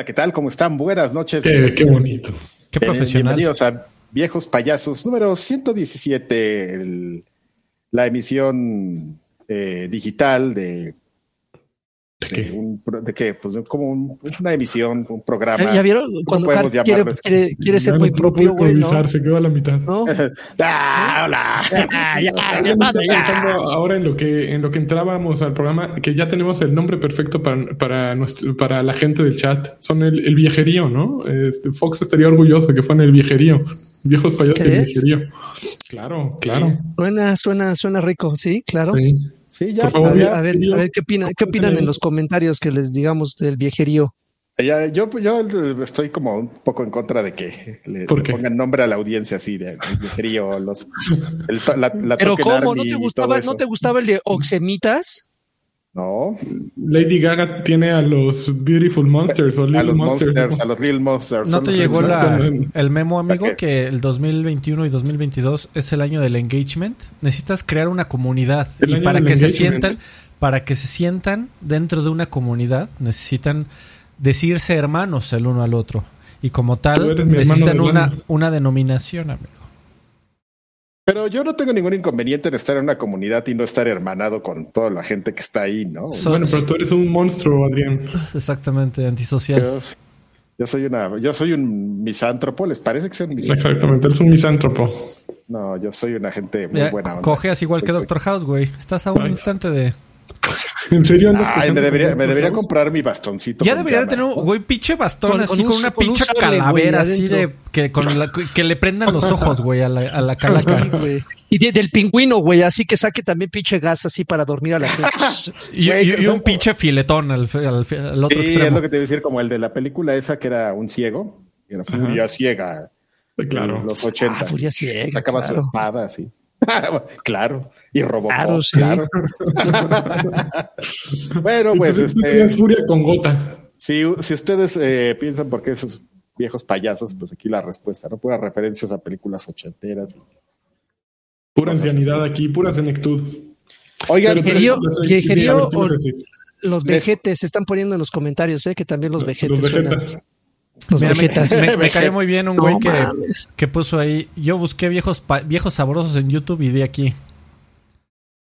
Hola, ¿qué tal? ¿Cómo están? Buenas noches. Qué, bonito. Qué eh, profesional. bienvenidos a Viejos Payasos número 117, la emisión eh, digital de ¿De qué? Un, ¿De qué? Pues como una emisión, un programa. ¿Ya vieron? Cuando Carl quiere, quiere, quiere, ser muy propio, güey, ¿no? Se quedó a la mitad. ¿No? ah, hola. Ah, ya, ya, ya, ahora en lo, que, en lo que entrábamos al programa, que ya tenemos el nombre perfecto para, para, nuestro, para la gente del chat. Son el, el viejerío, ¿no? Este, Fox estaría orgulloso que fueran el viejerío. Viejos payasos del viejerío. Claro, claro. Suena, suena, suena rico, sí, claro. Sí. Sí, ya. a, ver, a, ver, ¿qué, opinan, qué opinan en los comentarios que les digamos del viejerío? Ya, yo, yo estoy como un poco en contra de que le, pongan nombre a la audiencia así de, viejerío. Los, la, la Pero ¿cómo? ¿No te, gustaba, ¿No te gustaba el de Oxemitas? No. Lady Gaga tiene a los Beautiful Monsters o Little a los Monsters, a los Little Monsters. ¿No te llegó el memo, amigo, que el 2021 y 2022 es el año del engagement? Necesitas crear una comunidad y para que se sientan, para que se sientan dentro de una comunidad, necesitan decirse hermanos el uno al otro y como tal necesitan una, una denominación, amigo. Pero yo no tengo ningún inconveniente en estar en una comunidad y no estar hermanado con toda la gente que está ahí, ¿no? bueno, pero tú eres un monstruo, Adrián. Exactamente, antisocial. Yo, soy una, yo soy un misántropo, ¿les parece que soy un misántropo? Exactamente, eres un misántropo. No, yo soy una gente muy buena. Onda. Cogeas igual que Doctor House, güey. Estás a un instante de ¿En serio Ay, me debería, me debería comprar mi bastoncito. Ya debería de tener un güey pinche bastón así con, una pinche calavera así de que, con la, que le prendan los ojos, güey, a la, a la calaca. y del pingüino, güey, así que saque también pinche gas así para dormir a la gente. y, un pinche filetón al, al, otro sí, extremo. es lo que te voy a decir, como el de la película esa que era un ciego, era furia ciega. Claro. los 80. Ah, furia ciega. Sacaba su espada así. claro, y Robocop, claro. Sí. claro. bueno, pues. este, furia con gota. Si, si ustedes eh, piensan por qué esos viejos payasos, pues aquí la respuesta, ¿no? Puras referencias a películas ochenteras. Pura ancianidad aquí, pura senectud. Oigan, viejerío los vejetes se están poniendo en los comentarios, ¿eh? Que también los vejetes. Los vegetas. Los me, me, cayó muy bien un güey que, que, puso ahí. Yo busqué viejos viejos sabrosos en YouTube y de aquí.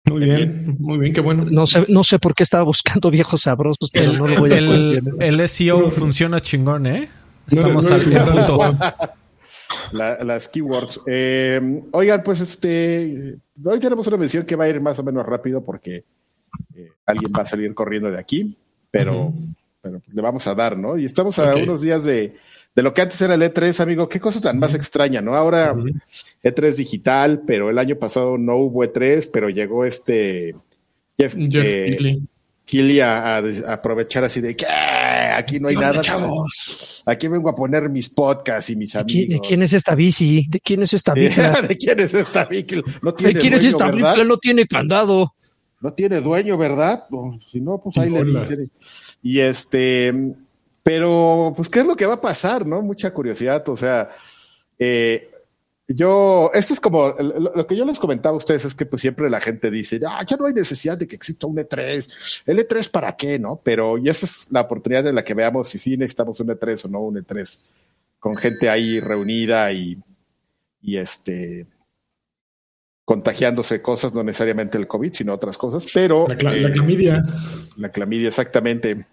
Muy bien, muy bien, qué bueno. No sé, no sé por qué estaba buscando viejos sabrosos, pero no lo voy a el, el SEO funciona chingón, ¿eh? Estamos al punto. las keywords. Eh, oigan, pues este, hoy tenemos una mención que va a ir más o menos rápido porque eh, alguien va a salir corriendo de aquí, pero pero pues, le vamos a dar, ¿no? Y estamos a unos días de, de, lo que antes era el E3, amigo. Qué cosa tan más extraña, ¿no? Ahora E3 digital, pero el año pasado no hubo E3, pero llegó este Jeff, Jeff eh, a, aprovechar así de que aquí no hay nada. Aquí vengo a poner mis podcasts y mis amigos. ¿De quién es esta bici? ¿De quién es esta bici? ¿De quién es esta bici? No tiene ¿De quién es esta bici? No tiene candado. No tiene dueño, ¿verdad? Si no, pues ahí le dicen. Y este, pero pues, ¿qué es lo que va a pasar? ¿No? Mucha curiosidad, o sea, eh, yo, esto es como, lo, que yo les comentaba a ustedes es que pues siempre la gente dice, ah, ya no hay necesidad de que exista un E3, el E3 para qué, ¿no? Pero y esa es la oportunidad de la que veamos si sí necesitamos un E3 o no un E3, con gente ahí reunida y, y este, contagiándose cosas, no necesariamente el COVID, sino otras cosas, pero... La, eh, clamidia. La clamidia, exactamente.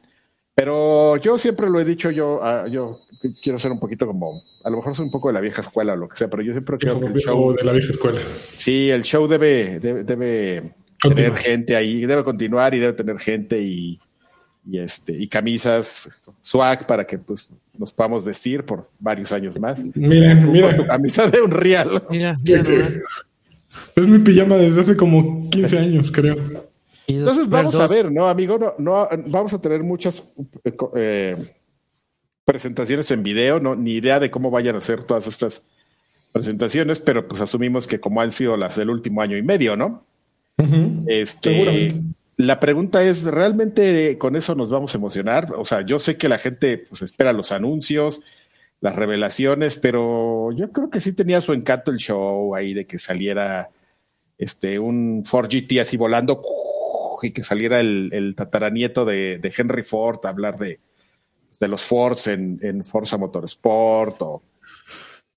Pero yo siempre lo he dicho, yo, ah, yo quiero ser un poquito como, a lo mejor soy un poco de la vieja escuela o lo que sea, pero yo siempre creo que el show... De la vieja escuela. Sí, el show debe, debe, tener gente ahí, debe continuar y debe tener gente y, y, este, y camisas, swag para que pues nos podamos vestir por varios años más. Mira, mira. Tu camisa de un real. Mira, mira. Es mi pijama desde hace como 15 años, creo. Entonces vamos a ver, ¿no, amigo? No, no vamos a tener muchas eh, presentaciones en video, no, ni idea de cómo vayan a ser todas estas presentaciones, pero pues asumimos que como han sido las del último año y medio, ¿no? Este, la pregunta es, ¿realmente con eso nos vamos a emocionar? O sea, yo sé que la gente pues espera los anuncios, las revelaciones, pero yo creo que sí tenía su encanto el show ahí de que saliera este un Ford GT así volando y que saliera el, tataranieto de, Henry Ford a hablar de de los Force en, en Forza Motorsport o,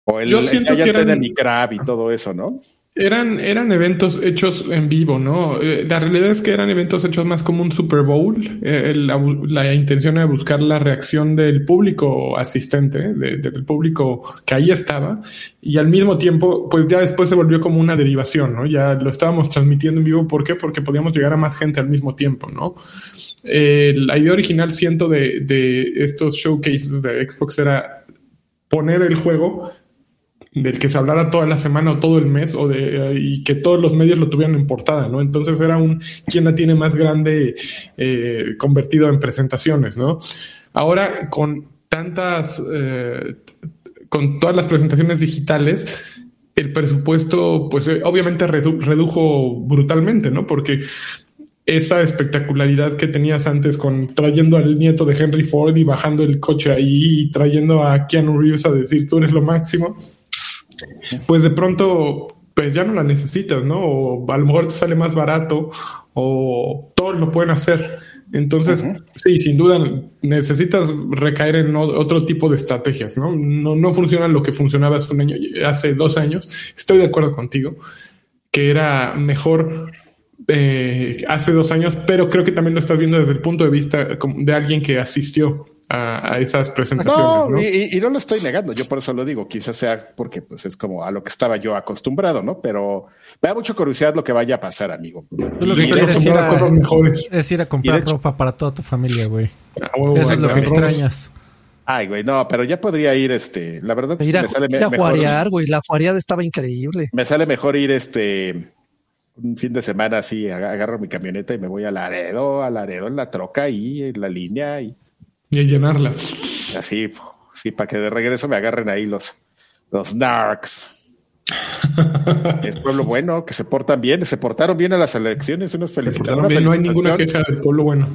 o el, Yo siento el que eran- y todo eso, ¿no? Eran, eran eventos hechos en vivo, ¿no? Eh, La realidad es que eran eventos hechos más como un Super Bowl. Eh, La, intención era buscar la reacción del público asistente, de- del público que ahí estaba. Y al mismo tiempo, pues ya después se volvió como una derivación, ¿no? Ya lo estábamos transmitiendo en vivo. ¿Por qué? Porque podíamos llegar a más gente al mismo tiempo, ¿no? Eh, la idea original, siento, de, de estos showcases de Xbox era poner el juego del que se hablara toda la semana o todo el mes o de, y que todos los medios lo tuvieran en portada, ¿no? Entonces era un quién la tiene más grande eh, convertido en presentaciones, ¿no? Ahora con tantas, eh, con todas las presentaciones digitales, el presupuesto, pues eh, obviamente redu- redujo brutalmente, ¿no? Porque esa espectacularidad que tenías antes con trayendo al nieto de Henry Ford y bajando el coche ahí y trayendo a Keanu Reeves a decir tú eres lo máximo, pues de pronto pues ya no la necesitas, ¿no? O a lo mejor te sale más barato o todos lo pueden hacer. Entonces, sí, sin duda necesitas recaer en otro tipo de estrategias, ¿no? No, no funciona lo que funcionaba hace un año, hace dos años. Estoy de acuerdo contigo que era mejor eh, hace dos años, pero creo que también lo estás viendo desde el punto de vista de alguien que asistió a, a esas presentaciones. No, ¿no? Y, y- y no lo estoy negando, yo por eso lo digo, quizás sea porque pues es como a lo que estaba yo acostumbrado, ¿no? Pero me da mucha curiosidad lo que vaya a pasar, amigo. Tú lo que Estoy quieres es ir a a, cosas mejores. es ir a Y comprar hecho- ropa para toda tu familia, güey. A huevo, Eso es lo que extrañas. Ay, güey, no, pero ya podría ir, este, la verdad, Ir a, me sale ir a mejor, juarear, güey. La juareada estaba increíble. me sale mejor ir, este, un fin de semana así, aga- agarro mi camioneta y me voy a Laredo, a Laredo en la troca y en la línea y Y llenarla. así, sí, para que de regreso me agarren ahí los, los narcs. es pueblo bueno, que se portan bien, se portaron bien a las elecciones, Se portaron bien, No hay ninguna queja del pueblo bueno.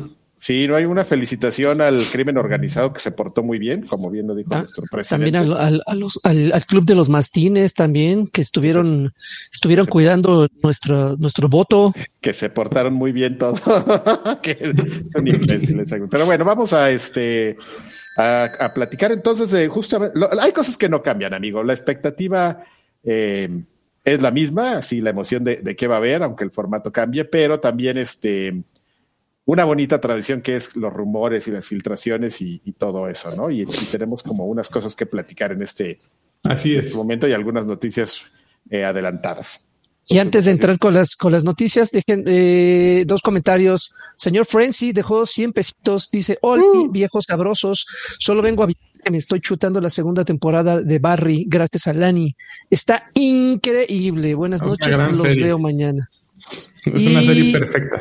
Sí, no hay una felicitación al crimen organizado que se portó muy bien, como bien lo dijo Ah, nuestro presidente. También al, al- a los- al, al club de los mastines también, que estuvieron, estuvieron cuidando nuestro, nuestro voto. que se portaron muy bien todos. que son imbéciles. Pero bueno, vamos a este a, a platicar entonces de justamente. lo- hay cosas que no cambian, amigo. La expectativa eh, es la misma, así la emoción de, de qué va a haber, aunque el formato cambie, pero también este una bonita tradición que es los rumores y las filtraciones y, y todo eso, ¿no? Y, y tenemos como unas cosas que platicar en este, Así en es. este momento y algunas noticias eh, adelantadas. Y antes de entrar con las, con las noticias, dejen eh, dos comentarios. Señor Frenzy dejó 100 pesitos. Dice, hola, viejos sabrosos. Solo vengo a que me estoy chutando la segunda temporada de Barry gracias a Lani. Está increíble. Buenas noches. Los serie. veo mañana. Es una serie perfecta.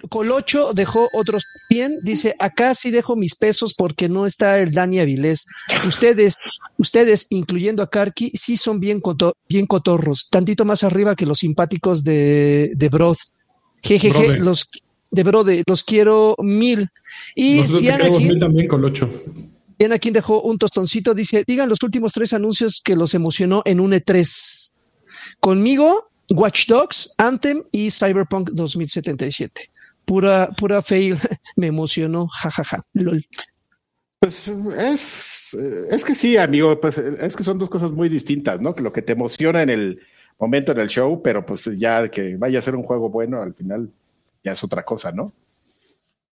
Col- Colocho dejó otros 100. Dice, acá sí dejo mis pesos porque no está el Dani Avilés. Ustedes, ustedes, incluyendo a Karki, sí son bien, bien cotorros. Tantito más arriba que los simpáticos de, de. Jejeje, Brode. los de Brode, los quiero mil. Y Nosotros si Anakin, también con ocho. Anakin dejó un tostoncito, dice, digan los últimos tres anuncios que los emocionó en un E3. Conmigo, Watch Dogs, Anthem y Cyberpunk 2077. Pura, pura fail, me emocionó, jajaja, lol. Pues es, es que sí, amigo, pues es que son dos cosas muy distintas, ¿no? Que lo que te emociona en el momento en el show, pero pues ya que vaya a ser un juego bueno, al final ya es otra cosa, ¿no?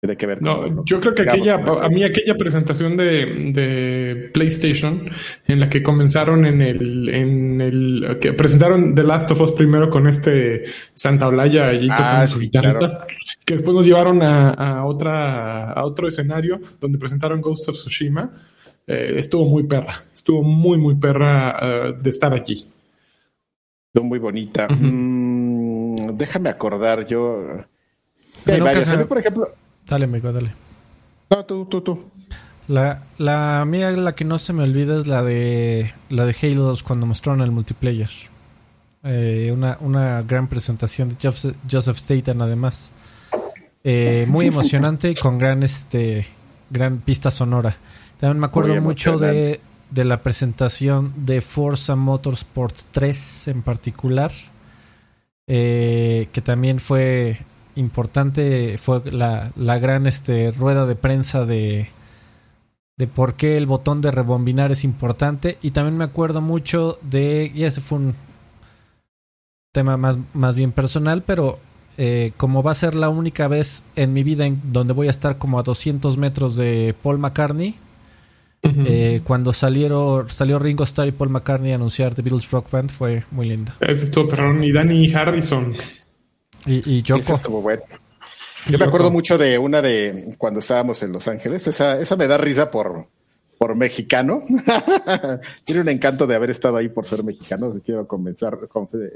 Tiene que ver No, con- yo creo que digamos, aquella, con- a mí aquella presentación de, de PlayStation en la que comenzaron en el, en el, que presentaron The Last of Us primero con este Santa Olaya allí Ah, tocando su claro. que después nos llevaron a, a otra, a otro escenario donde presentaron Ghost of Tsushima. Eh, estuvo muy perra, estuvo muy, muy perra eh, de estar allí. Son muy bonita. Mm, déjame acordar, yo. Pero Hay varias. por ejemplo. Dale, amigo, dale. No, tú, tú, tú. La, la mía, la que no se me olvida es la de la de Halo 2 cuando mostraron el multiplayer. Eh, una, una gran presentación de Joseph, Joseph Staten además. Eh, muy emocionante y con gran este gran pista sonora. También me acuerdo mucho de, de la presentación de Forza Motorsport 3 en particular. eh, que también fue importante. Fue la, la gran este, rueda de prensa de, de por qué el botón de rebombinar es importante. Y también me acuerdo mucho de, y ese fue un tema más, más bien personal, pero eh, como va a ser la única vez en mi vida en donde voy a estar como a 200 metros de Paul McCartney, eh, cuando salieron, salió Ringo Starr y Paul McCartney a anunciar The Beatles Rock Band, fue muy lindo. Eso estuvo, perdón, y Danny Harrison. Y, y Yoko. Yo me acuerdo mucho de una de cuando estábamos en Los Ángeles. Esa, esa me da risa por, por mexicano. Tiene un encanto de haber estado ahí por ser mexicano, quiero comenzar,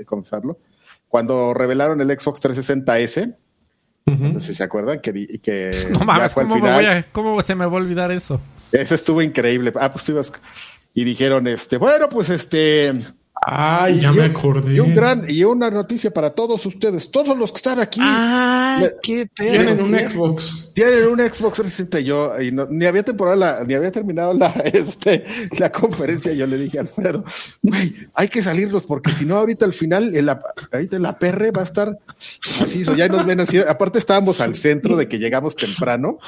confesarlo. Cuando revelaron el Xbox 360S, no sé si se acuerdan, que, que no mames, ¿cómo, ¿cómo se me va a olvidar eso? Ese estuvo increíble. Ah, pues tú ibas y dijeron, este, bueno, pues este, Ay, ya me acordé. Y un gran, y una noticia para todos ustedes, todos los que están aquí. Ah, qué Tienen un Xbox. Tienen un Xbox 360 y yo, y no, ni había temporada, ni había terminado la, este, la conferencia. Yo le dije a Alfredo, güey, hay que salirnos porque si no, ahorita al final, el, ahorita la PR va a estar así, ya nos ven así. Aparte estábamos al centro de que llegamos temprano,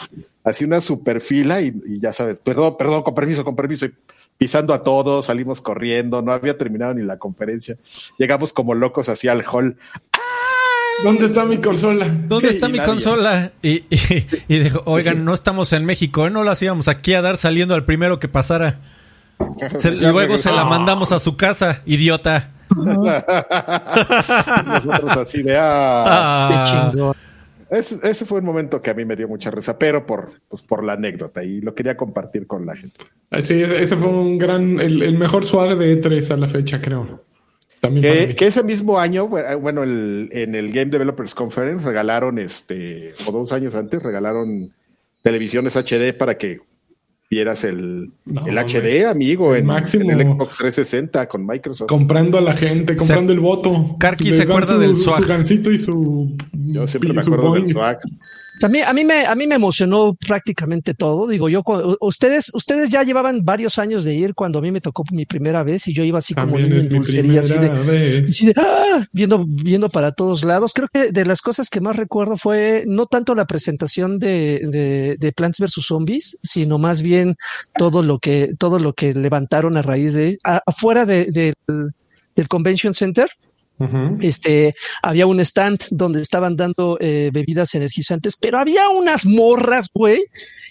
así una super fila y, y ya sabes, perdón, perdón, con permiso, con permiso. Y, pisando a todos, salimos corriendo, no había terminado ni la conferencia. Llegamos como locos hacia el hall. ¿Dónde está mi consola? ¿Dónde está mi consola? Y, dijo, oigan, no estamos en México, ¿eh? no las íbamos aquí a dar saliendo al primero que pasara. luego se la mandamos a su casa, idiota. Nosotros así de ah, qué chingón. Ese, fue un momento que a mí me dio mucha risa, pero por, pues, por la anécdota y lo quería compartir con la gente. Ah, sí, ese fue un gran, el, mejor swag de E3 a la fecha, creo. También que, ese mismo año, bueno, el, en el Game Developers Conference regalaron, este, o dos años antes, regalaron televisiones HD para que vieras el, el HD, amigo, en, máximo, el Xbox 360 con Microsoft. Comprando a la gente, comprando el voto. Karki se acuerda del swag. Su gancito y su. Yo siempre me acuerdo del swag. A mí, a mí me, a mí me emocionó prácticamente todo. Digo, yo, ustedes, ustedes ya llevaban varios años de ir cuando a mí me tocó mi primera vez y yo iba así como en dulcería, así de, ¡ah! viendo, viendo para todos lados. Creo que de las cosas que más recuerdo fue no tanto la presentación de, de, Plants vs Zombies, sino más bien todo lo que, todo lo que levantaron a raíz de, afuera de, del Convention Center este, había un stand donde estaban dando eh, bebidas energizantes, pero había unas morras, güey,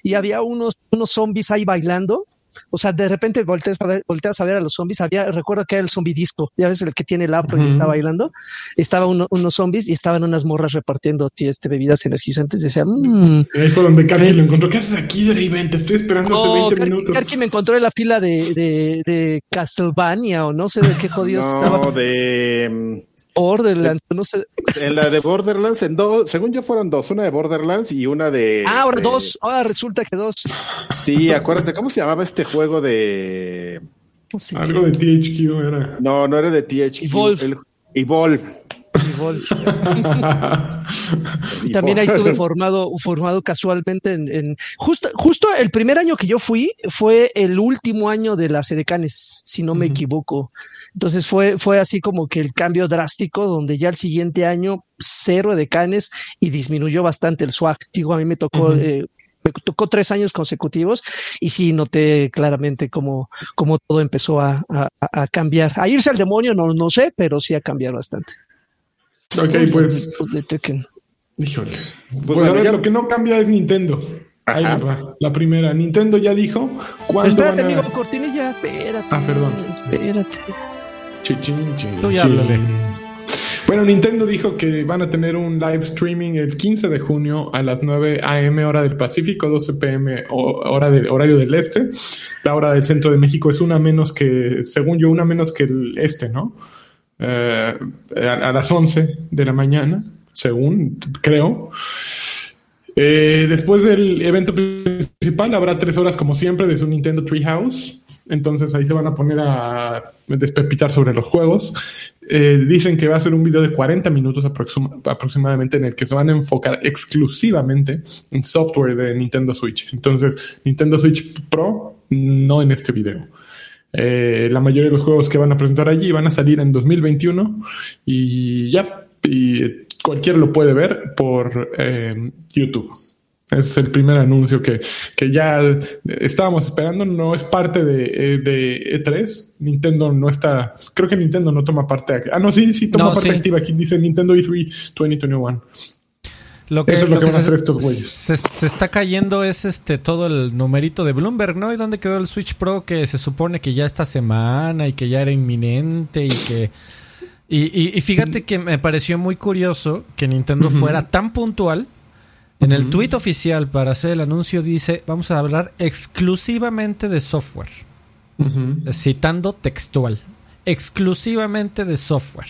y había unos, unos zombies ahí bailando. O sea, de repente volteas a ver, volteas a, ver a los zombies. Había, recuerdo que era el zombie disco, ya ves el que tiene el afro y está bailando. Estaba unos zombies y estaban unas morras repartiendo este, bebidas energizantes. Decía, mmm. Ahí fue donde Karki lo encontró. ¿Qué haces aquí, Draven? Te estoy esperando hace 20 minutos. Karki me encontró en la fila de, de, de Castlevania o no sé de qué jodidos no, estaba. de Borderlands, no sé. En la de Borderlands, en dos, según yo fueron dos, una de Borderlands y una de. Ah, ahora dos, ahora resulta que dos. Sí, acuérdate, ¿cómo se llamaba este juego de. Algo de THQ era. No, no era de THQ. Evolve. Evolve. También ahí estuve formado, formado casualmente en, justo, justo el primer año que yo fui fue el último año de las edecanes, si no me equivoco. Entonces fue, fue así como que el cambio drástico, donde ya el siguiente año cero de canes y disminuyó bastante el swag. Digo, a mí me tocó, eh, me tocó tres años consecutivos y sí noté claramente cómo, cómo todo empezó a, a, cambiar. A irse al demonio, no, no sé, pero sí a cambiar bastante. Ok, pues. Híjole. Pues, a ver, lo que no cambia es Nintendo. Ahí va. La primera. Nintendo ya dijo. ¿cuándo espérate, amigo, cortinilla. Espérate. Ah, perdón. Espérate. Bueno, Nintendo dijo que van a tener un live streaming el 15 de junio a las 9 a.m. hora del Pacífico, 12 p.m. hora de, horario del este. La hora del centro de México es una menos que, según yo, una menos que el este, ¿no? Eh, a, las 11 de la mañana, según creo. Eh, después del evento principal habrá tres horas como siempre de su Nintendo Treehouse entonces ahí se van a poner a despepitar sobre los juegos. Eh, dicen que va a ser un video de 40 minutos aproximadamente en el que se van a enfocar exclusivamente en software de Nintendo Switch. Entonces, Nintendo Switch Pro, no en este video. Eh, la mayoría de los juegos que van a presentar allí van a salir en 2021 y ya, y cualquiera lo puede ver por eh, YouTube. Es el primer anuncio que, que ya estábamos esperando. No es parte de, eh, de, E3. Nintendo no está. Creo que Nintendo no toma parte. Ah, no, sí, sí toma parte activa. Aquí dice Nintendo E3 2021. Lo que, Eso es lo, que, van a hacer estos güeyes. Se, se, está cayendo es este todo el numerito de Bloomberg, ¿no? ¿Y dónde quedó el Switch Pro que se supone que ya esta semana y que ya era inminente y que. Y, y, fíjate que me pareció muy curioso que Nintendo fuera tan puntual en el tweet oficial para hacer el anuncio dice, vamos a hablar exclusivamente de software. Citando textual. Exclusivamente de software.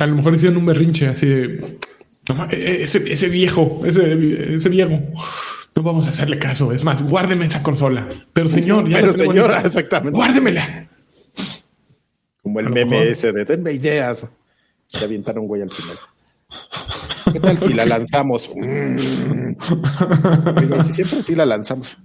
A lo mejor hicieron un berrinche así de... E, e, ese, viejo, ese, ese, viejo, no vamos a hacerle caso. Es más, guárdeme esa consola. Pero señor, ya Pero señora, exactamente. Guárdemela. Como el meme ese de tenme ideas. Se avientaron güey al final. ¿Qué tal si la lanzamos? Si siempre sí la lanzamos.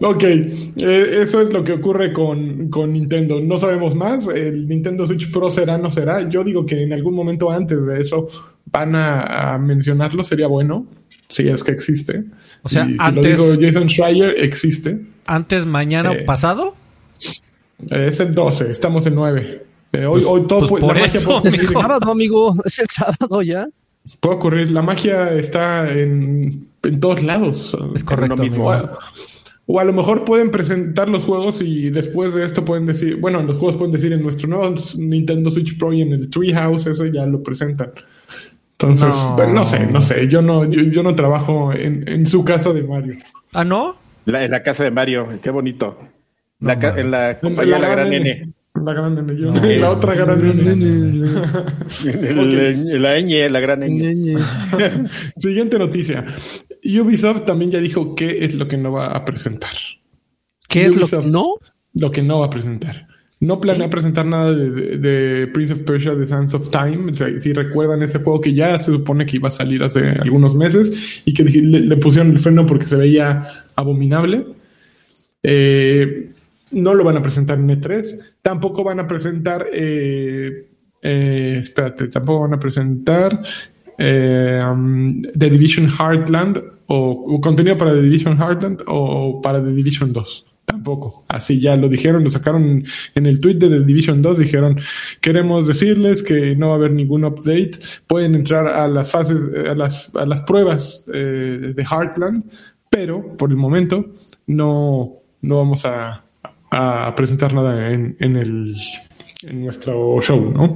ok, eh, eso es lo que ocurre con, Nintendo. No sabemos más. El Nintendo Switch Pro será, no será. Yo digo que en algún momento antes de eso van a, mencionarlo. Sería bueno, si es que existe. O sea, antes, lo digo Jason Schreier, existe. ¿Antes, mañana o eh, pasado? Es el 12, estamos en 9. Eh, hoy, pues, hoy todo pues por eso, Es el sábado, amigo. Es el sábado ya. Puede ocurrir. La magia está en, en todos lados. Es correcto. Mismo. O, a, lo mejor pueden presentar los juegos y después de esto pueden decir, bueno, los juegos pueden decir en nuestro nuevo Nintendo Switch Pro y en el Treehouse, eso ya lo presentan. Entonces, no, sé, no sé. Yo no, yo, no trabajo en, en, su casa de Mario. ¿Ah, no? en la casa de Mario, qué bonito. en la compañía de la gran nene. La gran yo. la otra gran nene. La ñ, la gran ñ. Siguiente noticia. Ubisoft también ya dijo qué es lo que no va a presentar. ¿Qué es lo que no? Lo que no va a presentar. No planea presentar nada de, Prince of Persia, The Sands of Time. si recuerdan ese juego que ya se supone que iba a salir hace algunos meses y que le, pusieron el freno porque se veía abominable. Eh, no lo van a presentar en E3. Tampoco van a presentar. Eh, eh, espérate, tampoco van a presentar eh, um, The Division Heartland o, contenido para The Division Heartland o para The Division 2. Tampoco. Así ya lo dijeron, lo sacaron en el tweet de The Division 2. Dijeron: Queremos decirles que no va a haber ningún update. Pueden entrar a las fases, a las, a las pruebas de Heartland, pero por el momento no, no vamos a, a presentar nada en, en, el, en nuestro show, ¿no?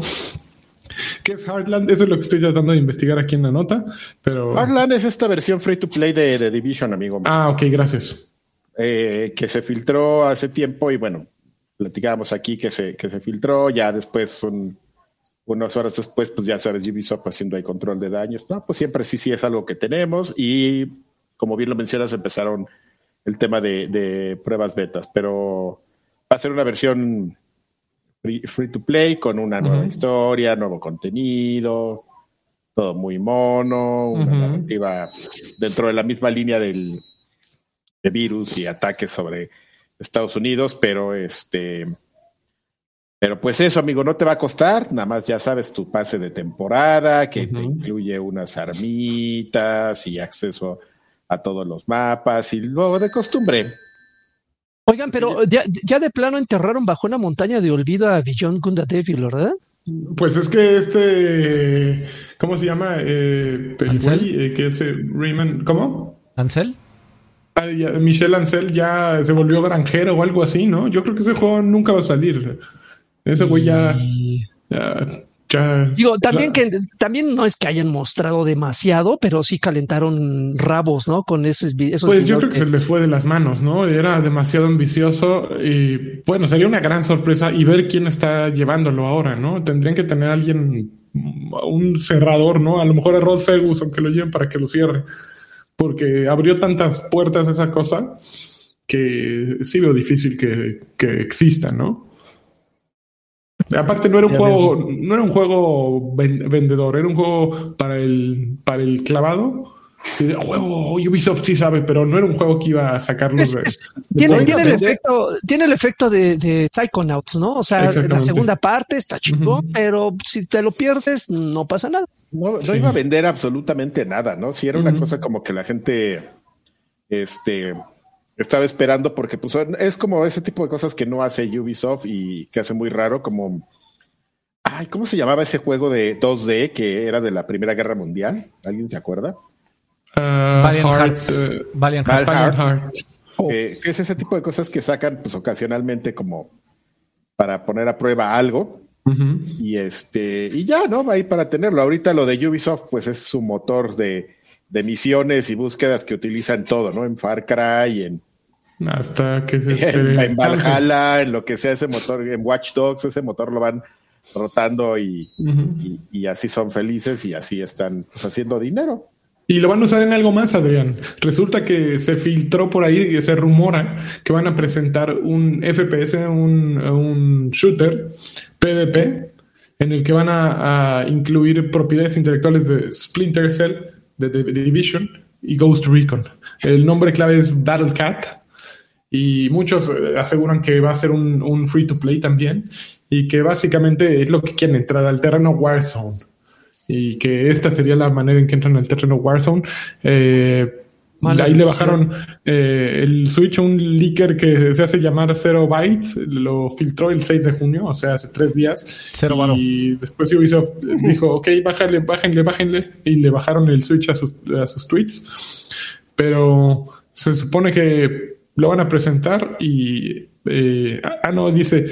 ¿Qué es Heartland? Eso es lo que estoy tratando de investigar aquí en la nota. Pero... Heartland es esta versión free to play de, de Division, amigo. Ah, ok, gracias. Eh, que se filtró hace tiempo y bueno, platicábamos aquí que se, que se filtró, ya después, unas horas después, pues ya sabes, Ubisoft haciendo el control de daños. No, pues siempre sí, sí es algo que tenemos y como bien lo mencionas, empezaron el tema de, de pruebas betas, pero va a ser una versión free, to play con una nueva historia, nuevo contenido, todo muy mono, una narrativa dentro de la misma línea del de virus y ataques sobre Estados Unidos, pero este pero pues eso, amigo, no te va a costar, nada más ya sabes tu pase de temporada, que te incluye unas armitas y acceso a todos los mapas y luego de costumbre, Oigan, pero ya, de plano enterraron bajo una montaña de olvido a Beyond Gunda Devil, ¿verdad? Pues es que este, ¿cómo se llama? Eh, eh que es eh, Raymond, ¿cómo? ¿Ansel? Ah, Michelle Ansel ya se volvió granjero o algo así, ¿no? Yo creo que ese juego nunca va a salir. Ese güey ya, ya Digo, también que también no es que hayan mostrado demasiado, pero sí calentaron rabos, ¿no? Con esos, esos Pues yo creo que, se les fue de las manos, ¿no? Era demasiado ambicioso y bueno, sería una gran sorpresa y ver quién está llevándolo ahora, ¿no? Tendrían que tener alguien, un cerrador, ¿no? A lo mejor a Rod Ferguson que lo lleven para que lo cierre, porque abrió tantas puertas esa cosa que sí veo difícil que, que exista, ¿no? Aparte no era un juego, no era un juego vendedor, era un juego para el, para el clavado Sí, juego Ubisoft sí sabe, pero no era un juego que iba a sacarlos. tiene, tiene, el efecto, tiene el efecto de, de Psychonauts, ¿no? O sea, la segunda parte está chico, pero si te lo pierdes, no pasa nada. No, no iba a vender absolutamente nada, ¿no? Si era una cosa como que la gente este, estaba esperando, porque pues, es como ese tipo de cosas que no hace Ubisoft y que hace muy raro, como. Ay, ¿cómo se llamaba ese juego de 2D que era de la Primera Guerra Mundial? ¿Alguien se acuerda? Uh, Valiant Hearts. Uh, Valiant Hearts. que es ese tipo de cosas que sacan pues ocasionalmente como para poner a prueba algo y este, y ya, ¿no? Va ahí para tenerlo. Ahorita lo de Ubisoft, pues es su motor de, de misiones y búsquedas que utilizan todo, ¿no? En Far Cry, en hasta que se, en, Valhalla, en lo que sea ese motor, en Watch Dogs, ese motor lo van rotando y, y, así son felices y así están pues, haciendo dinero. Y lo van a usar en algo más, Adrián. Resulta que se filtró por ahí y se rumora que van a presentar un FPS, un, un shooter PvP, en el que van a, incluir propiedades intelectuales de Splinter Cell, de, de, Division y Ghost Recon. El nombre clave es Battle Cat y muchos eh, aseguran que va a ser un, un free to play también y que básicamente es lo que quieren entrar al terreno Warzone y que esta sería la manera en que entran al terreno Warzone. Eh, ahí le bajaron eh, el Switch un leaker que se hace llamar Zero Bytes, lo filtró el 6 de junio, o sea, hace tres días. Cero y después Ubisoft dijo, ok, bájale, bájenle, bájenle, y le bajaron el Switch a sus, a sus tweets. Pero se supone que lo van a presentar y... Eh, ah, no, dice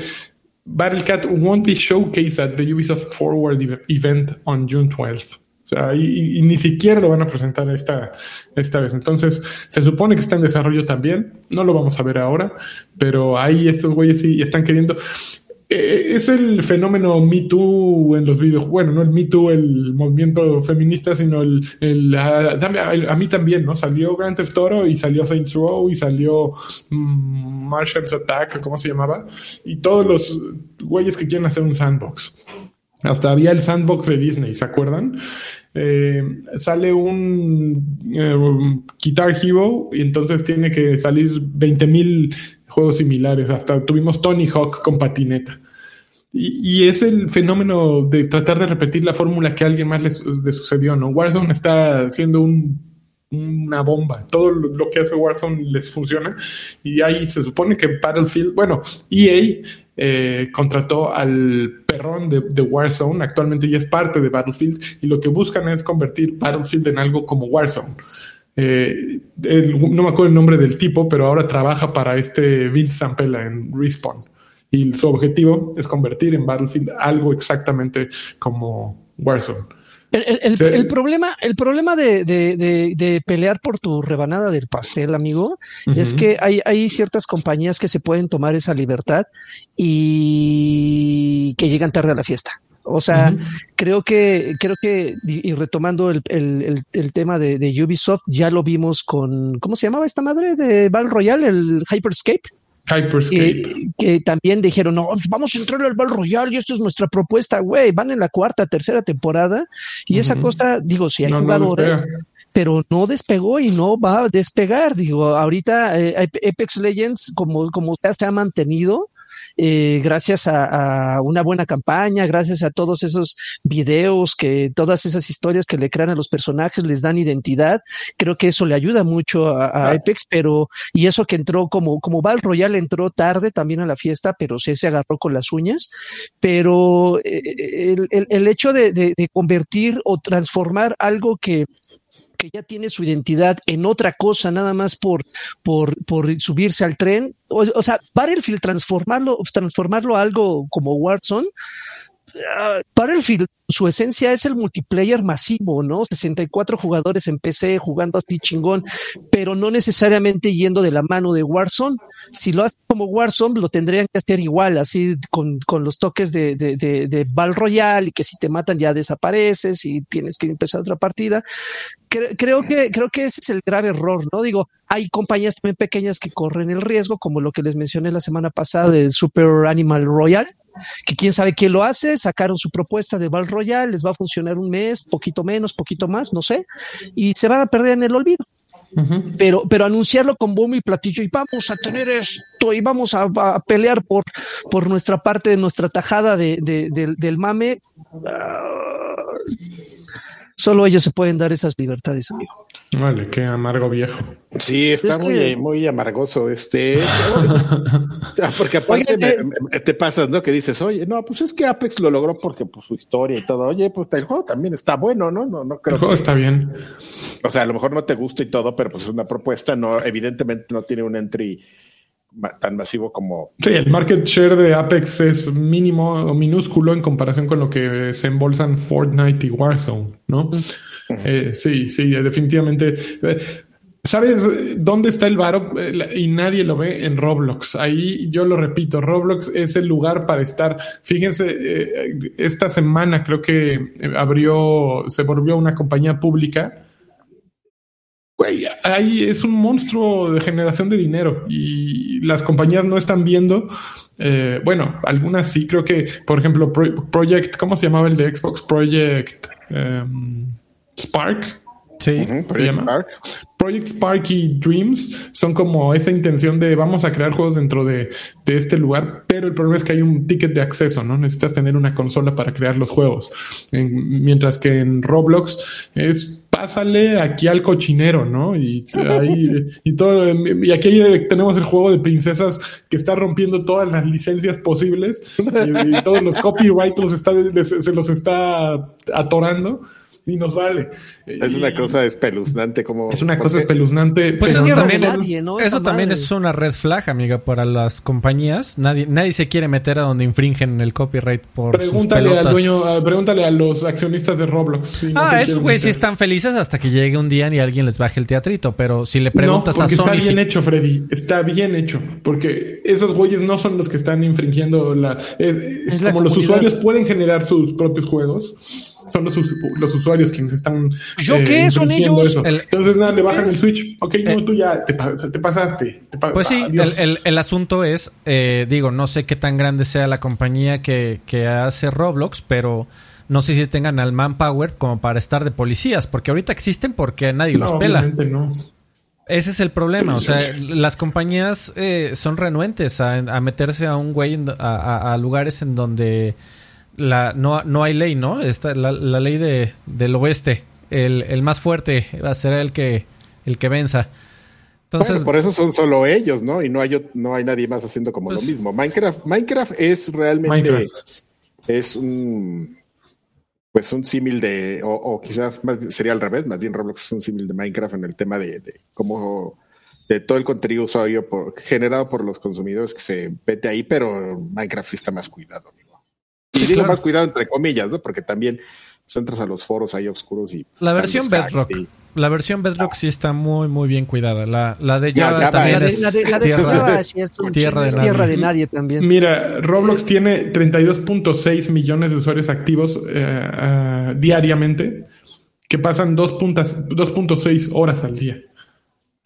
Battlecat won't be showcased at the Ubisoft Forward event on June 12th. O sea, y, ni siquiera lo van a presentar esta, esta vez. Entonces, se supone que está en desarrollo también. No lo vamos a ver ahora, pero ahí estos güeyes sí están queriendo. Eh, es el fenómeno Me Too en los videojuegos. Bueno, no el Me Too, el movimiento feminista, sino el. el ah, a, mí también, ¿no? Salió Grand Theft Auto y salió Saints Row y salió mm, Martian's Attack, ¿cómo se llamaba? Y todos los güeyes que quieren hacer un sandbox. Hasta había el sandbox de Disney, ¿se acuerdan? Eh, sale un eh, Guitar Hero y entonces tiene que salir 20 mil juegos similares. Hasta tuvimos Tony Hawk con patineta. Y, es el fenómeno de tratar de repetir la fórmula que a alguien más le, sucedió, ¿no? Warzone está haciendo una bomba. Todo lo que hace Warzone les funciona. Y ahí se supone que Battlefield, bueno, EA eh, contrató al perrón de, de, Warzone, actualmente ya es parte de Battlefield, y lo que buscan es convertir Battlefield en algo como Warzone. Eh, no me acuerdo el nombre del tipo, pero ahora trabaja para este Vince Zampella en Respawn. Y su objetivo es convertir en Battlefield algo exactamente como Warzone. El, problema, el problema de, pelear por tu rebanada del pastel, amigo, es que hay, hay, ciertas compañías que se pueden tomar esa libertad y que llegan tarde a la fiesta. O sea, creo que, creo que, y retomando el, el, el, tema de, de, Ubisoft, ya lo vimos con, ¿cómo se llamaba esta madre de Battle Royale? El Hyperscape. Hyperscape. que también dijeron, no, vamos a entrar al Battle Royale y esto es nuestra propuesta, güey, van en la cuarta, tercera temporada y esa cosa, digo, si hay jugadores, pero no despegó y no va a despegar, digo, ahorita eh, Apex Legends, como, como se ha mantenido, eh, gracias a, una buena campaña, gracias a todos esos videos, que todas esas historias que le crean a los personajes les dan identidad. Creo que eso le ayuda mucho a, a Apex, pero y eso que entró como como Val Royal entró tarde también a la fiesta, pero sí se agarró con las uñas. Pero eh, el, el, hecho de, de convertir o transformar algo que ya tiene su identidad en otra cosa, nada más por, por, por subirse al tren. O, o sea, Battlefield transformarlo, transformarlo a algo como Warzone, Battlefield, su esencia es el multiplayer masivo, ¿no? 64 jugadores en PC jugando así chingón, pero no necesariamente yendo de la mano de Warzone. Si lo haces como Warzone, lo tendrían que hacer igual, así con, con los toques de, de, de, Royale y que si te matan ya desapareces y tienes que empezar otra partida. Creo, que, creo que ese es el grave error, ¿no? Digo, hay compañías también pequeñas que corren el riesgo, como lo que les mencioné la semana pasada de Super Animal Royale que quién sabe quién lo hace, sacaron su propuesta de Val Royale, les va a funcionar un mes, poquito menos, poquito más, no sé, y se van a perder en el olvido. Pero, pero anunciarlo con bombo y platillo y vamos a tener esto y vamos a, pelear por, por nuestra parte de nuestra tajada de, del, mame. Ah, Solo ellos se pueden dar esas libertades, amigo. Vale, qué amargo viejo. Sí, está muy, muy amargoso este. porque aparte te pasas, ¿no? Que dices, oye, no, pues es que Apex lo logró porque pues, su historia y todo. Oye, pues el juego también está bueno, ¿no? No, no creo. El juego está bien. O sea, a lo mejor no te gusta y todo, pero pues es una propuesta, no, evidentemente no tiene un entry tan masivo como... Sí, el market share de Apex es mínimo o minúsculo en comparación con lo que se embolsan Fortnite y Warzone, ¿no? Eh, sí, sí, definitivamente. Eh, ¿Sabes dónde está el varo? Eh, y nadie lo ve en Roblox. Ahí yo lo repito, Roblox es el lugar para estar. Fíjense, esta semana creo que abrió, se volvió una compañía pública güey, ahí es un monstruo de generación de dinero y las compañías no están viendo. Eh, bueno, algunas sí, creo que, por ejemplo, Project, ¿cómo se llamaba el de Xbox? Project em, Spark. Sí, Project Spark. Project Spark y Dreams son como esa intención de vamos a crear juegos dentro de, de, este lugar, pero el problema es que hay un ticket de acceso, ¿no? Necesitas tener una consola para crear los juegos. mientras que en Roblox es pásale aquí al cochinero, ¿no? Y ahí, y todo, y aquí tenemos el juego de princesas que está rompiendo todas las licencias posibles y, todos los copyrights se los está atorando y nos vale. Es una cosa espeluznante como... Es una cosa espeluznante. Pues eso también, eso también es una red flag, amiga, para las compañías. Nadie, nadie se quiere meter a donde infringen el copyright por Pregúntale al dueño, pregúntale a los accionistas de Roblox. ah, esos güeyes sí están felices hasta que llegue un día y alguien les baje el teatrito. Pero si le preguntas a Sony... está bien hecho, Freddy. Está bien hecho. Porque esos güeyes no son los que están infringiendo la... Es, como los usuarios pueden generar sus propios juegos son los, los usuarios quienes están. ¿Yo qué? Eh, son ellos. Entonces, nada, le bajan el switch. Ok, no, eh, tú ya te, pasaste. pues sí, el, el, asunto es, eh, digo, no sé qué tan grande sea la compañía que, que hace Roblox, pero no sé si tengan al manpower como para estar de policías, porque ahorita existen porque nadie los pela. No. Ese es el problema, o sea, las compañías son renuentes a, a, meterse a un güey a, a, lugares en donde la, no, no hay ley, ¿no? Esta, la, la ley de, del oeste. El, el, más fuerte va a ser el que, el que venza. Entonces, por eso son solo ellos, ¿no? Y no hay, no hay nadie más haciendo como lo pues mismo. Minecraft, Minecraft es realmente es un pues un símil de, o, quizás más, sería al revés, más bien Roblox es un símil de Minecraft en el tema de, de cómo de todo el contenido usuario por, generado por los consumidores que se vete ahí, pero Minecraft sí está más cuidado. Y digo más cuidado entre comillas, ¿no? Porque también pues, entras a los foros ahí oscuros y... La versión Bedrock. La versión Bedrock sí está muy, muy bien cuidada. La, la de Java también es la de, tierra, de, tierra, de, nadie. también. Mira, Roblox tiene 32.6 millones de usuarios activos eh, eh, diariamente que pasan 2.6 horas al día.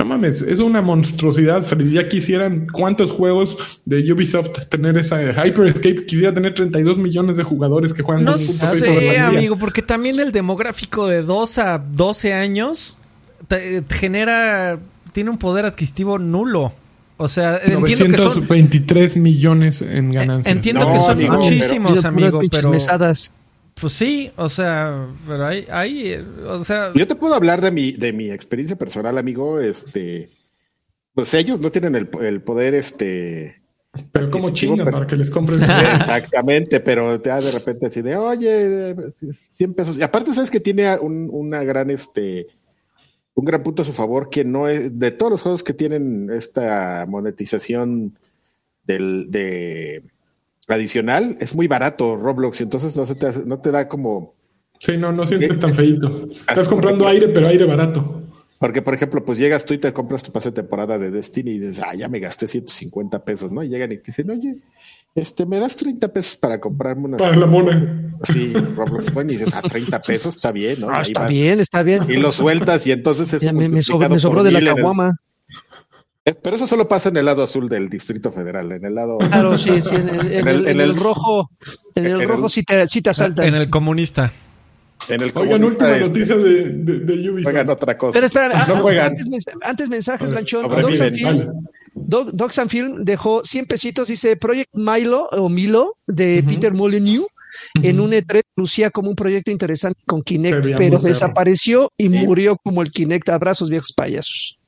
No mames, es una monstruosidad. Ya quisieran cuántos juegos de Ubisoft tener esa Hyperscape. Quisiera tener 32 millones de jugadores que juegan no sé, amigo, porque también el demográfico de 2 a 12 años genera. Tiene un poder adquisitivo nulo. O sea, entiendo que son, millones en ganancias. Entiendo que son muchísimos, amigo, pero. Pues sí, o sea, pero hay, hay, o sea. Yo te puedo hablar de mi, de mi experiencia personal, amigo. Este, pues ellos no tienen el, el poder, este. Pero como chingan para que les compren. Exactamente, pero te da de repente así de, oye, 100 pesos. Y aparte, sabes que tiene un, una gran, este, un gran punto a su favor, que no es, de todos los juegos que tienen esta monetización del, de adicional, es muy barato Roblox, y entonces no, se te, no te da como... Sí, no, no sientes tan feito. Estás comprando aire, pero aire barato. Porque, por ejemplo, pues llegas tú y te compras tu pase de temporada de Destiny y dices, ah, ya me gasté 150 pesos, ¿no? Y llegan y te dicen, oye, este, me das 30 pesos para comprarme una. Para la mona. Sí, Roblox Coin y dices, a ah, 30 pesos está bien, ¿no? Ah, está bien, está bien. Y lo sueltas y entonces es. me, me, sobró de la caguama. Eh, pero eso solo pasa en el lado azul del Distrito Federal, en el lado. Claro, sí, sí, en, el, rojo, en el rojo sí te, sí te asaltan. En el comunista. En el Oigan, última este, noticia de, de, Ubisoft. Juegan otra cosa. Pero espera, no ah, juegan. Antes, mensajes, Lanchón. Doc Sanfilm dejó 100 pesitos, dice Project Milo o Milo de Peter Molyneux. En un E3 lucía como un proyecto interesante con Kinect, pero desapareció y murió como el Kinect. Abrazos, viejos payasos.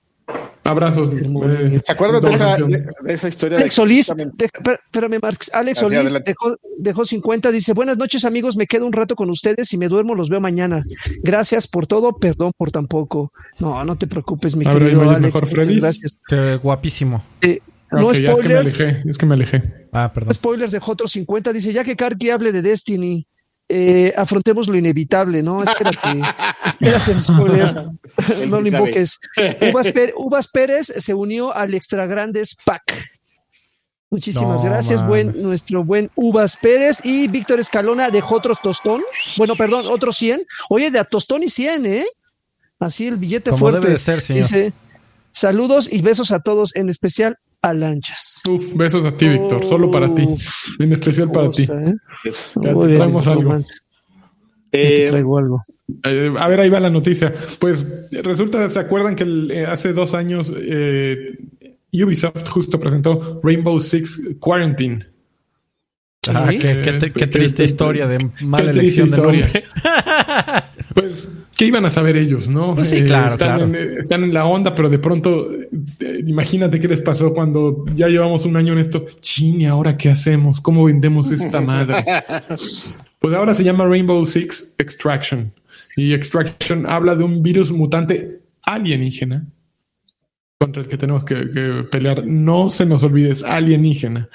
Abrazos. Eh, ¿Se acuerdan de esa, de, esa, historia? Alex Solís, espérame, Marx. Alex Solís dejó, dejó, 50, dice, buenas noches amigos, me quedo un rato con ustedes y me duermo, los veo mañana. Gracias por todo, perdón por tan poco. No, no te preocupes, mi querido Alex. Mejor, Freddy. Gracias. guapísimo. no spoilers. Es que me alejé, es que me alejé. Ah, perdón. spoilers dejó otros 50, dice, ya que Karki hable de Destiny, eh, afrontemos lo inevitable, ¿no? Espérate, espérate, spoilers. no lo invoques. Uvas, Pérez, se unió al Extra Grandes Pack. Muchísimas gracias, buen, nuestro buen Uvas Pérez. Y Víctor Escalona dejó otros tostón. Bueno, perdón, otros 100. Oye, de a tostón y 100, ¿eh? Así el billete fuerte. Debe ser, señor. Dice, saludos y besos a todos, en especial a Lanchas. Uf, besos a ti, Víctor, solo para ti. En especial para ti. ¿eh? traemos algo. Eh, traigo algo. Eh, a ver, ahí va la noticia. Pues resulta, ¿se acuerdan que eh, hace dos años Ubisoft justo presentó Rainbow Six Quarantine? Ah, qué, triste historia de mala elección de nombre. pues, ¿qué iban a saber ellos, no? Pues sí, claro, están, En, están, En, la onda, pero de pronto, imagínate qué les pasó cuando ya llevamos un año en esto. Chini, ¿ahora qué hacemos? ¿Cómo vendemos esta madre? Pues ahora se llama Rainbow Six Extraction. Y Extraction habla de un virus mutante alienígena contra el que tenemos que, pelear. No se nos olvide, es alienígena.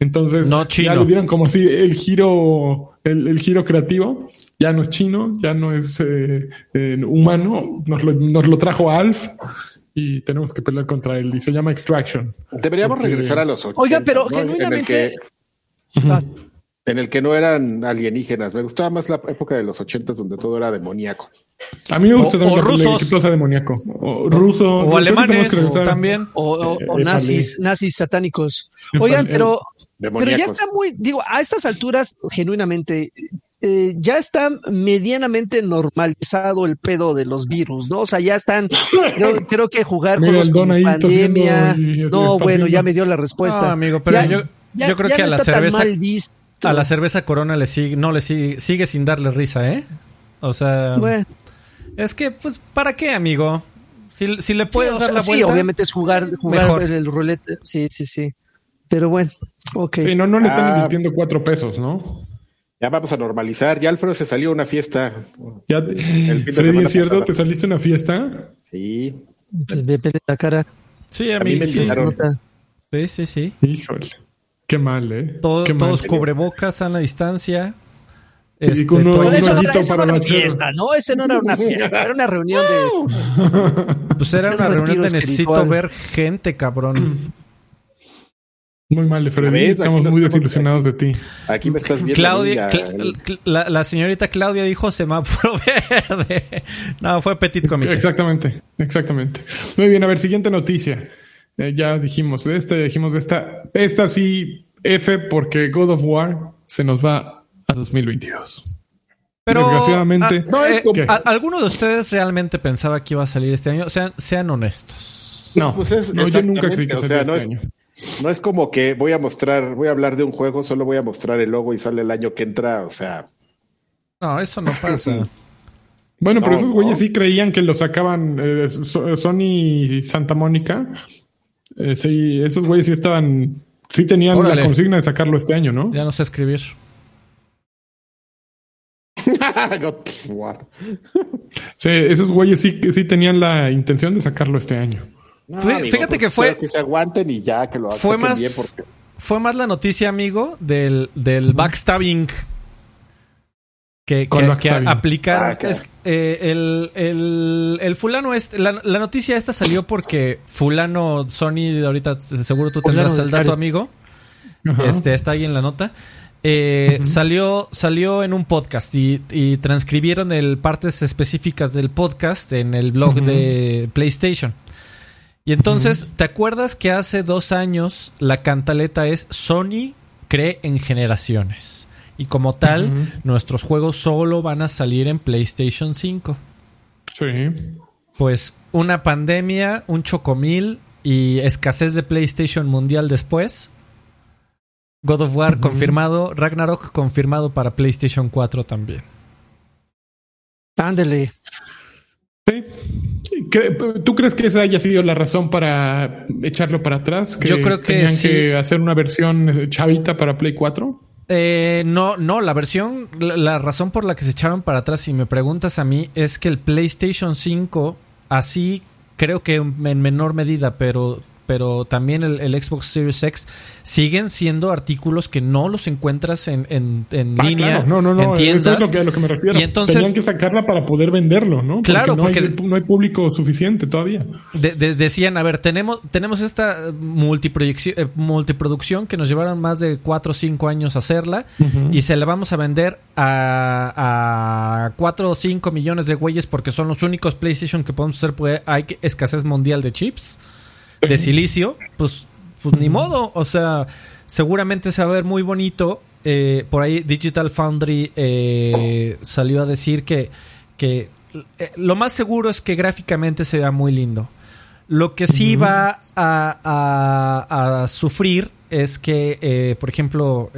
Entonces, ya le dieron como así el giro, el, giro creativo. Ya no es chino, ya no es eh, eh, humano. Nos lo, nos lo trajo Alf y tenemos que pelear contra él. Y se llama Extraction. Deberíamos regresar a los 80. Oiga, pero genuinamente en el que no eran alienígenas. Me gustaba más la época de los ochentas donde todo era demoníaco. A mí me gusta o, o rusos. demoníaco. O ruso. O alemanes también. O, eh, nazis, nazis satánicos. Oigan, pero, pero ya está muy, digo, a estas alturas, genuinamente, eh, ya está medianamente normalizado el pedo de los virus, ¿no? O sea, ya están, creo, que jugar con los pandemia. No, bueno, ya me dio la respuesta. No, amigo, pero yo, yo creo que a la cerveza. A la cerveza Corona le sigue, no le sigue, sigue sin darle risa, ¿eh? O sea, es que, pues, ¿para qué, amigo? Si, si le puedes dar la vuelta. Sí, obviamente es jugar, jugar el rulete. Sí, sí, sí. Pero bueno, ok. Sí, no, no le están ah. invirtiendo cuatro pesos, ¿no? Ya vamos a normalizar. Ya Alfredo se salió a una fiesta. Ya, Freddy, ¿es cierto? ¿Te saliste a una fiesta? Sí. Pues ve la cara. Sí, a mí, me sí. Sí, sí, sí. Híjole. Qué mal, ¿eh? todos cubrebocas a la distancia. Este, con un, eso, no, para una fiesta, ¿no? Ese no era una fiesta, era una reunión de. Pues era una reunión de necesito ver gente, cabrón. Muy mal, Freddy. Estamos muy desilusionados de ti. Aquí me estás viendo. Claudia, la, señorita Claudia dijo semáforo verde. No, fue Petit Comité. Exactamente, exactamente. Muy bien, a ver, siguiente noticia. Eh, ya dijimos de esta, ya dijimos de esta. Esta sí, F, porque God of War se nos va a 2022. Pero, Desgraciadamente, ah, eh, ¿alguno de ustedes realmente pensaba que iba a salir este año? Sean, sean honestos. No, pues es, no yo nunca creí que o sea, no este es, año. No es como que voy a mostrar, voy a hablar de un juego, solo voy a mostrar el logo y sale el año que entra, o sea. No, eso no pasa. bueno, pero esos güeyes sí creían que lo sacaban eh, Sony Santa Mónica eh, sí, esos güeyes sí estaban. Sí tenían la consigna de sacarlo este año, ¿no? Ya no sé escribir. sí, esos güeyes sí, sí tenían la intención de sacarlo este año. fíjate que fue. Que se aguanten y ya que lo fue más, Fue más la noticia, amigo, del, del backstabbing que, que, aplicaron. Ah, eh, el, el, fulano este, la, noticia esta salió porque fulano Sony, ahorita seguro tú tendrás el dato, amigo. Este está ahí en la nota. Eh, salió, salió en un podcast y, transcribieron el, partes específicas del podcast en el blog de PlayStation. Y entonces, ¿te acuerdas que hace dos años la cantaleta es Sony cree en generaciones? Y como tal, nuestros juegos solo van a salir en PlayStation 5. Sí. Pues una pandemia, un chocomil y escasez de PlayStation mundial después. God of War confirmado, Ragnarok confirmado para PlayStation 4 también. Ándele. Sí. ¿Tú crees que esa haya sido la razón para echarlo para atrás? Yo creo que tenían que hacer una versión chavita para Play 4. Eh, no, no, la versión, la, la, razón por la que se echaron para atrás, si me preguntas a mí, es que el PlayStation 5, así creo que en menor medida, pero pero también el, Xbox Series X siguen siendo artículos que no los encuentras en, en, en ah, línea. No, no, no, en tiendas. eso es lo que, a lo que me refiero. Y entonces, Tenían que sacarla para poder venderlo, ¿no? Claro, porque no, hay, no hay público suficiente todavía. De, de, decían, a ver, tenemos, tenemos esta multiproducción, eh, multiproducción que nos llevaron más de 4 o 5 años hacerla uh -huh. y se la vamos a vender a, a 4 o 5 millones de güeyes porque son los únicos PlayStation que podemos hacer porque hay escasez mundial de chips de silicio, pues, pues ni modo. O sea, seguramente se va a ver muy bonito. Eh, por ahí Digital Foundry eh, salió a decir que, que eh, lo más seguro es que gráficamente se vea muy lindo. Lo que sí uh -huh. va a, a, a, sufrir es que, por ejemplo,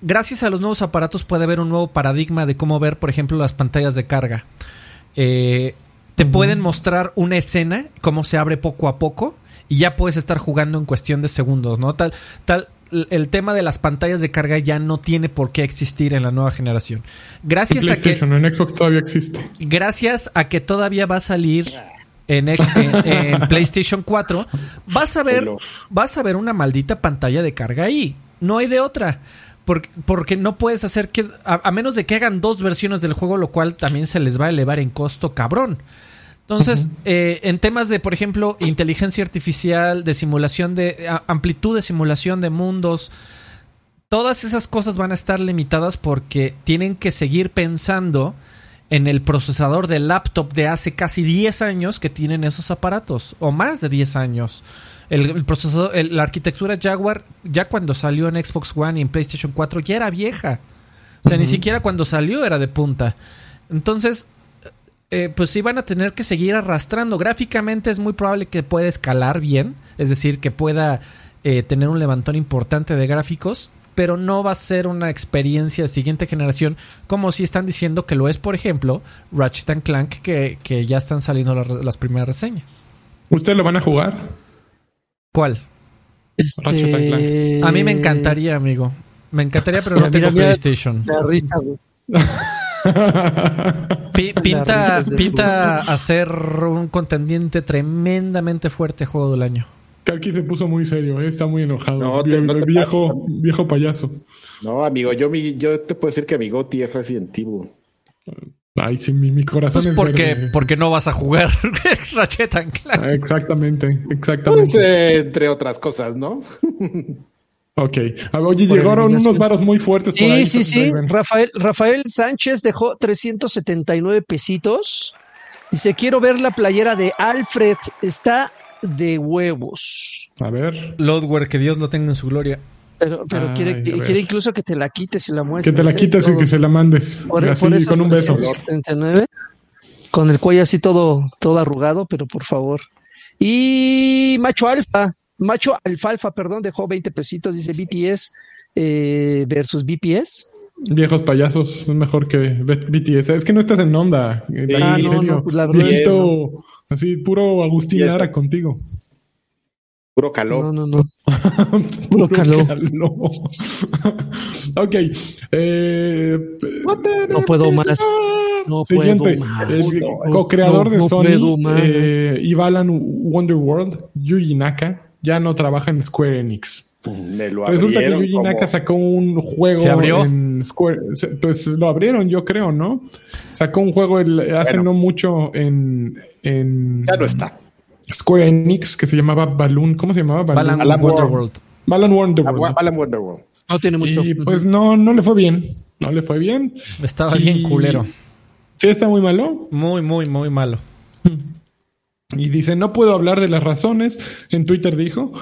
gracias a los nuevos aparatos puede haber un nuevo paradigma de cómo ver, por ejemplo, las pantallas de carga. Eh, te pueden mostrar una escena, cómo se abre poco a poco, y ya puedes estar jugando en cuestión de segundos, ¿no? Tal, tal, el tema de las pantallas de carga ya no tiene por qué existir en la nueva generación. Gracias en a que. En Xbox todavía existe. Gracias a que todavía va a salir. En, en, en PlayStation 4 vas a ver vas a ver una maldita pantalla de carga ahí no hay de otra porque, porque no puedes hacer que a, a, menos de que hagan dos versiones del juego lo cual también se les va a elevar en costo cabrón entonces, uh -huh. eh, en temas de, por ejemplo, inteligencia artificial, de simulación de amplitud de simulación de mundos, todas esas cosas van a estar limitadas porque tienen que seguir pensando en el procesador del laptop de hace casi 10 años que tienen esos aparatos, o más de 10 años. El, el procesador, el, la arquitectura Jaguar, ya cuando salió en Xbox One y en PlayStation 4, ya era vieja. O sea, uh -huh. ni siquiera cuando salió era de punta. Entonces, eh, pues sí van a tener que seguir arrastrando. Gráficamente es muy probable que pueda escalar bien, es decir, que pueda eh, tener un levantón importante de gráficos, pero no va a ser una experiencia de siguiente generación como si están diciendo que lo es, por ejemplo, Ratchet and Clank, que, que ya están saliendo las, las primeras reseñas. ¿Ustedes lo van a jugar? ¿Cuál? Este... Ratchet and Clank. A mí me encantaría, amigo. Me encantaría, pero no tengo PlayStation. La risa, güey. pinta, pinta hacer un contendiente tremendamente fuerte juego del año. Kalki se puso muy serio, ¿eh? está muy enojado. No, te, no te viejo, pases. viejo payaso. No, amigo, yo, mi, yo te puedo decir que mi Goti es Resident Evil. Ay, sí, mi, mi corazón pues es porque, verde. porque no vas a jugar Ratchet Clank. Exactamente, exactamente. Pues, eh, entre otras cosas, ¿no? Ok. Oye, por llegaron unos varos muy fuertes. Sí, por ahí, sí, sí. Rafael, Rafael Sánchez dejó 379 pesitos. Dice, quiero ver la playera de Alfred. Está de huevos. A ver. Lodware, que Dios lo tenga en su gloria. Pero, pero Ay, quiere, quiere, incluso que te la quites y la muestres. Que te la quites ¿eh? y que se la mandes. Por, así, por con un beso. 379, con el cuello así todo, todo arrugado, pero por favor. Y Macho Alfa, Macho Alfalfa, perdón, dejó 20 pesitos, dice BTS eh, versus BPS. Viejos payasos, es mejor que BTS. Es que no estás en onda. Sí, ah, en no, serio. no, pues la verdad Viejito, no. así, puro Agustín Lara contigo. Puro calor. No, no, no. puro, puro calor. calor. ok. Eh, no puedo más. No Siguiente, puedo más. Co-creador de Sony, eh, Ivalan Wonderworld, Yuji Naka, ya no trabaja en Square Enix. Resulta que Yuji como... Naka sacó un juego ¿Se abrió? en Square. Pues lo abrieron, yo creo, ¿no? Sacó un juego el, hace bueno. no mucho en, en. Ya no está. Square Enix que se llamaba Balloon. ¿Cómo se llamaba? Balan, Balan Wonderworld. Balan Wonderworld. Balan Wonderworld. No tiene mucho. Y pues no, no le fue bien. No le fue bien. Estaba y... bien culero. Sí, está muy malo. Muy, muy, muy malo. Y dice, no puedo hablar de las razones, en Twitter dijo,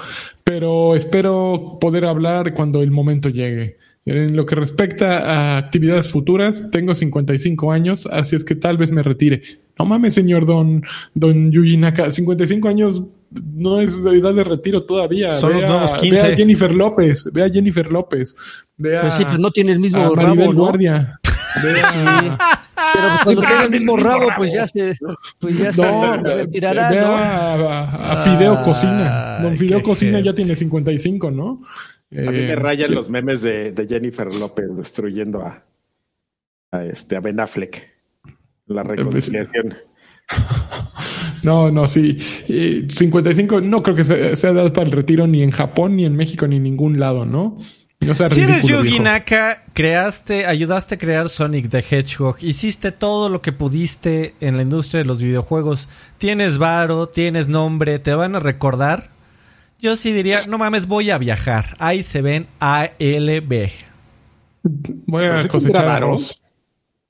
pero espero poder hablar cuando el momento llegue. En lo que respecta a actividades futuras, tengo 55 años, así es que tal vez me retire. No mames, señor don, don Yuji Naka, 55 años no es de edad de retiro todavía. Son Vea- nuevos 15. Ve a Jennifer López, ve a Jennifer López, ve a, Pues sí, pues no tiene el mismo a rabo, Maribel ¿no? Guardia. Ve a- Pero cuando Sí, tenga el pero mismo rabo, pues ya se, pues ya se No, retirará, ve ¿no? a, a- a Fideo Ay, Cocina. Don Fideo Cocina ya tiene 55, ¿no? A mí Eh, me rayan sí. los memes de, de Jennifer López destruyendo a, a este a Ben Affleck. La reconciliación. No, no, sí. Eh, 55 no creo que sea, sea edad para el retiro ni en Japón, ni en México, ni en ningún lado, ¿no? No Si eres Yugi viejo. Naka, creaste, ayudaste a crear Sonic the Hedgehog, hiciste todo lo que pudiste en la industria de los videojuegos, tienes varo, tienes nombre, te van a recordar. Yo sí diría, no mames, voy a viajar. Ahí se ven ALB. Voy a sí cosechar arroz.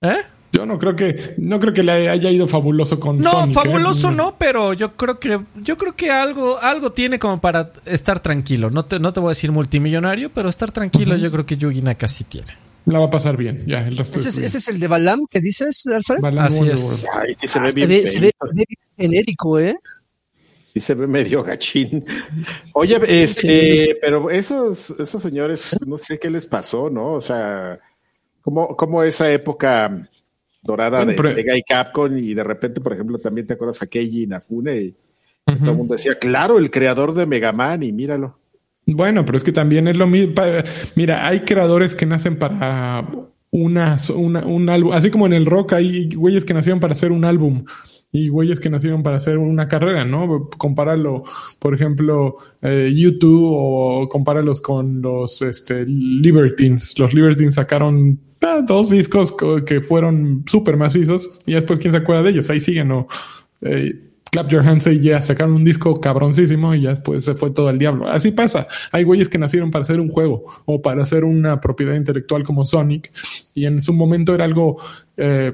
¿Eh? Yo no creo que, no creo que le haya ido fabuloso con No, Sonic, ¿eh? fabuloso no, pero yo creo que yo creo que algo algo tiene como para estar tranquilo. No te, no te voy a decir multimillonario, pero estar tranquilo yo creo que Yugi Naka sí tiene. La va a pasar bien, ya, el resto ¿Ese es, bien. ese es el de Balam que dices, Alfred? Así es. Ay, sí se ve Ah, bien. ve, se ve, feíto. se ve bien genérico, ¿eh? Sí se ve medio gachín. Oye, este, pero esos, esos señores, no sé qué les pasó, ¿no? O sea, como, como esa época dorada Bueno, de Sega y Capcom y de repente, por ejemplo, también te acuerdas a Keiji Inafune y Ujú. todo el mundo decía, claro, el creador de Mega Man y míralo. Bueno, pero es que también es lo mismo. Mira, hay creadores que nacen para una, una- un álbum, así como en el rock hay güeyes que nacieron para hacer un álbum y güeyes que nacieron para hacer una carrera, ¿no? Compáralo, por ejemplo, eh, YouTube o compáralos con los este, Libertines. Los Libertines sacaron ah, dos discos co- que fueron súper macizos y después quién se acuerda de ellos. Ahí siguen, ¿no? Eh, Clap Your Hands y ya sacaron un disco cabroncísimo y ya después se fue todo al diablo. Así pasa. Hay güeyes que nacieron para hacer un juego o para hacer una propiedad intelectual como Sonic y en su momento era algo eh,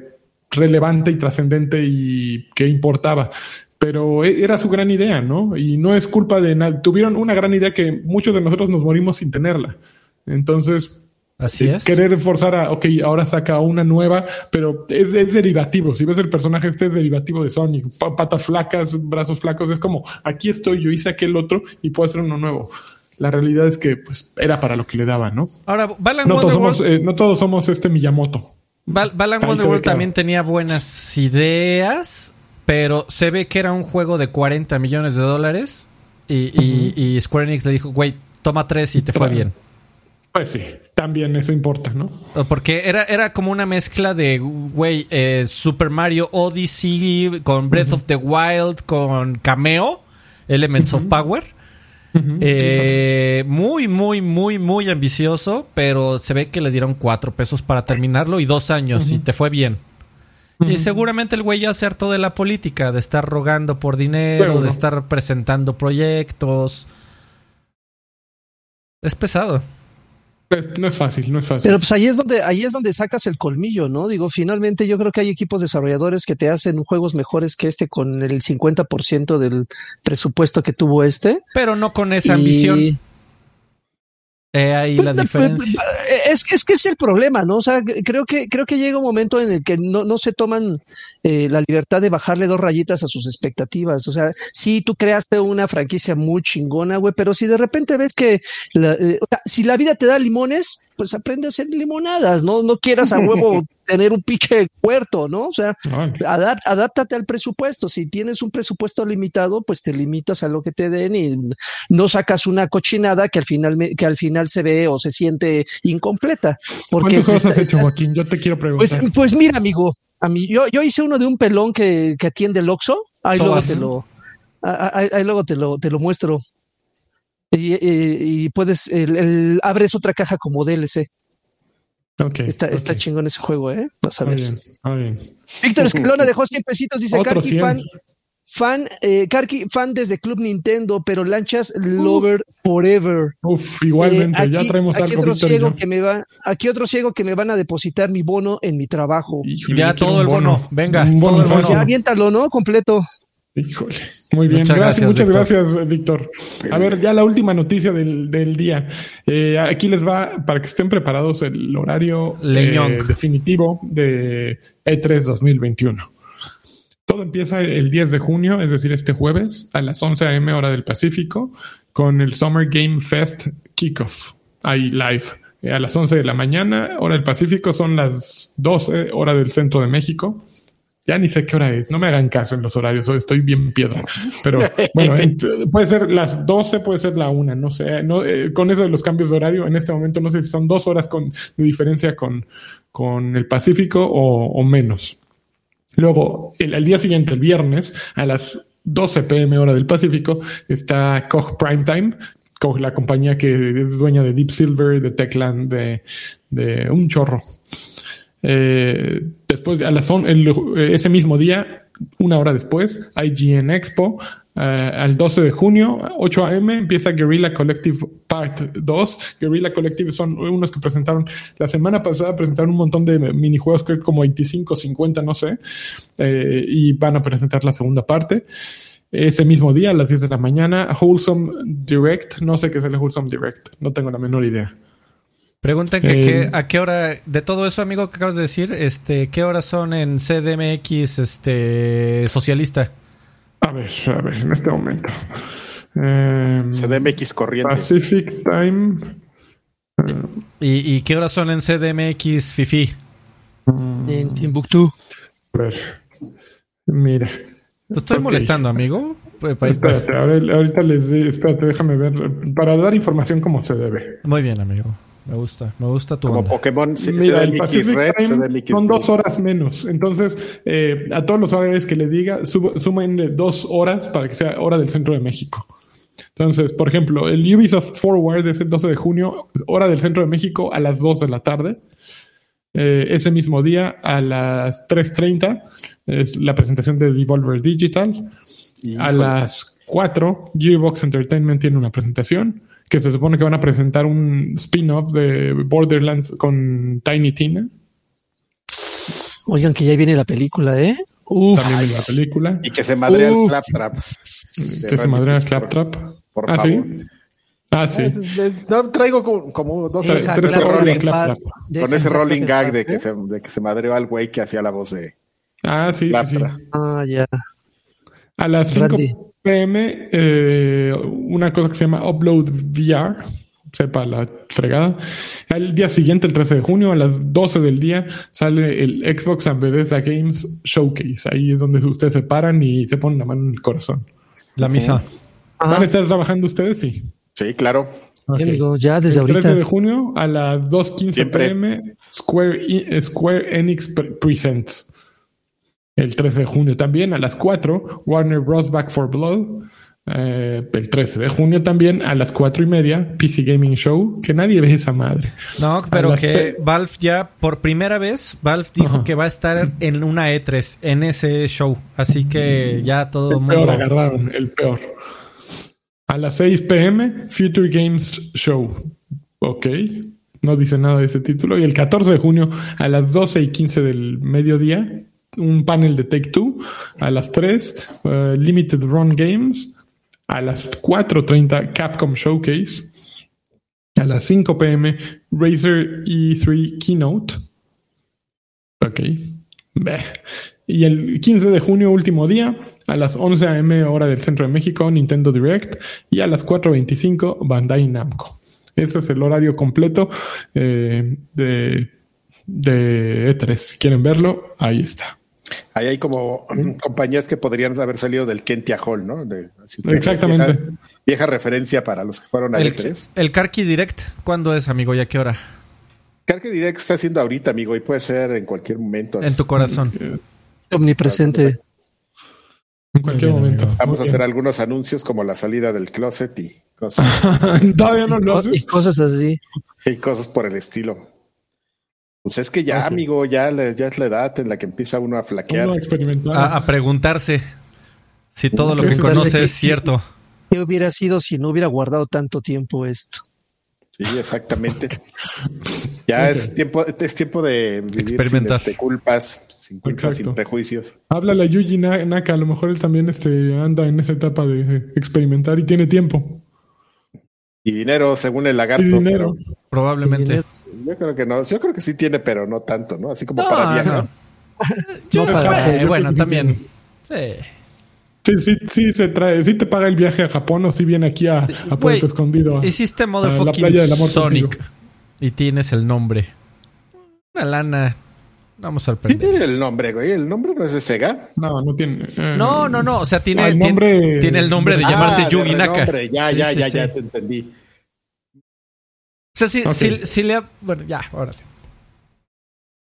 relevante y trascendente y que importaba. Pero e- era su gran idea, ¿no? Y no es culpa de nadie. Tuvieron una gran idea que muchos de nosotros nos morimos sin tenerla. Entonces, Así eh, es. Querer forzar a, ok, ahora saca una nueva, pero es, es derivativo. Si ves el personaje, este es derivativo de Sonic. Pa- patas flacas, brazos flacos. Es como, aquí estoy, yo hice aquel otro y puedo hacer uno nuevo. La realidad es que pues era para lo que le daban, ¿no? Ahora, Balan No todos, somos, eh, no todos somos este Miyamoto. Bal- Balan Wonderworld claro. también tenía buenas ideas, pero se ve que era un juego de 40 millones de dólares y, y- y Square Enix le dijo, güey, toma tres y te fue bien. Pues sí, también eso importa, ¿no? Porque era, era como una mezcla de, güey, eh, Super Mario Odyssey con Breath of the Wild, con Cameo, Elements of Power. Eh, muy, muy, muy, muy ambicioso, pero se ve que le dieron cuatro pesos para terminarlo y dos años y te fue bien. Y seguramente el güey ya se hartó de la política, de estar rogando por dinero, de estar presentando proyectos. Es pesado. Eh, No es fácil, no es fácil. Pero pues ahí es donde, ahí es donde sacas el colmillo, ¿no? Digo, finalmente yo creo que hay equipos desarrolladores que te hacen juegos mejores que este con el 50% del presupuesto que tuvo este. Pero no con esa Y- ambición. Eh, ahí Pues, la de- diferencia. pues, Es, que- es que es el problema, ¿no? O sea, creo que, creo que llega un momento en el que no, no se toman eh, la libertad de bajarle dos rayitas a sus expectativas. O sea, sí, tú creaste una franquicia muy chingona, güey, pero si de repente ves que la- eh, o sea, si la vida te da limones, pues aprende a hacer limonadas, ¿no? No quieras a huevo tener un pinche puerto, ¿no? O sea, adap- adáptate al presupuesto. Si tienes un presupuesto limitado, pues te limitas a lo que te den y no sacas una cochinada que al final me- que al final se ve o se siente incompleta. Porque ¿Cuántos juegos has hecho, Joaquín? Yo te quiero pues, preguntar. pues mira, amigo, a mí, yo, yo hice uno de un pelón que, que atiende el Oxxo. Ahí luego te lo, ah, ahí, ahí luego te lo, te lo muestro. Y, y- y puedes, el, el- abres otra caja como DLC. Está, está chingón ese juego, ¿eh? Vas a Muy ver. bien, muy bien. Víctor Escalona dejó 100 pesitos, dice 100. fan, fan, eh, Karki fan desde Club Nintendo, pero Lanchas Lover Forever. Uf, igualmente, Eh, ya aquí- traemos aquí algo, otro ciego que me va, aquí otro ciego que me van a depositar mi bono en mi trabajo. Híjole, Ya todo el bono, venga, Un todo bono el bono. Ya aviéntalo, ¿no? Completo. Híjole, muy bien. Muchas gracias, muchas gracias, Víctor. A ver, ya la última noticia del, día. Eh, aquí les va para que estén preparados el horario eh, definitivo de E3 2021. Todo empieza el 10 de junio, es decir, este jueves a las 11 a.m. hora del Pacífico, con el Summer Game Fest Kickoff, ahí live. Eh, a las 11 de la mañana, hora del Pacífico, son las 12 hora del centro de México. Ya ni sé qué hora es, no me hagan caso en los horarios, estoy bien piedra. Pero bueno, puede ser las 12, puede ser la 1, no sé. No, eh, con eso de los cambios de horario, en este momento no sé si son dos horas con, de diferencia con, con el Pacífico o, menos. Luego, el, día siguiente, el viernes, a las 12 pm hora del Pacífico, está Koch Primetime, Koch, la compañía que es dueña de Deep Silver, de Techland, de, un chorro. Eh, después, a las ese mismo día, una hora después, IGN Expo. Eh, al 12 de junio, 8 a.m., empieza Guerrilla Collective Part 2. Guerrilla Collective son unos que presentaron la semana pasada, presentaron un montón de minijuegos, creo que como 25, 50, no sé, eh, y van a presentar la segunda parte. Ese mismo día, a las 10 de la mañana, Wholesome Direct, no sé qué es el Wholesome Direct, no tengo la menor idea. Preguntan que, eh, a qué hora, de todo eso, amigo, que acabas de decir, este, ¿qué horas son en CDMX este, socialista? A ver, a ver, en este momento. Em, CDMX corriente. Pacific Time. ¿Y, qué horas son en CDMX FIFI? En Timbuktu. A ver, mira. Te estoy molestando, amigo. Pues, pues, espérate, ahorita les espérate, déjame ver, para dar información como se debe. Muy bien, amigo. Me gusta, me gusta tu Como Pokémon. Mira, el Pacific Time son dos horas menos. Entonces, eh, a todos los horarios que le diga, sumen dos horas para que sea hora del centro de México. Entonces, por ejemplo, el Ubisoft Forward es el 12 de junio, hora del centro de México a las 2 de la tarde. Eh, ese mismo día, a las 3.30, es la presentación de Devolver Digital. a las 4, Gearbox Entertainment tiene una presentación que se supone que van a presentar un spin-off de Borderlands con Tiny Tina. Oigan que ya viene la película, ¿eh? También viene la película. Y que se madrea el Claptrap. Que se madrea el Claptrap. Por ah, favor. ¿sí? Ah, sí. No, traigo como, dos tres rolling Con ese rolling gag de que, se, de que se madreó al güey que hacía la voz de. Ah, sí, sí, sí. Ah, ya. A las 5 pm, eh, una cosa que se llama Upload VR, sepa la fregada. Al día siguiente, el 13 de junio, a las 12 del día, sale el Xbox and Bethesda Games Showcase. Ahí es donde ustedes se paran y se ponen la mano en el corazón. La misa. ¿Van a estar trabajando ustedes? Sí. Sí, claro. ya desde el 13 de junio a las 2.15 pm, Square, Square Enix Presents. El 13 de junio también a las 4, Warner Bros. Back for Blood. Eh, el 13 de junio también a las 4 y media, PC Gaming Show, que nadie ve esa madre. No, pero que Valve ya por primera vez, Valve dijo que va a estar en una E3, en ese show. Así que ya todo el mundo... peor agarraron, el peor. A las 6 pm, Future Games Show. Ok, no dice nada de ese título. Y el 14 de junio a las 12 y 15 del mediodía, un panel de Take Two a las 3, eh, Limited Run Games, a las 4.30 Capcom Showcase, a las 5 pm Razer E3 Keynote. Ok. Y el 15 de junio, último día, a las 11 am hora del centro de México, Nintendo Direct, y a las 4.25 Bandai Namco. Ese es el horario completo eh, de, de E3. ¿Quieren verlo? Ahí está. Ahí hay como compañías que podrían haber salido del Kentia Hall, ¿no? Exactamente. Vieja, referencia para los que fueron a el, E3. ¿El Karki Direct cuándo es, amigo? ¿Y a qué hora? Karki Direct está haciendo ahorita, amigo, y puede ser en cualquier momento. En tu corazón. Omnipresente. En cualquier momento. Vamos a hacer algunos anuncios como la salida del closet y cosas. Todavía no lo haces. Y cosas así. Y cosas por el estilo. Pues es que ya, amigo, ya, ya es la edad en la que empieza uno a flaquear. a, a, preguntarse si todo lo que conoce es cierto. ¿Qué hubiera sido si no hubiera guardado tanto tiempo esto? Sí, exactamente. Ya es tiempo, es tiempo de vivir Experimentar. sin este, culpas, sin culpas, sin prejuicios. Háblale a Yuji Na- Naka, a lo mejor él también este, anda en esa etapa de experimentar y tiene tiempo. Y dinero, según el lagarto. Y dinero. Probablemente. pero Yo creo que no. Yo creo que sí tiene, pero no tanto, ¿no? Así como No, para viajar. no. Yo, No, para- eh, bueno, creo que sí también. Sí. Sí, sí, sí se trae, sí te paga el viaje a Japón o si viene aquí a, a Puerto Escondido. a- Hiciste a la motherfucking playa del amor Sonic contigo. y tienes el nombre. Una lana. Vamos a Sí sorprender. tiene el nombre, güey. El nombre no es de Sega. No, no tiene. eh, No, no, no. O sea, tiene, Ah, el nombre- tiene el nombre de llamarse Ah, Yugi de Naka. Ya, Sí, ya, sí, ya, sí. ya te entendí. O sea, si, si- si le ha- Bueno, ya, órale.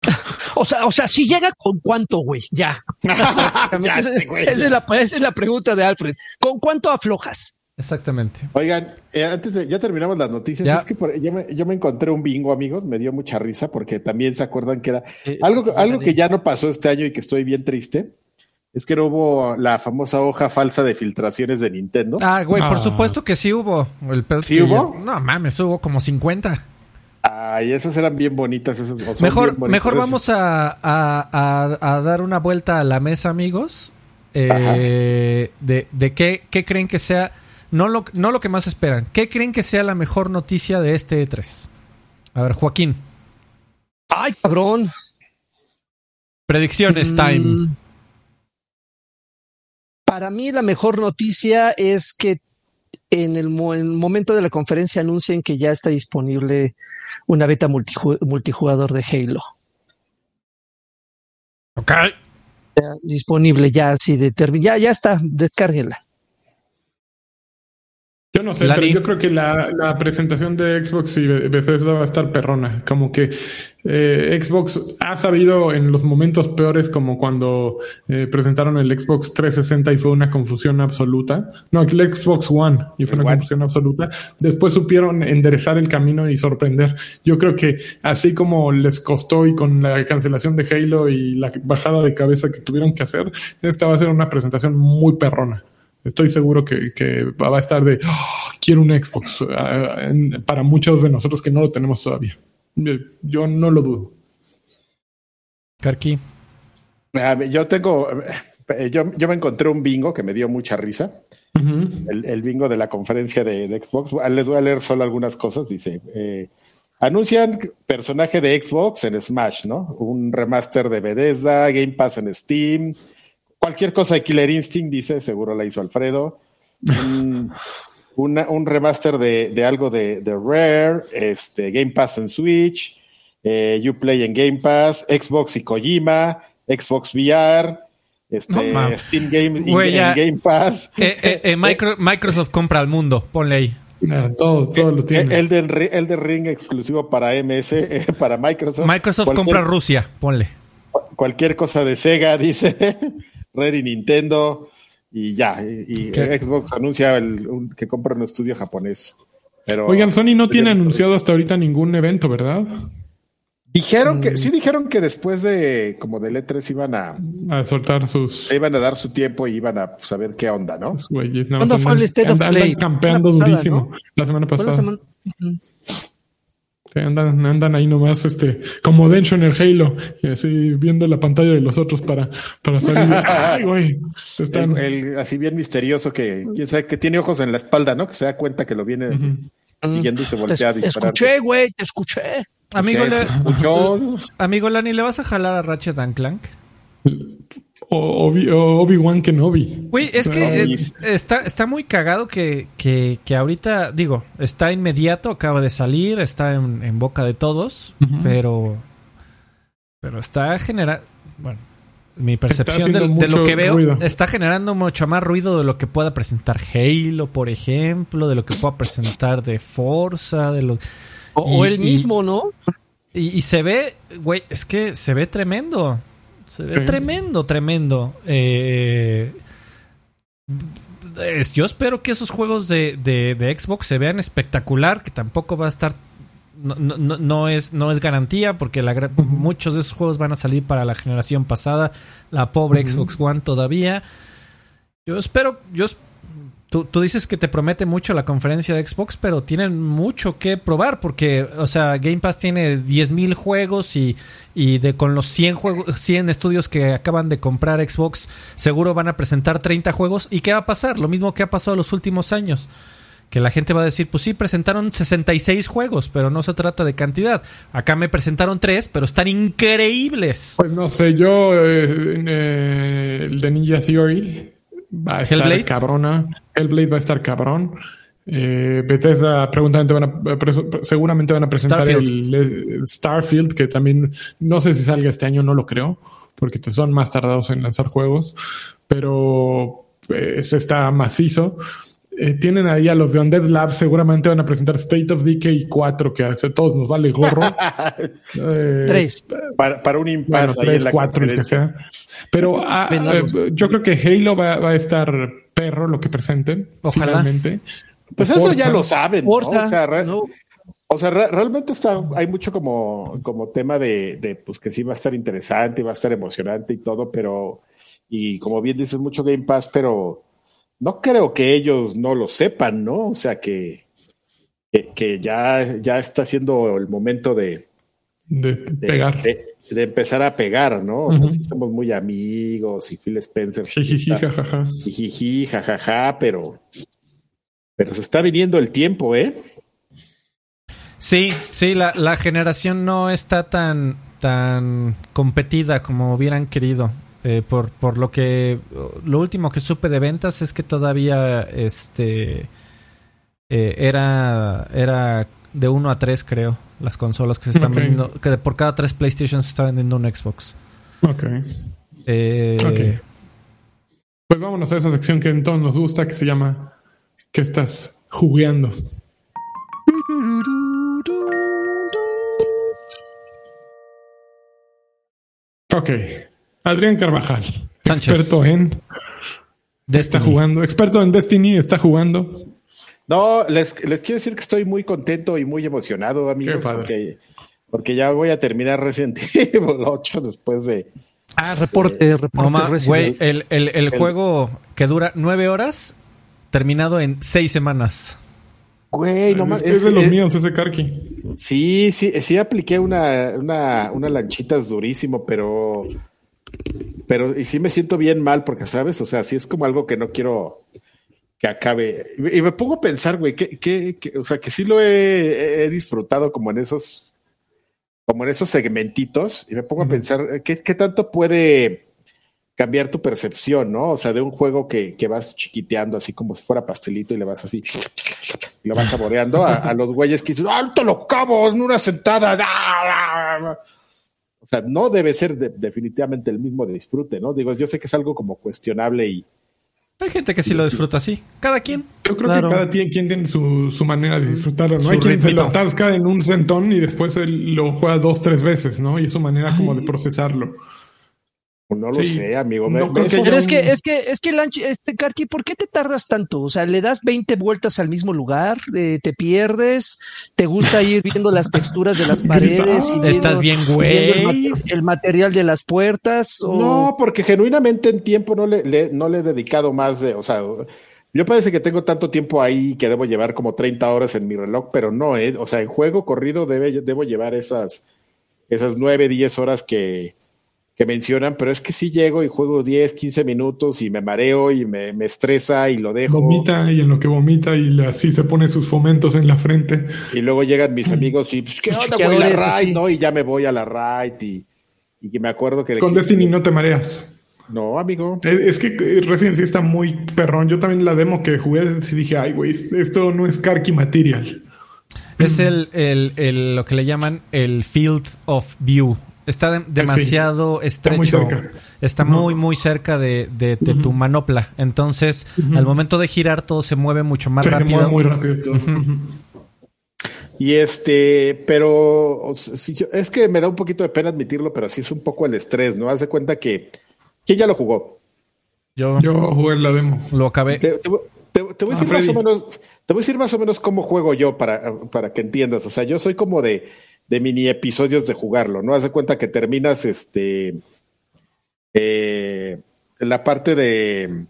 O sea, o sea, si llega con cuánto, güey, ya. Ya, esa, este güey. esa es la, esa es la pregunta de Alfred. ¿Con cuánto aflojas? Exactamente. Oigan, eh, antes de ya terminamos las noticias, Ya. es que por- yo, me, yo me encontré un bingo, amigos, me dio mucha risa porque también se acuerdan que era Eh, algo, algo que ya no pasó este año y que estoy bien triste. Es que no hubo la famosa hoja falsa de filtraciones de Nintendo. Ah, güey, por Ah. supuesto que sí hubo. El pedo ¿Sí hubo? ya- No mames, hubo como 50. Ay, esas eran bien bonitas. Esas, Mejor, bien bonitas mejor esas. vamos a, a- a- a dar una vuelta a la mesa, amigos. Eh, de, de qué, qué creen que sea, no lo, no lo que más esperan, ¿qué creen que sea la mejor noticia de este E3? A ver, Joaquín, Ay, cabrón. predicciones time. Mm. Para mí la mejor noticia es que en el, mo- en el momento de la conferencia anuncien que ya está disponible una beta multiju- multijugador de Halo. Ok. Ya disponible ya así de ya ya está, descárguenla. Yo no sé, Lani. pero yo creo que la, la presentación de Xbox y Be- Bethesda va a estar perrona. Como que eh, Xbox ha sabido en los momentos peores, como cuando eh, presentaron el Xbox 360 y fue una confusión absoluta. No, el Xbox One y fue El una One. confusión absoluta. Después supieron enderezar el camino y sorprender. Yo creo que así como les costó y con la cancelación de Halo y la bajada de cabeza que tuvieron que hacer, esta va a ser una presentación muy perrona. Estoy seguro que, que va a estar de "Oh, quiero un Xbox ah, en- para muchos de nosotros que no lo tenemos todavía. Yo, yo no lo dudo. Ah, Yo tengo, eh, yo, yo me encontré un bingo que me dio mucha risa. El, el bingo de la conferencia de, de Xbox. Ah, Les voy a leer solo algunas cosas. Dice, eh, anuncian personaje de Xbox en Smash, ¿no? Un remaster de Bethesda, Game Pass en Steam, cualquier cosa de Killer Instinct, dice, seguro la hizo Alfredo. Un, una- un remaster de, de algo de, de Rare, este, Game Pass en Switch, eh, Uplay en Game Pass, Xbox y Kojima, Xbox VR, este, No. Steam Game en- Güey, ya. Game Pass. Eh, eh, eh, Micro- Microsoft compra al mundo, ponle ahí. Ah, todo, todo lo tiene. El del Elden Ring exclusivo para MS, eh, para Microsoft. Microsoft Cualquier- compra Rusia, ponle. Cualquier cosa de Sega, dice. Rare y Nintendo. Y ya. Y. Xbox anuncia el- un- que compra un estudio japonés. Pero Oigan, Sony no tiene anunciado hasta ahorita ningún evento, ¿verdad? Dijeron Mm. que, sí dijeron que después de como del E3 iban a, A soltar sus, iban a dar su tiempo y iban a saber qué onda, ¿no? güeyes. ¿Cuándo fue el State of Play? campeando La pasada, durísimo. La semana la pasada. semana- andan, andan ahí nomás, este, como Dencho en el Halo, y así viendo la pantalla de los otros para, para salir. Ay, güey. Están. El, el- así bien misterioso que quién sabe que tiene ojos en la espalda, ¿no? Que se da cuenta que lo viene siguiendo y se voltea a Te, te disparar. escuché, güey, te escuché. Amigo, le- amigo Lani, ¿le vas a jalar a Ratchet and Clank? O Obi- Obi-Wan Kenobi. Güey, es que eh, está, está muy cagado que, que, que ahorita, digo, está inmediato, acaba de salir, está en, en boca de todos, pero pero está generando, bueno, mi percepción de, de lo mucho que veo ruido. está generando mucho más ruido de lo que pueda presentar Halo, por ejemplo, de lo que pueda presentar de Forza, de lo O, él y- mismo, ¿no? y, y se ve, güey, es que se ve tremendo. Se ve Sí. tremendo, tremendo. Eh, es- yo espero que esos juegos de, de- de Xbox se vean espectacular, que tampoco va a estar... No, no- es, no es garantía porque la, muchos de esos juegos van a salir para la generación pasada. La pobre. Xbox One todavía. Yo espero... Yo, es- Tú, tú, dices que te promete mucho la conferencia de Xbox, pero tienen mucho que probar porque, o sea, Game Pass tiene 10.000 juegos y, y de con los 100 juegos, 100 estudios que acaban de comprar Xbox, seguro van a presentar 30 juegos. ¿Y qué va a pasar? Lo mismo que ha pasado los últimos años. Que la gente va a decir, pues sí, presentaron 66 juegos, pero no se trata de cantidad. Acá me presentaron 3, pero están increíbles. Pues no sé, yo, eh, eh, el de Ninja Theory va a estar cabrona. Hellblade va a estar cabrón. Eh, Bethesda seguramente van a presentar el Starfield, que también no sé si salga este año, no lo creo, porque son más tardados en lanzar juegos, pero pues, está macizo. Eh, tienen ahí a los de Undead Labs, seguramente van a presentar State of Decay 4, que a todos nos vale gorro. eh, tres. Para, un impasse. Bueno, tres, cuatro, el que sea. Pero ah, eh, yo creo que Halo va, va, a estar perro lo que presenten. Ojalá. Pues eso ya lo saben. O sea, o sea realmente está, hay mucho como, como tema de, de, pues que sí va a estar interesante, va a estar emocionante y todo, pero, y como bien dices, mucho Game Pass, pero no creo que ellos no lo sepan, ¿no? O sea que, que, ya, ya está siendo el momento de, de, pegar. De, empezar a pegar, ¿no? O sea, sí somos muy amigos y Phil Spencer. Jijiji, jajaja, pero, pero se está viniendo el tiempo, ¿eh? Sí, sí, la, la generación no está tan, tan competida como hubieran querido. Eh, por, por lo que lo último que supe de ventas es que todavía este eh, era era de 1 a 3 creo las consolas que se están vendiendo que por cada 3 PlayStation se está vendiendo un Xbox. Ok. Eh, pues vámonos a esa sección que en todos nos gusta que se llama ¿qué estás jugando? Ok. Adrián Carvajal, experto en. Está jugando, experto en Destiny, está jugando. No, les, quiero decir que estoy muy contento y muy emocionado, amigos, porque, porque ya voy a terminar Resident Evil 8 después de. Ah, reporte, reporte. güey, el, el, juego que dura nueve horas, terminado en seis semanas. Güey, no más. Es, de los míos ese Karki. Sí, sí, sí apliqué una, una, una lanchitas durísimo, pero pero y sí me siento bien mal porque, ¿sabes? O sea, sí es como algo que no quiero que acabe. Y me pongo a pensar, güey, que, o sea, que sí lo he, disfrutado como en esos, como en esos segmentitos y me pongo a pensar, ¿qué, tanto puede cambiar tu percepción, ¿no? O sea, de un juego que, vas chiquiteando así como si fuera pastelito y le vas así, y lo vas saboreando a, los güeyes que dicen, ¡alto lo cabo en una sentada! O sea, no debe ser definitivamente el mismo disfrute, ¿no? Digo, yo sé que es algo como cuestionable y... Hay gente que sí lo disfruta así. Cada quien. Yo creo que cada quien, tiene su, manera de disfrutarlo, ¿no? Hay quien se lo atasca en un centón y después lo juega dos, tres veces, ¿no? Y es su manera como de procesarlo. No lo sé, amigo. pero es, que, es que, es que, este, Karki, ¿por qué te tardas tanto? O sea, le das 20 vueltas al mismo lugar, eh, te pierdes, te gusta ir viendo las texturas de las paredes. Y Estás bien, güey. El, material de las puertas. No, porque genuinamente en tiempo no le, no le he dedicado más de, o sea, yo parece que tengo tanto tiempo ahí que debo llevar como 30 horas en mi reloj, pero no, eh, o sea, en juego corrido debe, debo llevar esas, esas 9, 10 horas que que mencionan, pero es que si llego y juego 10, 15 minutos y me mareo y me, estresa y lo dejo. Vomita y en lo que vomita y así se pone sus fomentos en la frente. Y luego llegan mis amigos y pues, ¿qué onda? Voy a la ride, ¿no? Y ya me voy a la ride y, y que me acuerdo que... Con Destiny no te mareas. No, amigo. Es, que Resident sí está muy perrón. Yo también la demo que jugué, sí dije, ay, güey, esto no es Karki Material. Es el, el, el, lo que le llaman el Field of View. Está demasiado estrecho. Está muy, muy cerca de, de, tu manopla. Entonces, al momento de girar, todo se mueve mucho más rápido. Se mueve muy rápido. Y este, pero es que me da un poquito de pena admitirlo, pero sí es un poco el estrés, ¿no? Haz de cuenta que. ¿Quién ya lo jugó? Yo, Yo jugué la demo. Lo acabé. Te, voy a decir más o menos. Te voy a decir más o menos cómo juego yo para, para que entiendas. O sea, yo soy como de de mini episodios de jugarlo, ¿no? Haz de cuenta que terminas este eh, la parte de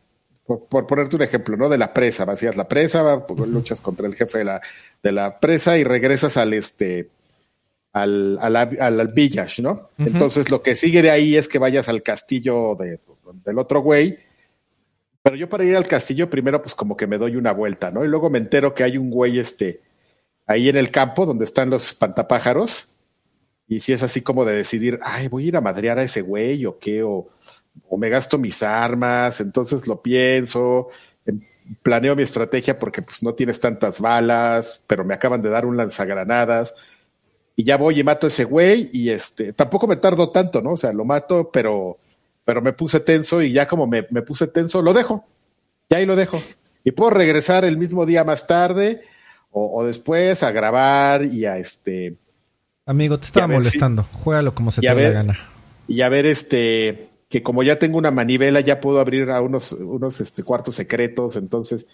por, ponerte un ejemplo, ¿no? De la presa, vacías la presa, luchas contra el jefe de la, de la presa y regresas al este al, al, al, village, ¿no? Entonces lo que sigue de ahí es que vayas al castillo de, del otro güey. Pero yo para ir al castillo primero pues como que me doy una vuelta, ¿no? Y luego me entero que hay un güey este ahí en el campo donde están los espantapájaros. Y si es así como de decidir, ay, voy a ir a madrear a ese güey o qué, o, o me gasto mis armas, entonces lo pienso, em, planeo mi estrategia porque pues no tienes tantas balas, pero me acaban de dar un lanzagranadas y ya voy y mato a ese güey y este, tampoco me tardo tanto, ¿no? O sea, lo mato, pero, pero me puse tenso y ya como me, me puse tenso, lo dejo, y ahí lo dejo. Y puedo regresar el mismo día más tarde o, después a grabar y a este. Amigo, te estaba molestando. Juégalo como se te dé la gana. Y a ver, este, que como ya tengo una manivela, ya puedo abrir a unos, unos este, cuartos secretos. Entonces,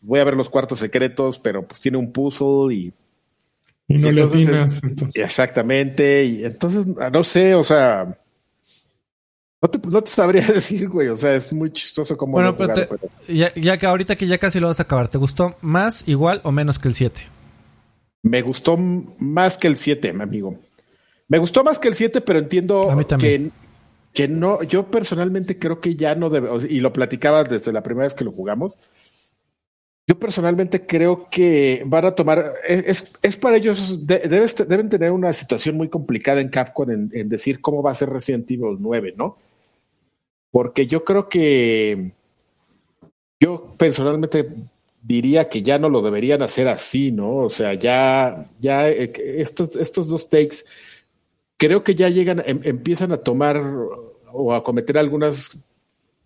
voy a ver los cuartos secretos, pero pues tiene un puzzle y. Y no le atinas. Exactamente. Y entonces, no sé, o sea. No te, no te, sabría decir, güey. O sea, es muy chistoso como. Bueno, pero, Ya, que ahorita que ya casi lo vas a acabar, ¿te gustó más, igual o menos que el 7? Me gustó más que el 7, mi amigo. Me gustó más que el 7, pero entiendo que, que no. Yo personalmente creo que ya no debe. Y lo platicaba desde la primera vez que lo jugamos. Yo personalmente creo que van a tomar, es, es, para ellos, deben tener una situación muy complicada en Capcom en, en, decir cómo va a ser Resident Evil 9, ¿no? Porque yo creo que yo personalmente diría que ya no lo deberían hacer así, ¿no? O sea, ya, ya eh, estos, estos dos takes creo que ya llegan, em, empiezan a tomar o a cometer algunas,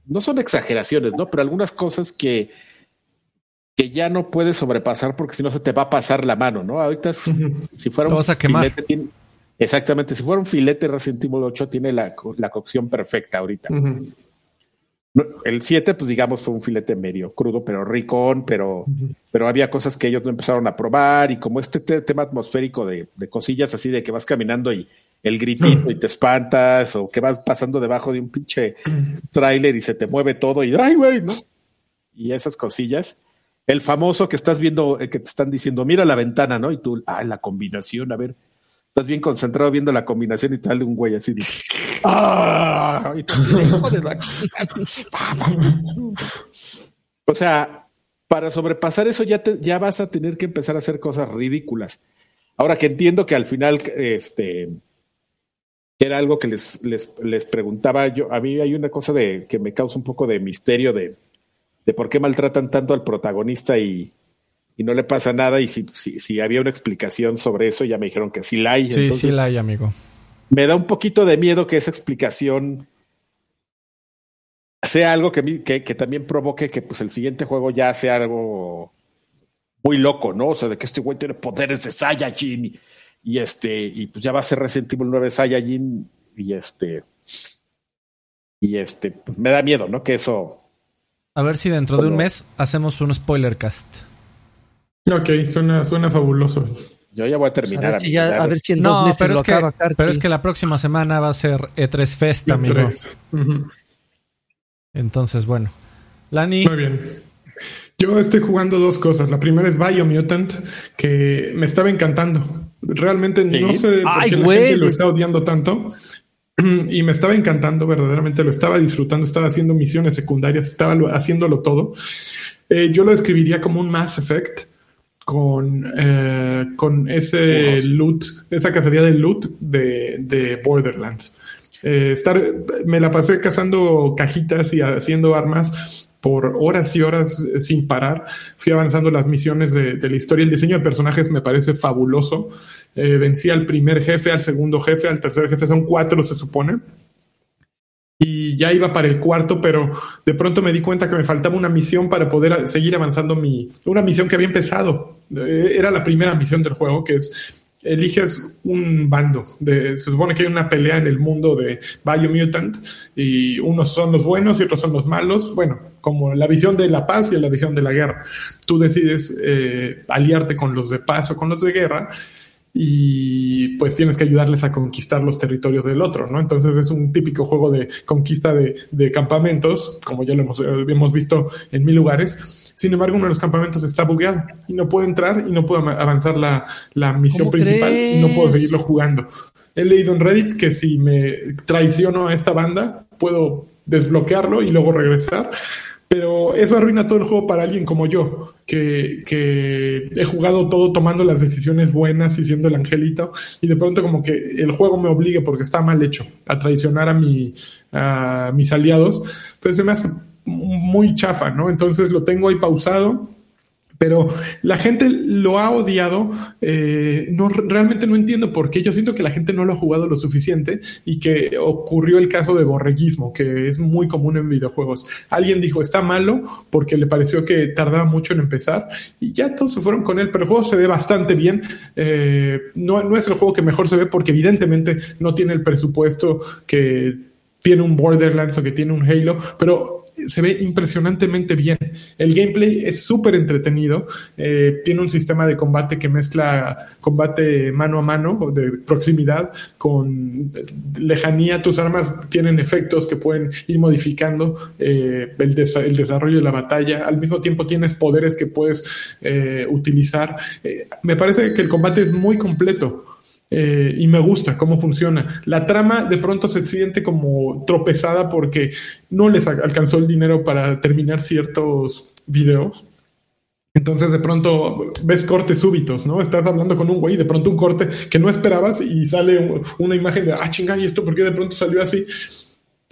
no son exageraciones, ¿no? Pero algunas cosas que, que ya no puedes sobrepasar porque si no se te va a pasar la mano, ¿no? Ahorita si fuera un filete, Exactamente, si fuera un filete Resident Evil 8 tiene la, la cocción perfecta ahorita. El 7, pues digamos, fue un filete medio crudo, pero ricón, pero, pero había cosas que ellos no empezaron a probar y como este tema atmosférico de, de, cosillas así de que vas caminando y el gritito y te espantas o que vas pasando debajo de un pinche tráiler y se te mueve todo y ¡ay, güey! ¿no? Y esas cosillas. El famoso que estás viendo, eh, que te están diciendo, mira la ventana, ¿no? Y tú, ah, la combinación, a ver, estás bien concentrado viendo la combinación y te sale un güey así ¡Ah! o sea, para sobrepasar eso ya, ya vas a tener que empezar a hacer cosas ridículas. Ahora que entiendo que al final, este, era algo que les, les, les, preguntaba yo, a mí hay una cosa de que me causa un poco de misterio de, de por qué maltratan tanto al protagonista y, y no le pasa nada. Y si, si, había una explicación sobre eso, ya me dijeron que sí la hay. Sí, sí la hay, amigo. Me da un poquito de miedo que esa explicación sea algo que, que, que, también provoque que pues el siguiente juego ya sea algo muy loco, ¿no? O sea, de que este güey tiene poderes de Saiyajin y, y este, y pues ya va a ser Resident Evil 9 Saiyajin y este, y este, pues me da miedo, ¿no? Que eso... A ver si dentro de un mes hacemos un spoiler cast. Ok, suena, suena fabuloso. Yo ya voy a terminar. A ver si, a ver si en dos meses pero lo es que, acaba Pero es que la próxima semana va a ser E3 Fest, amigo. Entonces, bueno. Lani. Muy bien. Yo estoy jugando dos cosas. La primera es Biomutant, que me estaba encantando. Realmente no sé por qué la gente lo está odiando tanto. Y me estaba encantando, verdaderamente lo estaba disfrutando, estaba haciendo misiones secundarias, estaba haciéndolo todo. Eh, yo lo describiría como un Mass Effect con, eh, con ese loot, esa cacería de loot de, de Borderlands. Eh, estar, me la pasé cazando cajitas y haciendo armas por horas y horas eh, sin parar. Fui avanzando las misiones de, de la historia. El diseño de personajes me parece fabuloso. vencí al primer jefe, al segundo jefe, al tercer jefe. Son cuatro, se supone y ya iba para el cuarto, pero de pronto me di cuenta que me faltaba una misión para poder seguir avanzando mi, una misión que había empezado. Eh, era la primera misión del juego, que es eliges un bando. De, se supone que hay una pelea en el mundo de Biomutant y unos son los buenos y otros son los malos. Bueno, como la visión de la paz y la visión de la guerra. Tú decides eh, aliarte con los de paz o con los de guerra y pues tienes que ayudarles a conquistar los territorios del otro, ¿no? Entonces es un típico juego de conquista de, campamentos, como ya lo hemos, hemos, visto en mil lugares. Sin embargo, uno de los campamentos está bugueado y no puedo entrar y no puedo avanzar la, la misión principal y no puedo seguirlo jugando. He leído en Reddit que si me traiciono a esta banda, puedo desbloquearlo y luego regresar. Pero eso arruina todo el juego para alguien como yo, que, que, he jugado todo tomando las decisiones buenas y siendo el angelito, y de pronto como que el juego me obligue, porque está mal hecho, a traicionar a, mi, a mis aliados, pues se me hace muy chafa, ¿no? Entonces lo tengo ahí pausado pero la gente lo ha odiado. Eh, no, realmente no entiendo por qué. Yo siento que la gente no lo ha jugado lo suficiente y que ocurrió el caso de borreguismo, que es muy común en videojuegos. Alguien dijo está malo porque le pareció que tardaba mucho en empezar y ya todos se fueron con él. Pero el juego se ve bastante bien. Eh, no, no es el juego que mejor se ve porque evidentemente no tiene el presupuesto que tiene un Borderlands o que tiene un Halo, pero se ve impresionantemente bien. El gameplay es súper entretenido. Eh, tiene un sistema de combate que mezcla combate mano a mano, de proximidad, con lejanía. Tus armas tienen efectos que pueden ir modificando eh, el, desarrollo de la batalla. Al mismo tiempo tienes poderes que puedes eh, utilizar. me parece que el combate es muy completo. Eh, y me gusta cómo funciona. La trama de pronto se siente como tropezada porque no les alcanzó el dinero para terminar ciertos videos. Entonces de pronto ves cortes súbitos, ¿no? Estás hablando con un güey de pronto un corte que no esperabas y sale una imagen de, ah, chinga, ¿y esto por qué de pronto salió así?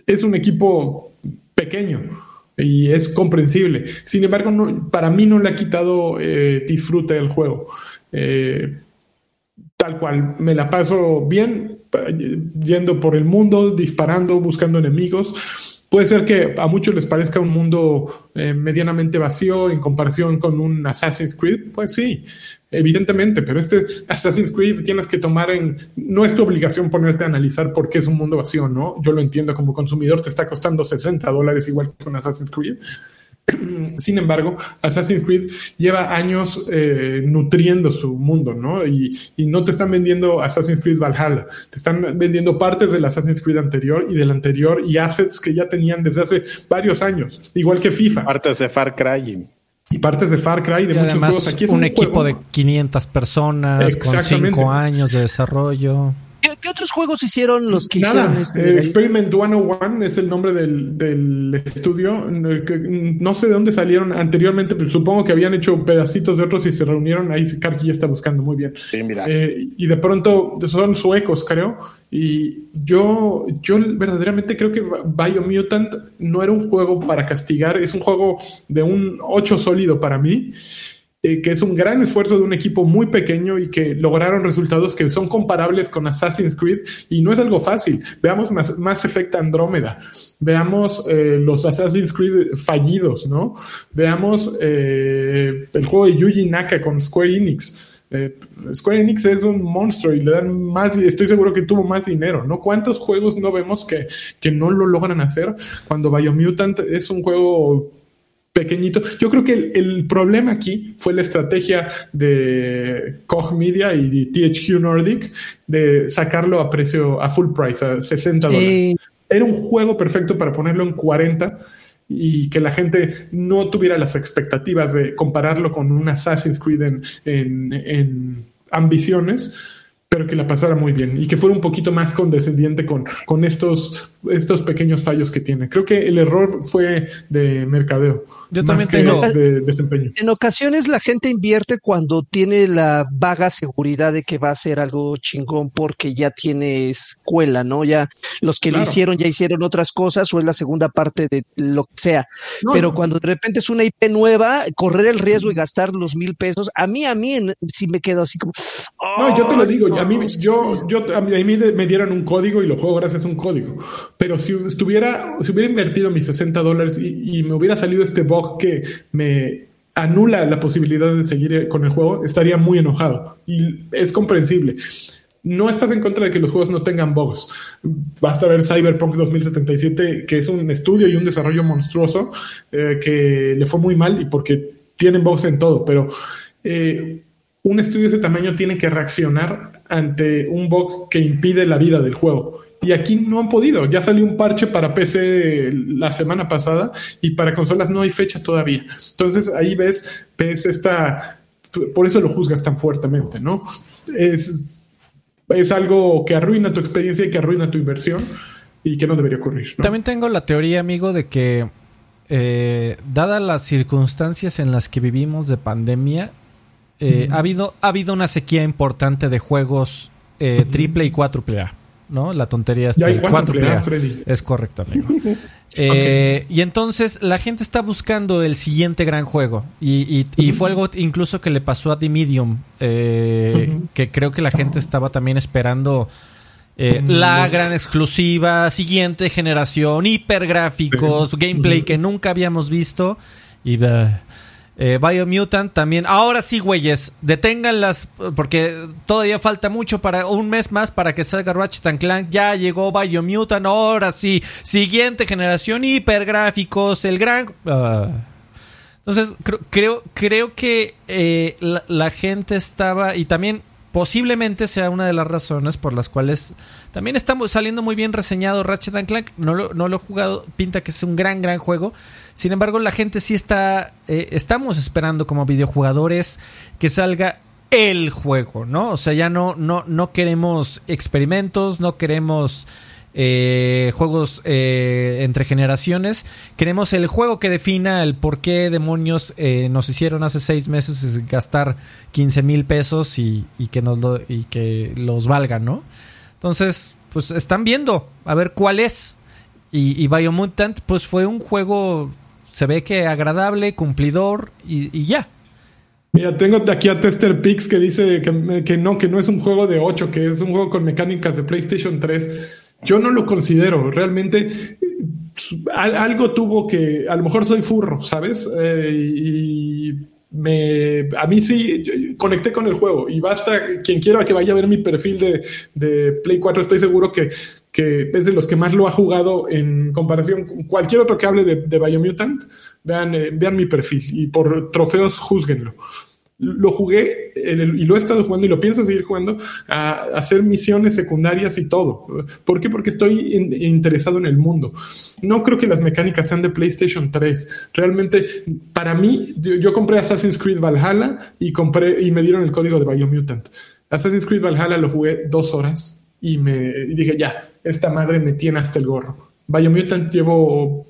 Es un equipo pequeño y es comprensible. Sin embargo, no, para mí no le ha quitado eh, disfrute del juego. Eh, tal cual, me la paso bien yendo por el mundo, disparando, buscando enemigos. Puede ser que a muchos les parezca un mundo eh, medianamente vacío en comparación con un Assassin's Creed. Pues sí, evidentemente, pero este Assassin's Creed tienes que tomar en... No es tu obligación ponerte a analizar por qué es un mundo vacío, ¿no? Yo lo entiendo como consumidor, te está costando 60 dólares igual que un Assassin's Creed. Sin embargo, Assassin's Creed lleva años eh, nutriendo su mundo, ¿no? Y, no te están vendiendo Assassin's Creed Valhalla, te están vendiendo partes del Assassin's Creed anterior y del anterior y assets que ya tenían desde hace varios años, igual que FIFA. Partes de Far Cry. Y partes de Far Cry, de muchos juegos. Aquí es un, equipo de 500 personas con 5 años de desarrollo. ¿Qué, otros juegos hicieron los que Nada, hicieron este? Eh, Experiment 101 es el nombre del, estudio. No sé de dónde salieron anteriormente, pero supongo que habían hecho pedacitos de otros y se reunieron. Ahí Karki ya está buscando muy bien. Eh, y de pronto son suecos, creo. Y yo, yo verdaderamente creo que Biomutant no era un juego para castigar, es un juego de un 8 sólido para mí. Eh, que es un gran esfuerzo de un equipo muy pequeño y que lograron resultados que son comparables con Assassin's Creed y no es algo fácil. Veamos más, Effect Andrómeda, veamos eh, los Assassin's Creed fallidos, ¿no? Veamos eh, el juego de Yuji Naka con Square Enix. Square Enix es un monstruo y le dan más, estoy seguro que tuvo más dinero, ¿no? ¿Cuántos juegos no vemos que, que no lo logran hacer cuando Biomutant es un juego pequeñito. Yo creo que el, problema aquí fue la estrategia de Koch Media y de THQ Nordic de sacarlo a precio, a full price, a 60 dólares. Era un juego perfecto para ponerlo en 40 y que la gente no tuviera las expectativas de compararlo con un Assassin's Creed en, en, en ambiciones pero que la pasara muy bien y que fuera un poquito más condescendiente con, con estos, estos pequeños fallos que tiene. Creo que el error fue de mercadeo. Yo también tengo de desempeño. En ocasiones la gente invierte cuando tiene la vaga seguridad de que va a ser algo chingón porque ya tiene escuela, ¿no? Ya los que lo hicieron ya hicieron otras cosas o es la segunda parte de lo que sea. pero cuando de repente es una IP nueva, correr el riesgo y gastar los mil pesos, a mí, a mí sí me quedo así como. no, yo te lo digo, a mí, yo, yo, a mí me dieron un código y lo juego gracias a un código. Pero si estuviera, si hubiera invertido mis 60 dólares y, y me hubiera salido este bug que me anula la posibilidad de seguir con el juego, estaría muy enojado. Y es comprensible. No estás en contra de que los juegos no tengan bugs. Basta ver Cyberpunk 2077, que es un estudio y un desarrollo monstruoso eh, que le fue muy mal y porque tienen bugs en todo, pero eh, un estudio de ese tamaño tiene que reaccionar ante un bug que impide la vida del juego. Y aquí no han podido. Ya salió un parche para PC la semana pasada y para consolas no hay fecha todavía. Entonces ahí ves, ves esta... Por eso lo juzgas tan fuertemente, ¿no? Es, es algo que arruina tu experiencia y que arruina tu inversión y que no debería ocurrir. También tengo la teoría, amigo, de que eh, dadas las circunstancias en las que vivimos de pandemia, eh, ha, habido, ha habido una sequía importante de juegos eh, triple y cuádruple A. ¿no? La tontería es cuádruple A, Freddy. Es correcto, amigo. Eh, y entonces la gente está buscando el siguiente gran juego. Y, fue algo incluso que le pasó a The Medium, que creo que la gente estaba también esperando la gran exclusiva, siguiente generación, hipergráficos, gameplay que nunca habíamos visto. Y eh, Biomutant también. Ahora sí, güeyes, deténganlas porque todavía falta mucho para un mes más para que salga Ratchet Clank. Ya llegó Biomutant, ahora sí. Siguiente generación, hipergráficos, el gran... Ah. Entonces, creo, creo, que eh, la, gente estaba... Y también posiblemente sea una de las razones por las cuales también estamos saliendo muy bien reseñado Ratchet Clank. No lo, no lo he jugado, pinta que es un gran, gran juego. Sin embargo, la gente sí está, eh, estamos esperando como videojugadores que salga el juego, ¿no? O sea, ya no, no, no queremos experimentos, no queremos eh, juegos eh, entre generaciones. Queremos el juego que defina el por qué demonios nos hicieron hace seis meses gastar 15 mil pesos y, que nos y que los valgan, ¿no? Entonces, pues están viendo a ver cuál es. Y, y Biomutant, pues fue un juego se ve que agradable, cumplidor y, ya. Mira, tengo aquí a Tester Pix que dice que, no, que no es un juego de 8, que es un juego con mecánicas de PlayStation 3. Yo no lo considero, realmente algo tuvo que, a lo mejor soy furro, ¿sabes? Eh, y me, a mí sí conecté con el juego y basta quien quiera que vaya a ver mi perfil de, de Play 4, estoy seguro que que es de los que más lo ha jugado en comparación con cualquier otro que hable de, de Biomutant. Vean, eh, vean mi perfil y por trofeos juzguenlo. Lo jugué y lo he estado jugando y lo pienso seguir jugando a, hacer misiones secundarias y todo. ¿Por qué? Porque estoy interesado en el mundo. No creo que las mecánicas sean de PlayStation 3. Realmente, para mí, yo, compré Assassin's Creed Valhalla y compré y me dieron el código de Biomutant. Assassin's Creed Valhalla lo jugué dos horas y me dije, ya, esta madre me tiene hasta el gorro. Biomutant llevo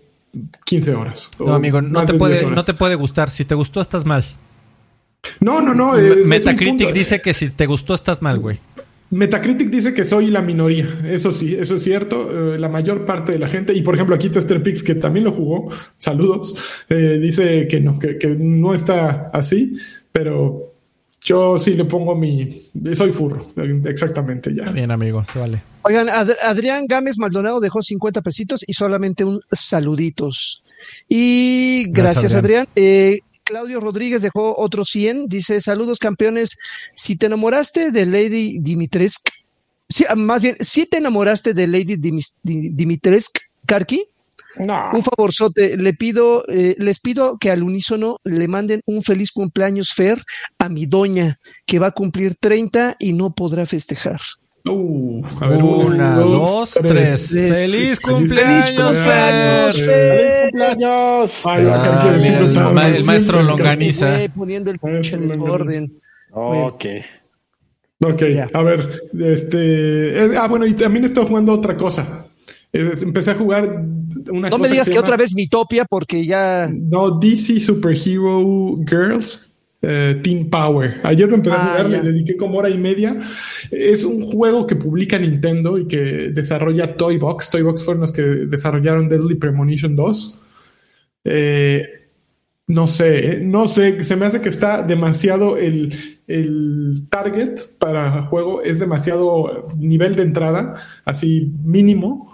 15 horas. No, amigo, no te, puede, no te puede gustar. Si te gustó, estás mal. No, no, no. Metacritic dice que si te gustó, estás mal, güey. Metacritic dice que soy la minoría, eso sí, eso es cierto. Eh, la mayor parte de la gente, y por ejemplo aquí Tester Pix, que también lo jugó, saludos, eh, dice que no, que, que, no está así, pero yo sí le pongo mi. Soy furro, exactamente ya. Bien, amigo, se vale. Oigan, Adrián Gámez Maldonado dejó 50 pesitos y solamente un saluditos. Y gracias, Adrián. Eh, Claudio Rodríguez dejó otros 100. Dice: Saludos, campeones. Si te enamoraste de Lady Dimitrescu, más bien, si te enamoraste de Lady Dimitrescu, Karki, un favorzote, le pido, eh, les pido que al unísono le manden un feliz cumpleaños Fer a mi doña, que va a cumplir 30 y no podrá festejar. Uh, una, dos, tres. ¡Feliz, cumpleaños, Fer! ¡Feliz cumpleaños! el, maestro Longaniza. Poniendo el pinche desorden. Ok. Ok, a ver, este. ah, bueno, y también estado jugando otra cosa. Empecé a jugar una No me digas que, otra vez Mitopia, porque ya. No, DC Superhero Girls. Eh, Team Power. Ayer lo empecé a ah, jugar, le dediqué como hora y media. Es un juego que publica Nintendo y que desarrolla Toybox. Toybox fueron los que desarrollaron Deadly Premonition 2. Eh, no sé, eh, no sé, se me hace que está demasiado el, el target para juego, es demasiado nivel de entrada, así mínimo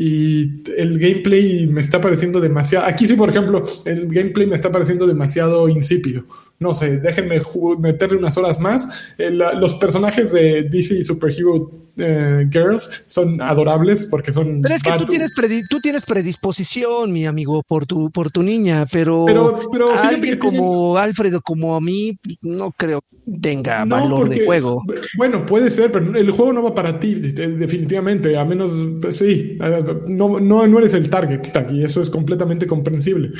y el gameplay me está pareciendo demasiado. Aquí sí, por ejemplo, el gameplay me está pareciendo demasiado insípido. No sé, déjenme meterle unas horas más. Eh, los personajes de DC Superhero eh, Girls son adorables porque son... Pero es que tú tienes, tú tienes predisposición, mi amigo, por tu, por tu niña, pero, pero, alguien como Alfredo, como a mí, no creo tenga valor de juego. Bueno, puede ser, pero el juego no va para ti, definitivamente, a menos, pues sí, no, no, no eres el target, y eso es completamente comprensible.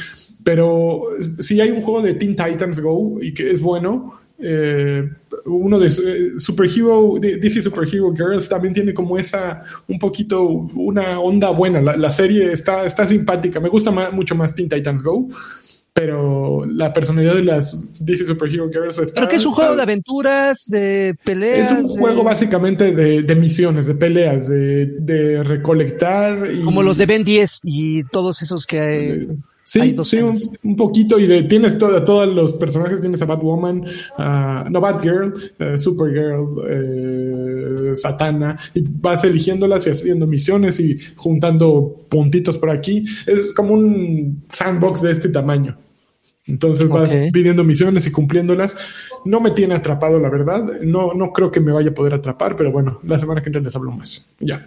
Pero si hay un juego de Teen Titans Go y que es bueno, eh, uno de eh, Superhero, DC Superhero Girls también tiene como esa, un poquito, una onda buena. La, serie está, está simpática. Me gusta mucho más Teen Titans Go pero la personalidad de las DC Superhero Girls está... Pero que es un juego de aventuras, de peleas. Es un juego básicamente de, misiones, de peleas, de, recolectar. Como los de Ben 10 y todos esos que hay. Sí, sí un, poquito. Y de, tienes todo, todos los personajes: tienes a Batwoman, no Batgirl, uh, Supergirl, eh, Satana, y vas eligiéndolas y haciendo misiones y juntando puntitos por aquí. Es como un sandbox de este tamaño. Entonces vas pidiendo misiones y cumpliéndolas. No me tiene atrapado, la verdad. No, no creo que me vaya a poder atrapar, pero bueno, la semana que entra les hablo más. Ya.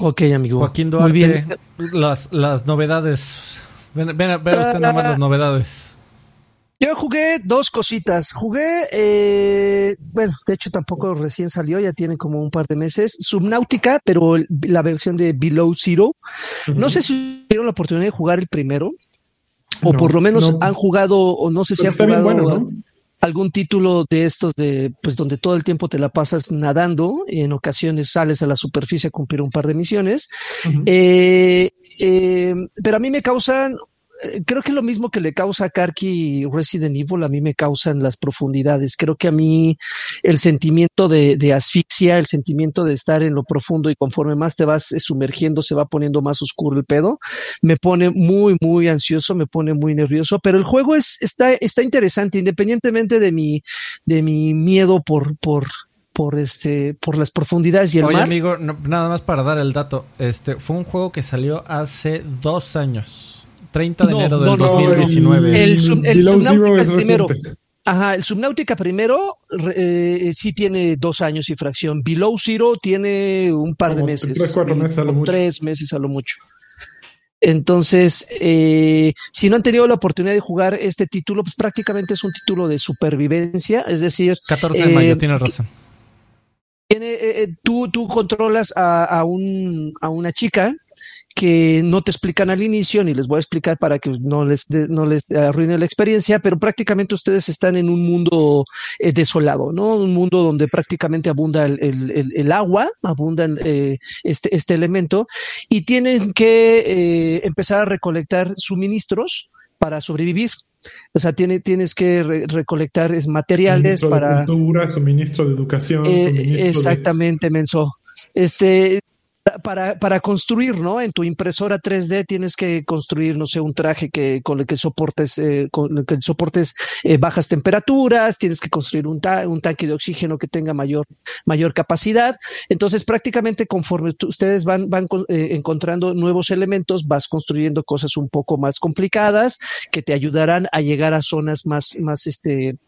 Ok, amigo. Joaquín Duarte, Muy bien. Las, las novedades. Ven, ven, a ver usted nada más las novedades. Yo jugué dos cositas. Jugué, eh, bueno, de hecho tampoco recién salió, ya tiene como un par de meses. Subnautica, pero la versión de Below Zero. No sé si tuvieron la oportunidad de jugar el primero o por lo menos han jugado, o no sé si han jugado algún título de estos de, pues donde todo el tiempo te la pasas nadando y en ocasiones sales a la superficie a cumplir un par de misiones. Eh, eh, pero a mí me causan creo que lo mismo que le causa a Karki Resident Evil, a mí me causan las profundidades. Creo que a mí el sentimiento de, asfixia, el sentimiento de estar en lo profundo y conforme más te vas sumergiendo, se va poniendo más oscuro el pedo, me pone muy, muy ansioso, me pone muy nervioso. Pero el juego es, está, está interesante, independientemente de mi, de mi miedo por, por, por este por las profundidades y el Oye, amigo, nada más para dar el dato, este fue un juego que salió hace dos años. 30 de enero del 2019. El, Subnautica primero. Ajá, el Subnautica primero eh, sí tiene dos años y fracción. Below Zero tiene un par de meses. Tres, cuatro meses a lo mucho. Tres meses a lo mucho. Entonces, eh, si no han tenido la oportunidad de jugar este título, pues prácticamente es un título de supervivencia, es decir... 14 de mayo, eh, tienes razón. Tiene, tú, tú controlas a, a, un, a una chica que no te explican al inicio, ni les voy a explicar para que no les, no les arruine la experiencia, pero prácticamente ustedes están en un mundo eh, desolado, ¿no? Un mundo donde prácticamente abunda el, agua, abunda eh, este, este elemento, y tienen que eh, empezar a recolectar suministros para sobrevivir. O sea, tiene, tienes que recolectar materiales para. De cultura, suministro de educación. exactamente, menso. Este, para, construir, ¿no? En tu impresora 3D tienes que construir, no sé, un traje que con el que soportes, eh, con el que soportes eh, bajas temperaturas, tienes que construir un, un, tanque de oxígeno que tenga mayor, mayor capacidad. Entonces, prácticamente conforme ustedes van, van eh, encontrando nuevos elementos, vas construyendo cosas un poco más complicadas que te ayudarán a llegar a zonas más, más, este,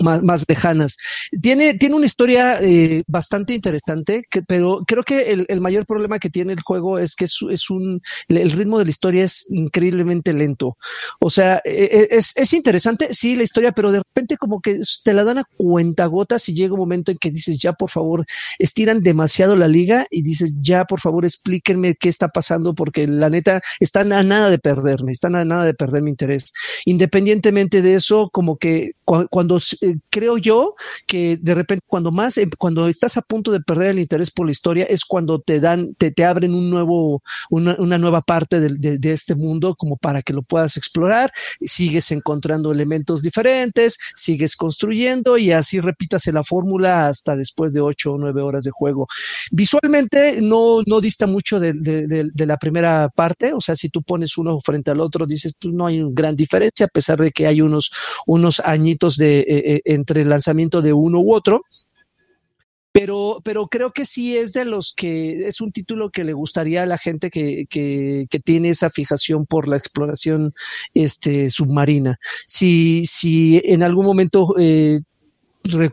más, más lejanas. Tiene, tiene una historia eh, bastante interesante, que, pero creo que el, el, mayor problema que tiene el juego es que es, es, un, el ritmo de la historia es increíblemente lento. O sea, e, e, es, es interesante, sí, la historia, pero de repente como que te la dan a cuentagotas y llega un momento en que dices, ya por favor, estiran demasiado la liga y dices, ya por favor, explíquenme qué está pasando, porque la neta están a nada de perderme, están a nada de perder mi interés. Independientemente de eso, como que cuando eh, creo yo que de repente cuando más, em, cuando estás a punto de perder el interés por la historia es cuando te dan, te, te abren un nuevo, una, una nueva parte de, de, este mundo como para que lo puedas explorar, sigues encontrando elementos diferentes, sigues construyendo y así repítase la fórmula hasta después de ocho o nueve horas de juego. Visualmente no, no dista mucho de, de, la primera parte, o sea, si tú pones uno frente al otro, dices, pues no hay gran diferencia, a pesar de que hay unos, unos añitos de, eh, eh, entre el lanzamiento de uno u otro. pero, pero creo que sí es de los que es un título que le gustaría a la gente que, que, que tiene esa fijación por la exploración este, submarina. Si, si en algún momento eh,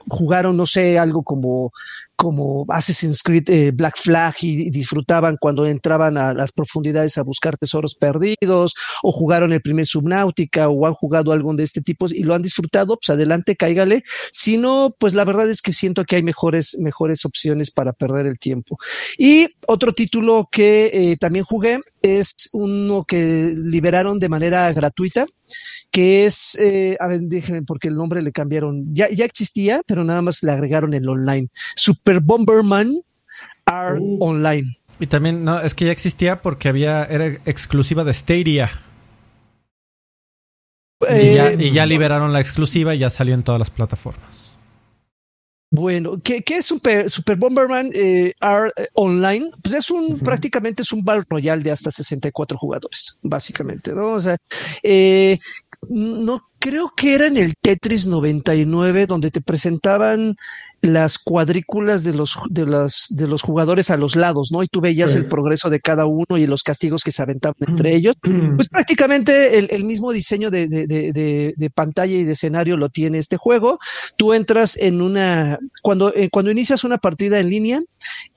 jugaron, no sé, algo como, como Assassin's Creed eh, Black Flag y, disfrutaban cuando entraban a las profundidades a buscar tesoros perdidos, o jugaron el primer Subnautica, o han jugado algo de este tipo y lo han disfrutado, pues adelante, cáigale. Si no, pues la verdad es que siento que hay mejores, mejores opciones para perder el tiempo. Y otro título que eh, también jugué es uno que liberaron de manera gratuita, que es, eh, a ver, déjenme porque el nombre le cambiaron, ya, ya existía, pero nada más le agregaron el online. Super Bomberman R uh. Online. Y también, no, es que ya existía porque había, era exclusiva de Stadia. y, ya, y, ya, eh, liberaron la exclusiva y ya salió en todas las plataformas. Bueno, ¿qué, es Super, Super Bomberman eh, R eh, Online? Pues es un, prácticamente es un Battle Royale de hasta 64 jugadores, básicamente, ¿no? O sea, eh, no creo que era en el Tetris 99 donde te presentaban las cuadrículas de los, de, las, de los jugadores a los lados, ¿no? Y tú veías el progreso de cada uno y los castigos que se aventaban entre ellos. Pues prácticamente el, mismo diseño de, de, de, de, pantalla y de escenario lo tiene este juego. Tú entras en una, cuando, eh, cuando inicias una partida en línea,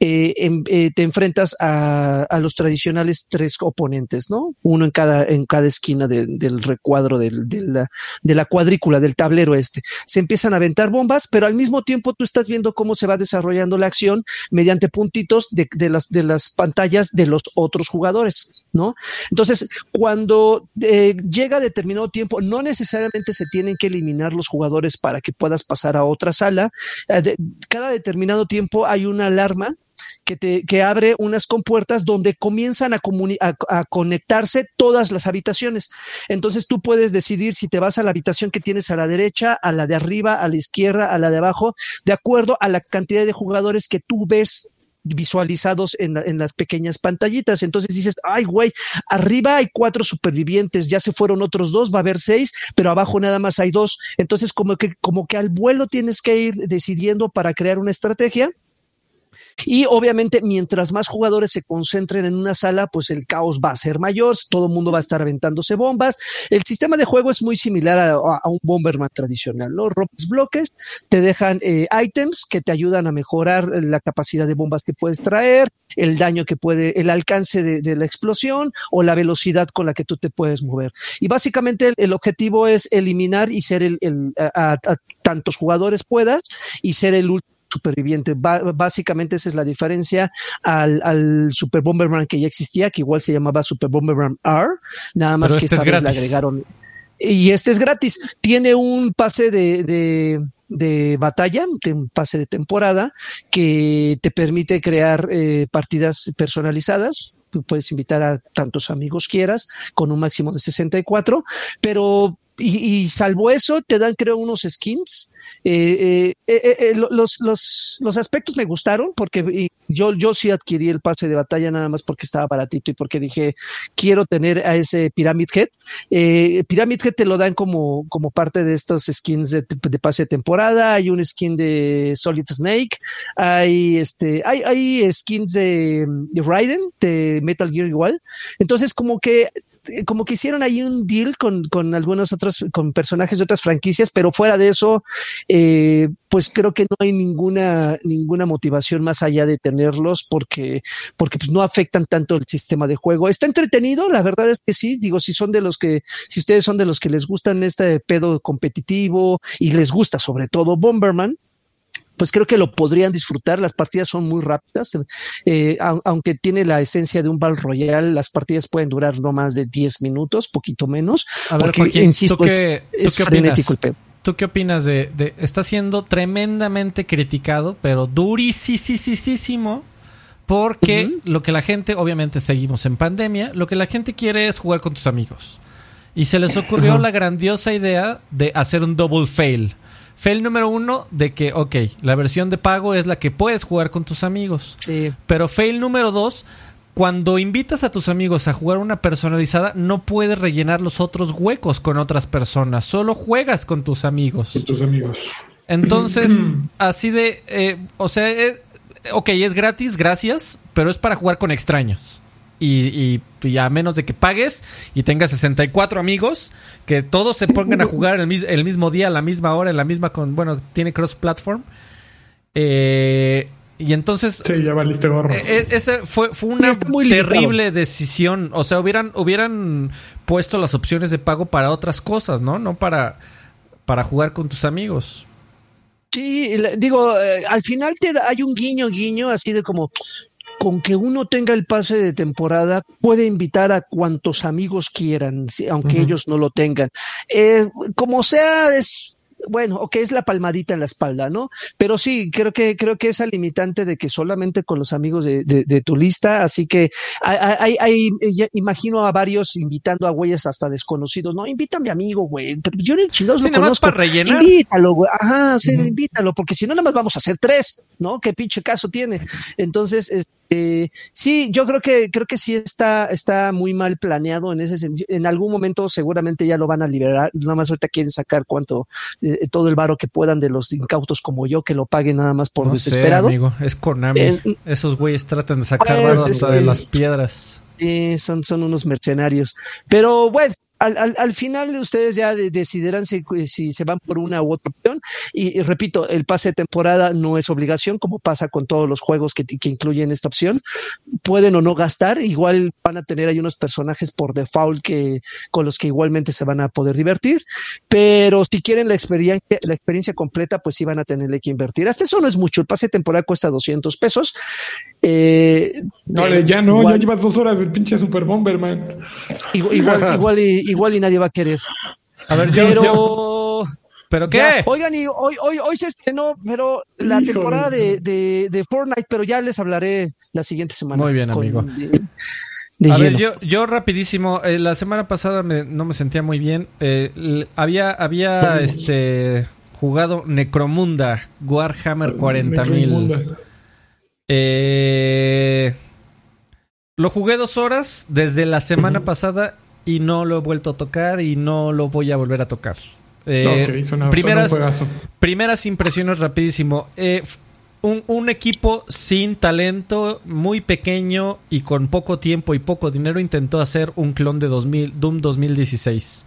eh, eh, te enfrentas a, a, los tradicionales tres oponentes, ¿no? Uno en cada, en cada esquina del recuadro del, de, la, de la cuadrícula, del tablero este. Se empiezan a aventar bombas, pero al mismo tiempo tú estás viendo cómo se va desarrollando la acción mediante puntitos de, las, de las pantallas de los otros jugadores, ¿no? Entonces, cuando eh, llega determinado tiempo, no necesariamente se tienen que eliminar los jugadores para que puedas pasar a otra sala. Eh, cada determinado tiempo hay una alarma que, te, abre unas compuertas donde comienzan a, a, conectarse todas las habitaciones. Entonces tú puedes decidir si te vas a la habitación que tienes a la derecha, a la de arriba, a la izquierda, a la de abajo, de acuerdo a la cantidad de jugadores que tú ves visualizados en, en, las pequeñas pantallitas. Entonces dices, ay, güey, arriba hay cuatro supervivientes, ya se fueron otros dos, va a haber seis, pero abajo nada más hay dos. Entonces, como que, como que al vuelo tienes que ir decidiendo para crear una estrategia y obviamente, mientras más jugadores se concentren en una sala, pues el caos va a ser mayor, todo el mundo va a estar aventándose bombas. El sistema de juego es muy similar a, un Bomberman tradicional, ¿no? Rompes bloques, te dejan eh, items que te ayudan a mejorar la capacidad de bombas que puedes traer, el daño que puede, el alcance de, la explosión o la velocidad con la que tú te puedes mover. Y básicamente el, objetivo es eliminar y ser el, a, a tantos jugadores puedas y ser el último superviviente. básicamente esa es la diferencia al, Super Bomberman que ya existía, que igual se llamaba Super Bomberman R, nada más que este esta vez le agregaron. Y este es gratis. Tiene un pase de, de, batalla, un pase de temporada, que te permite crear eh, partidas personalizadas. Tú puedes invitar a tantos amigos quieras, con un máximo de 64, pero y, salvo eso, te dan, creo, unos skins. Eh, eh, eh, los, los, los, aspectos me gustaron porque yo, yo sí adquirí el pase de batalla nada más porque estaba baratito y porque dije, quiero tener a ese Pyramid Head. Pyramid Head te lo dan como, como parte de estos skins de, pase de temporada. Hay un skin de Solid Snake. Hay, este, hay, hay skins de, de Raiden, de Metal Gear igual. Entonces, como que como que hicieron ahí un deal con, con algunos otros, con personajes de otras franquicias, pero fuera de eso, eh, pues creo que no hay ninguna, ninguna motivación más allá de tenerlos porque, porque pues no afectan tanto el sistema de juego. Está entretenido, la verdad es que sí, digo, si son de los que, si ustedes son de los que les gustan este pedo competitivo y les gusta sobre todo Bomberman, pues creo que lo podrían disfrutar. Las partidas son muy rápidas, eh, aunque tiene la esencia de un Battle Royale, las partidas pueden durar no más de 10 minutos, poquito menos. A ver, porque, insisto, qué, es, frenético el pedo. ¿Tú qué opinas de, de, está siendo tremendamente criticado, pero durísimo porque lo que la gente, obviamente seguimos en pandemia, lo que la gente quiere es jugar con tus amigos. Y se les ocurrió la grandiosa idea de hacer un double fail. Fail número uno de que, ok, la versión de pago es la que puedes jugar con tus amigos. Sí. Pero fail número dos, cuando invitas a tus amigos a jugar una personalizada, no puedes rellenar los otros huecos con otras personas. Solo juegas con tus amigos. Con tus amigos. Entonces, así de, eh, o sea, eh, ok, es gratis, gracias, pero es para jugar con extraños. Y, a menos de que pagues y tengas 64 amigos, que todos se pongan a jugar el, el mismo día, a la misma hora, en la misma con, bueno, tiene cross-platform. Eh, y entonces. Sí, ya valiste gorro. Eh, eh, ese fue, fue una terrible decisión. O sea, hubieran, hubieran puesto las opciones de pago para otras cosas, ¿no? No para, para jugar con tus amigos. Sí, digo, al final te hay un guiño, guiño, así de como, con que uno tenga el pase de temporada, puede invitar a cuantos amigos quieran, aunque ellos no lo tengan. Eh, como sea, es bueno, ok, es la palmadita en la espalda, ¿no? Pero sí, creo que, creo que esa limitante de que solamente con los amigos de, de, tu lista, así que hay, hay, imagino a varios invitando a güeyes hasta desconocidos, no, invita a mi amigo, güey, yo ni chingados lo conozco. para rellenar. Invítalo, güey, ajá, sí, invítalo, porque si no, nada más vamos a hacer tres, ¿no? ¿Qué pinche caso tiene? Entonces, este, eh, sí, yo creo que creo que sí está está muy mal planeado en ese sentido. En algún momento seguramente ya lo van a liberar. Nada más ahorita quieren sacar cuánto eh, todo el varo que puedan de los incautos como yo que lo paguen nada más por desesperado. amigo, es Konami. Eh, Esos güeyes tratan de sacar pues, de las piedras. son son unos mercenarios. Pero bueno, al, al, al, final ustedes ya decidirán si, si, se van por una u otra opción. Y, repito, el pase de temporada no es obligación, como pasa con todos los juegos que, que, incluyen esta opción. Pueden o no gastar, igual van a tener ahí unos personajes por default que, con los que igualmente se van a poder divertir. Pero si quieren la experiencia, la experiencia completa, pues sí van a tenerle que invertir. Hasta eso no es mucho. El pase de temporada cuesta 200 pesos. Eh, no, ya no, ya llevas dos horas del pinche Super Bomberman. Igual, igual, igual y igual y nadie va a querer. A ver, pero. ¿Pero qué? oigan, y hoy, hoy, hoy se estrenó, pero la temporada de, de, Fortnite, pero ya les hablaré la siguiente semana. Muy bien, amigo. a ver, yo, yo rapidísimo, eh, la semana pasada no me sentía muy bien. Eh, había había este jugado Necromunda, Warhammer 40.000. Eh, lo jugué dos horas desde la semana pasada y no lo he vuelto a tocar y no lo voy a volver a tocar. Eh, primeras, primeras impresiones rapidísimo. Eh, un, equipo sin talento, muy pequeño y con poco tiempo y poco dinero intentó hacer un clon de 2000, Doom 2016.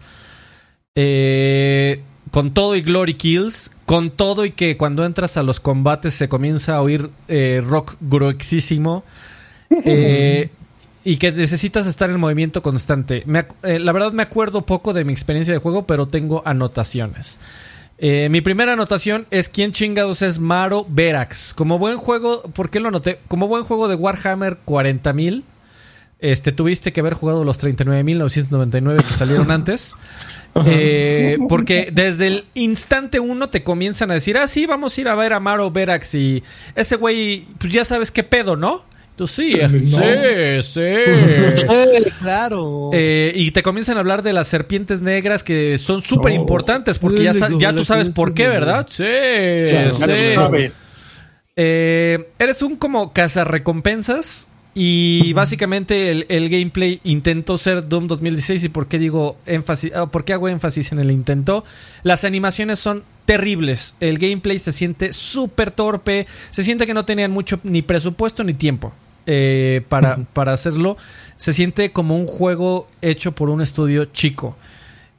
Eh, con todo y Glory Kills, con todo y que cuando entras a los combates se comienza a oír rock gruesísimo. Eh, y que necesitas estar en movimiento constante. Eh, la verdad me acuerdo poco de mi experiencia de juego, pero tengo anotaciones. Eh, mi primera anotación es quién chingados es Maro Verax. Como buen juego, ¿por qué lo anoté? Como buen juego de Warhammer 40.000, este, tuviste que haber jugado los 39.999 que salieron antes. Eh, porque desde el instante uno te comienzan a decir, ah, sí, vamos a ir a ver a Maro Verax y ese güey, pues ya sabes qué pedo, ¿no? sí, sí, sí. claro. Eh, y te comienzan a hablar de las serpientes negras que son súper importantes porque ya, ya tú sabes por qué, ¿verdad? Sí, sí. Eh, eres un como cazarrecompensas y básicamente el, gameplay intentó ser Doom 2016 y por qué digo énfasis, ah, por qué hago énfasis en el intento. Las animaciones son terribles, el gameplay se siente súper torpe, se siente que no tenían mucho ni presupuesto ni tiempo. Eh, para, para hacerlo, se siente como un juego hecho por un estudio chico.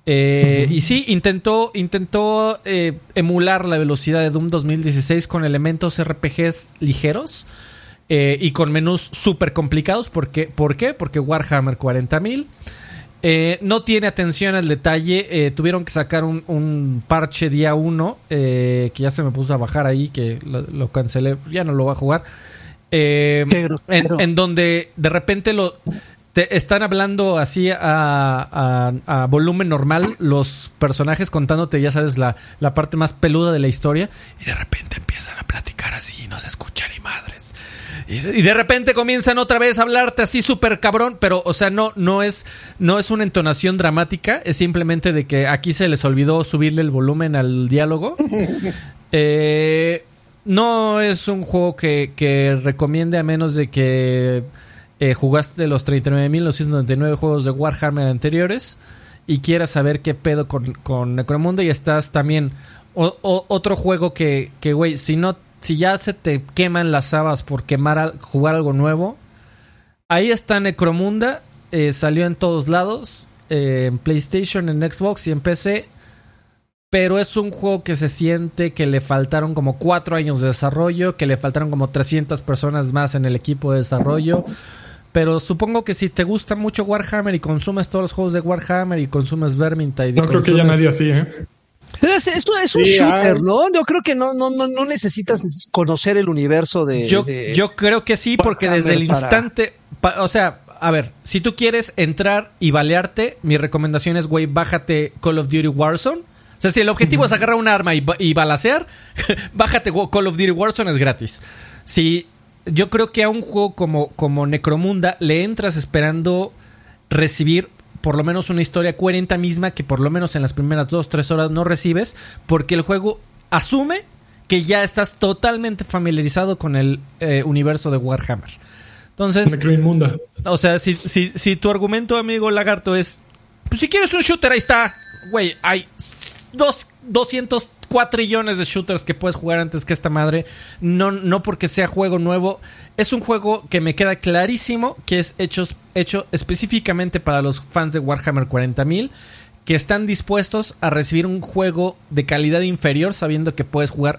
Eh, y sí, intentó, intentó eh, emular la velocidad de Doom 2016 con elementos RPGs ligeros y con menús súper complicados. ¿Por qué? ¿Por qué? Porque Warhammer 40.000 no tiene atención al detalle. tuvieron que sacar un, parche día 1 que ya se me puso a bajar ahí, que lo, cancelé. Ya no lo voy a jugar. Eh, en, donde de repente lo te están hablando así a, volumen normal los personajes contándote, ya sabes, la, la, parte más peluda de la historia y de repente empiezan a platicar así y no se escucha ni madres. Y, de repente comienzan otra vez a hablarte así súper cabrón, pero o sea, no, no, es, no es una entonación dramática, es simplemente de que aquí se les olvidó subirle el volumen al diálogo. Eh, no es un juego que, recomiende a menos de que eh, jugaste los 39.999 juegos de Warhammer anteriores y quieras saber qué pedo con, con Necromunda y estás también otro juego que, que, güey, si no, si ya se te queman las habas por quemar, jugar algo nuevo, ahí está Necromunda, eh, salió en todos lados, eh, en PlayStation, en Xbox y en PC. Pero es un juego que se siente que le faltaron como cuatro años de desarrollo, que le faltaron como 300 personas más en el equipo de desarrollo. Pero supongo que si te gusta mucho Warhammer y consumes todos los juegos de Warhammer y consumes Vermintide. No creo que ya nadie así, ¿eh? Pero es, es, un shooter, ¿no? Yo creo que no, no, no, no necesitas conocer el universo de. Yo, yo creo que sí, porque desde el instante. o sea, a ver, si tú quieres entrar y balearte, mi recomendación es, güey, bájate Call of Duty Warzone. O sea, si el objetivo es agarrar un arma y, y balacear, bájate Call of Duty Warzone, es gratis. Si yo creo que a un juego como, como Necromunda le entras esperando recibir por lo menos una historia coherente misma que por lo menos en las primeras dos, tres horas no recibes, porque el juego asume que ya estás totalmente familiarizado con el eh, universo de Warhammer. Entonces, o sea, si, si, si tu argumento, amigo Lagarto, es, pues si quieres un shooter, ahí está. Güey, hay dos, 204 trillones de shooters que puedes jugar antes que esta madre. No, no porque sea juego nuevo. Es un juego que me queda clarísimo que es hecho, hecho específicamente para los fans de Warhammer 40.000 que están dispuestos a recibir un juego de calidad inferior sabiendo que puedes jugar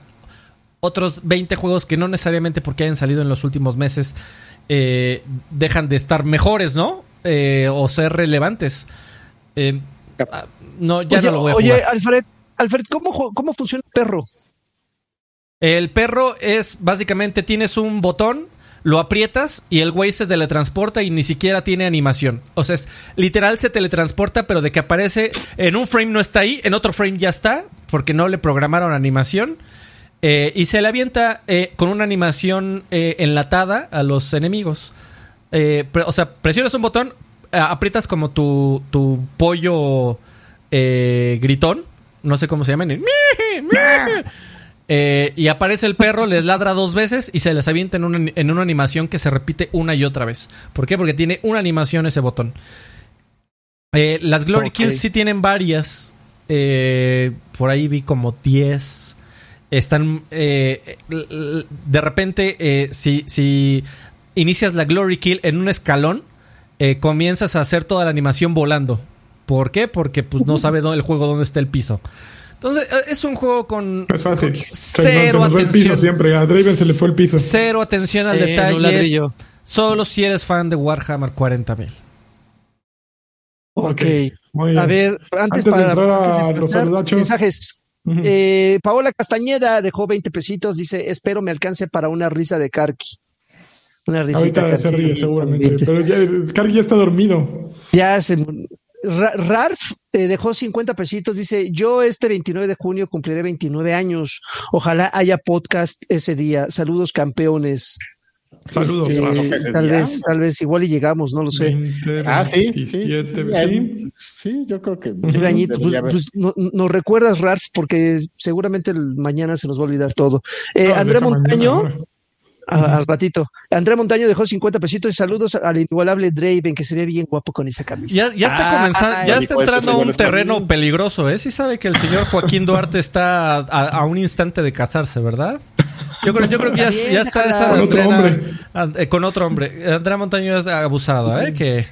otros 20 juegos que no necesariamente porque hayan salido en los últimos meses eh, dejan de estar mejores, ¿no? Eh, o ser relevantes. Eh, no, ya no lo voy a jugar. Oye, Alfred, Alfred, ¿cómo, ¿cómo funciona el perro? El perro es básicamente tienes un botón, lo aprietas y el güey se teletransporta y ni siquiera tiene animación. O sea, es literal se teletransporta, pero de que aparece en un frame no está ahí, en otro frame ya está, porque no le programaron animación. Eh, y se le avienta eh, con una animación eh, enlatada a los enemigos. o sea, presionas un botón, aprietas como tu, tu pollo gritón, no sé cómo se llama, y aparece el perro, les ladra dos veces y se les avienta en una, en una animación que se repite una y otra vez. ¿Por qué? Porque tiene una animación ese botón. las Glory Kills sí tienen varias. por ahí vi como 10 están eh, de repente eh, si, si inicias la glory kill en un escalón eh, comienzas a hacer toda la animación volando. ¿por qué? porque pues no sabe dónde, el juego dónde está el piso. Entonces es un juego con es fácil. cero atención, el piso siempre. A Draven se le fue el piso. Cero atención al detalle. solo si eres fan de Warhammer 40.000 Ok, a ver, antes, para, entrar a los mensajes. Eh, Paola Castañeda dejó 20 pesitos, dice, espero me alcance para una risa de Karki. Una risita. Ahorita se ríe seguramente, pero ya, Karki ya está dormido. Ya se... Ralph eh, dejó 50 pesitos, dice, yo este 29 de junio cumpliré 29 años, ojalá haya podcast ese día, saludos campeones. Saludos, este, tal vez, tal vez igual y llegamos, no lo sé. ah, sí, sí, sí, yo creo que. Pues, pues, nos recuerdas, Ralph, porque seguramente mañana se nos va a olvidar todo. Eh, André Montaño. Al ratito. André Montaño dejó 50 pesitos y saludos al inigualable Draven, que se ve bien guapo con esa camisa. Ya, ya está comenzando, ya está entrando a un terreno peligroso, ¿eh? Sí sabe que el señor Joaquín Duarte está a un instante de casarse, ¿verdad? Yo creo, yo creo que ya, ya está esa con otro hombre. Eh, con otro hombre. Andrea Montaño es abusado, ¿eh? Que...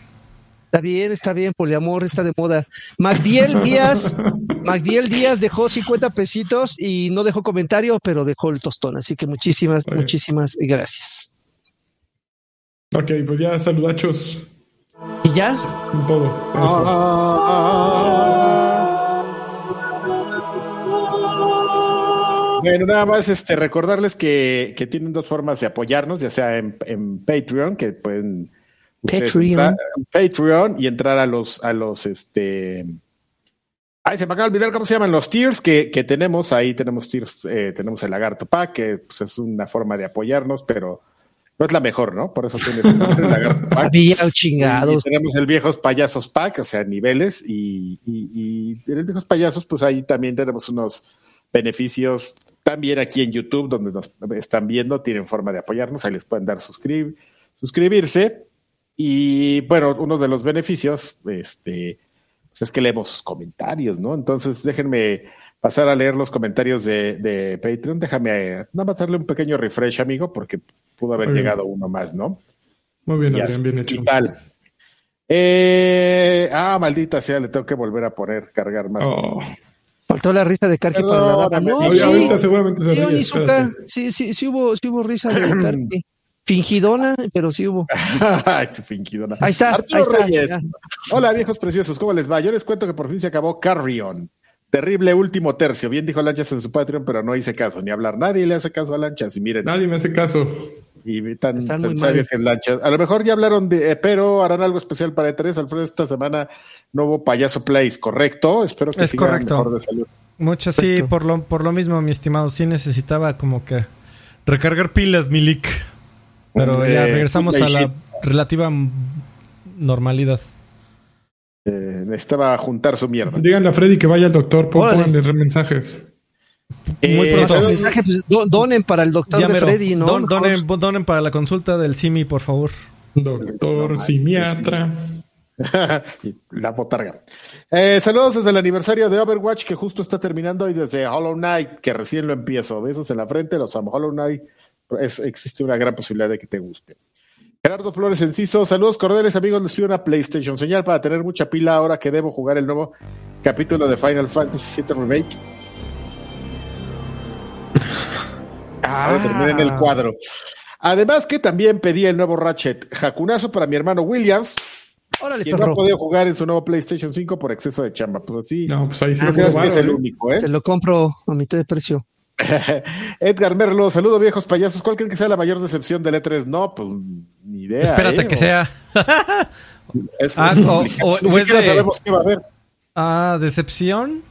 Está bien, está bien, poliamor está de moda. Magdiel Díaz, Magdiel Díaz dejó 50 pesitos y no dejó comentario, pero dejó el tostón. Así que muchísimas, muchísimas gracias. Ok, pues ya saludachos. ¿Y ya? Todo. Eso. Ah, Bueno, nada más este, recordarles que, que tienen dos formas de apoyarnos, ya sea en, en Patreon, que pueden Patreon. Patreon y entrar a los, a los este. Ay, se me acaba de olvidar cómo se llaman los tiers que, que tenemos. Ahí tenemos tiers, eh, tenemos el Lagarto Pack, que pues, es una forma de apoyarnos, pero no es la mejor, ¿no? Por eso tiene el Lagarto Pack. chingados. Y tenemos el Viejos Payasos Pack, o sea, niveles, y, y, y en el Viejos Payasos, pues ahí también tenemos unos beneficios también aquí en YouTube, donde nos están viendo, tienen forma de apoyarnos, ahí les pueden dar suscribir, suscribirse. Y bueno, uno de los beneficios este, pues es que leemos sus comentarios, ¿no? Entonces déjenme pasar a leer los comentarios de, Patreon, déjame nada más darle un pequeño refresh, amigo, porque pudo haber llegado uno más, ¿no? Muy bien, Adrián, bien hecho. tal? Eh, ah, maldita sea, le tengo que volver a poner, cargar más. Oh. Faltó la risa de Karki para la No, sí, seguramente se sí, sí, sí, hubo, sí hubo risa de Karki. Fingidona, pero sí hubo. Fingidona. Ahí está. Arturo Reyes. Hola, viejos preciosos, ¿cómo les va? Yo les cuento que por fin se acabó Carrion. Terrible último tercio. Bien dijo Lanchas en su Patreon, pero no hice caso ni hablar. Nadie le hace caso a Lanchas. Y miren. Nadie me hace caso. Y tan, tan sabio que es Lanchas. A lo mejor ya hablaron de, eh, pero harán algo especial para E3. Alfredo, esta semana nuevo Payaso Place, ¿correcto? Espero que es correcto. mejor de salud. Mucho sí, por lo, por lo mismo, mi estimado. Sí necesitaba como que recargar pilas, Milik. Pero ya regresamos a la relativa normalidad. Eh, necesitaba juntar su mierda. Díganle a Freddy que vaya al doctor, pónganle mensajes. Muy eh, pronto. Pues, donen para el doctor de Freddy, ¿no? donen, para la consulta del Simi, por favor. Doctor Simiatra. la botarga. Eh, saludos desde el aniversario de Overwatch que justo está terminando y desde Hollow Knight que recién lo empiezo. Besos en la frente, los amo. Hollow Knight existe una gran posibilidad de que te guste. Gerardo Flores Enciso, saludos cordiales amigos, les pido una PlayStation señal para tener mucha pila ahora que debo jugar el nuevo capítulo de Final Fantasy VII Remake. Ah. en el cuadro. Además que también pedí el nuevo Ratchet Hakunazo para mi hermano Williams, Órale, quien no ha podido jugar en su nuevo PlayStation 5 por exceso de chamba. Pues así. No, pues ahí sí lo que es el único, ¿eh? Se lo compro a mitad de precio. Edgar Merlo, saludo viejos payasos. ¿Cuál creen que sea la mayor decepción del E3? No, pues ni idea. Espérate ¿eh? que sea. es, ah, o, Ni sabemos qué va a haber. Ah, decepción.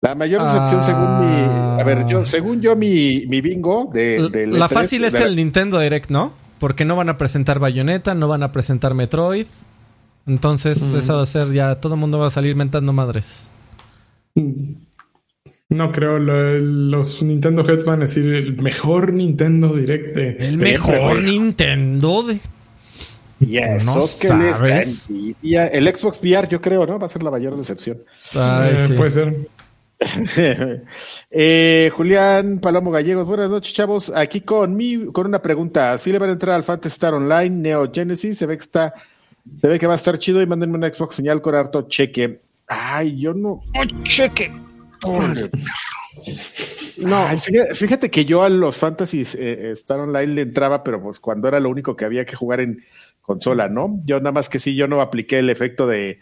La mayor decepción según mi, a ver, yo, según yo mi, mi bingo de, la e fácil es el Nintendo Direct, ¿no? Porque no van a presentar Bayonetta, no van a presentar Metroid. Entonces, mm. eso va a ser ya, todo el mundo va a salir mentando madres. Mm. No creo, los Nintendo Heads van a decir el mejor Nintendo Direct El mejor Nintendo de... Y eso que sabes. el Xbox VR yo creo, ¿no? Va a ser la mayor decepción. Eh, puede ser. eh, Julián Palomo Gallegos, buenas noches, chavos. Aquí con mi, con una pregunta. ¿Sí le van a entrar al Fantasy Star Online Neo Genesis? Se ve que está, se ve que va a estar chido y mándenme una Xbox señal con harto cheque. Ay, yo no. ¡Oh, cheque! No, fíjate, que yo a los Fantasies eh, Star Online le entraba, pero pues cuando era lo único que había que jugar en consola, ¿no? Yo nada más que sí, yo no apliqué el efecto de,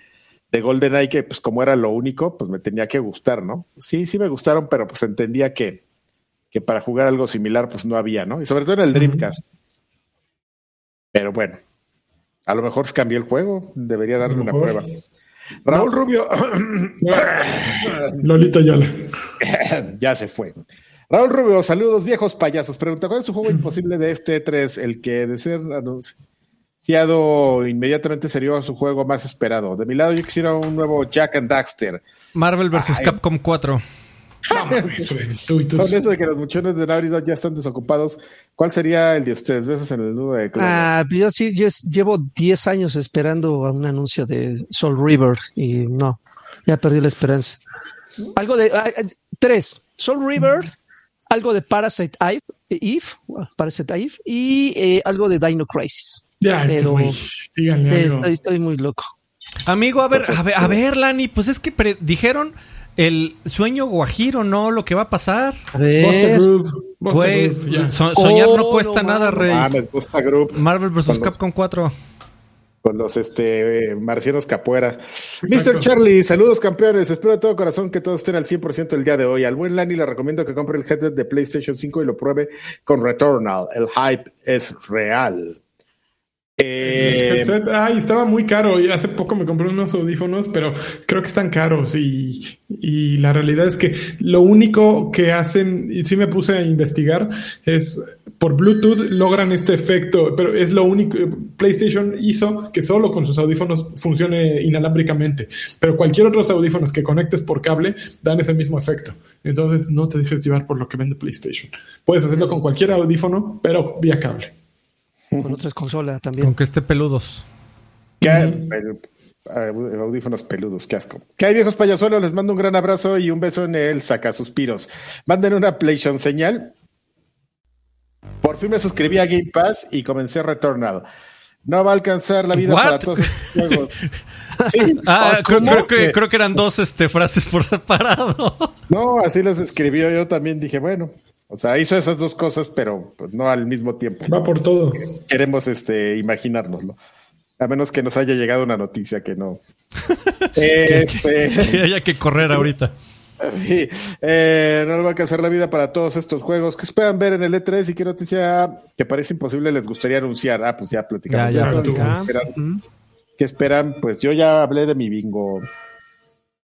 de GoldenEye, que pues como era lo único, pues me tenía que gustar, ¿no? Sí, sí me gustaron, pero pues entendía que, que para jugar algo similar, pues no había, ¿no? Y sobre todo en el Dreamcast. Pero bueno, a lo mejor se cambió el juego, debería darle una prueba. Raúl Rubio. Lolita Yala. ya se fue. Raúl Rubio, saludos viejos payasos. Pregunta, ¿cuál es su juego imposible de este 3? El que de ser anunciado inmediatamente sería su juego más esperado. De mi lado yo quisiera un nuevo Jack and Daxter. Marvel vs. Capcom 4. Con eso de que los muchones de Naughty ya están desocupados, ¿cuál sería el de ustedes? Besos en el nudo de Ah, yo sí, yo llevo 10 años esperando a un anuncio de Soul River y no, ya perdí la esperanza. Algo de ah, ah, tres, Soul River, algo de Parasite Eve, Eve Parasite Eve y eh, algo de Dino Crisis. Ya, pero estoy, estoy, muy loco. Amigo, a ver, a ver, a ver, Lani, pues es que dijeron el sueño guajiro, ¿no? Lo que va a pasar. A ver. soñar no oh, cuesta nada, Rey. Group. Marvel vs. Capcom 4. Con los este, marcianos capuera. Mr. Charlie, saludos campeones. Espero de todo corazón que todos estén al 100% el día de hoy. Al buen Lani le recomiendo que compre el headset de PlayStation 5 y lo pruebe con Returnal. El hype es real. Eh, ay, estaba muy caro y hace poco me compré unos audífonos, pero creo que están caros y, la realidad es que lo único que hacen, y sí me puse a investigar, es por Bluetooth logran este efecto, pero es lo único, PlayStation hizo que solo con sus audífonos funcione inalámbricamente, pero cualquier otros audífonos que conectes por cable dan ese mismo efecto. Entonces no te dejes llevar por lo que vende PlayStation. Puedes hacerlo con cualquier audífono, pero vía cable con otras consolas también. Con que esté peludos. ¿Qué? audífonos peludos, qué asco. ¿Qué hay, viejos payasuelos? Les mando un gran abrazo y un beso en el suspiros. Manden una PlayStation señal. Por fin me suscribí a Game Pass y comencé Returnal. No va a alcanzar la vida para todos estos juegos. ah, creo, que, creo, que, eran dos este, frases por separado. No, así las escribió. Yo también dije, bueno, o sea, hizo esas dos cosas, pero pues, no al mismo tiempo. Va por todo. Queremos este, imaginárnoslo. A menos que nos haya llegado una noticia que no. este... que haya que correr ahorita. Sí, eh, no va a hacer la vida para todos estos juegos. ¿Qué esperan ver en el E3 y qué noticia que parece imposible les gustaría anunciar? Ah, pues ya platicamos. Ya, ya, ¿Qué, esperan? Pues yo ya hablé de mi bingo.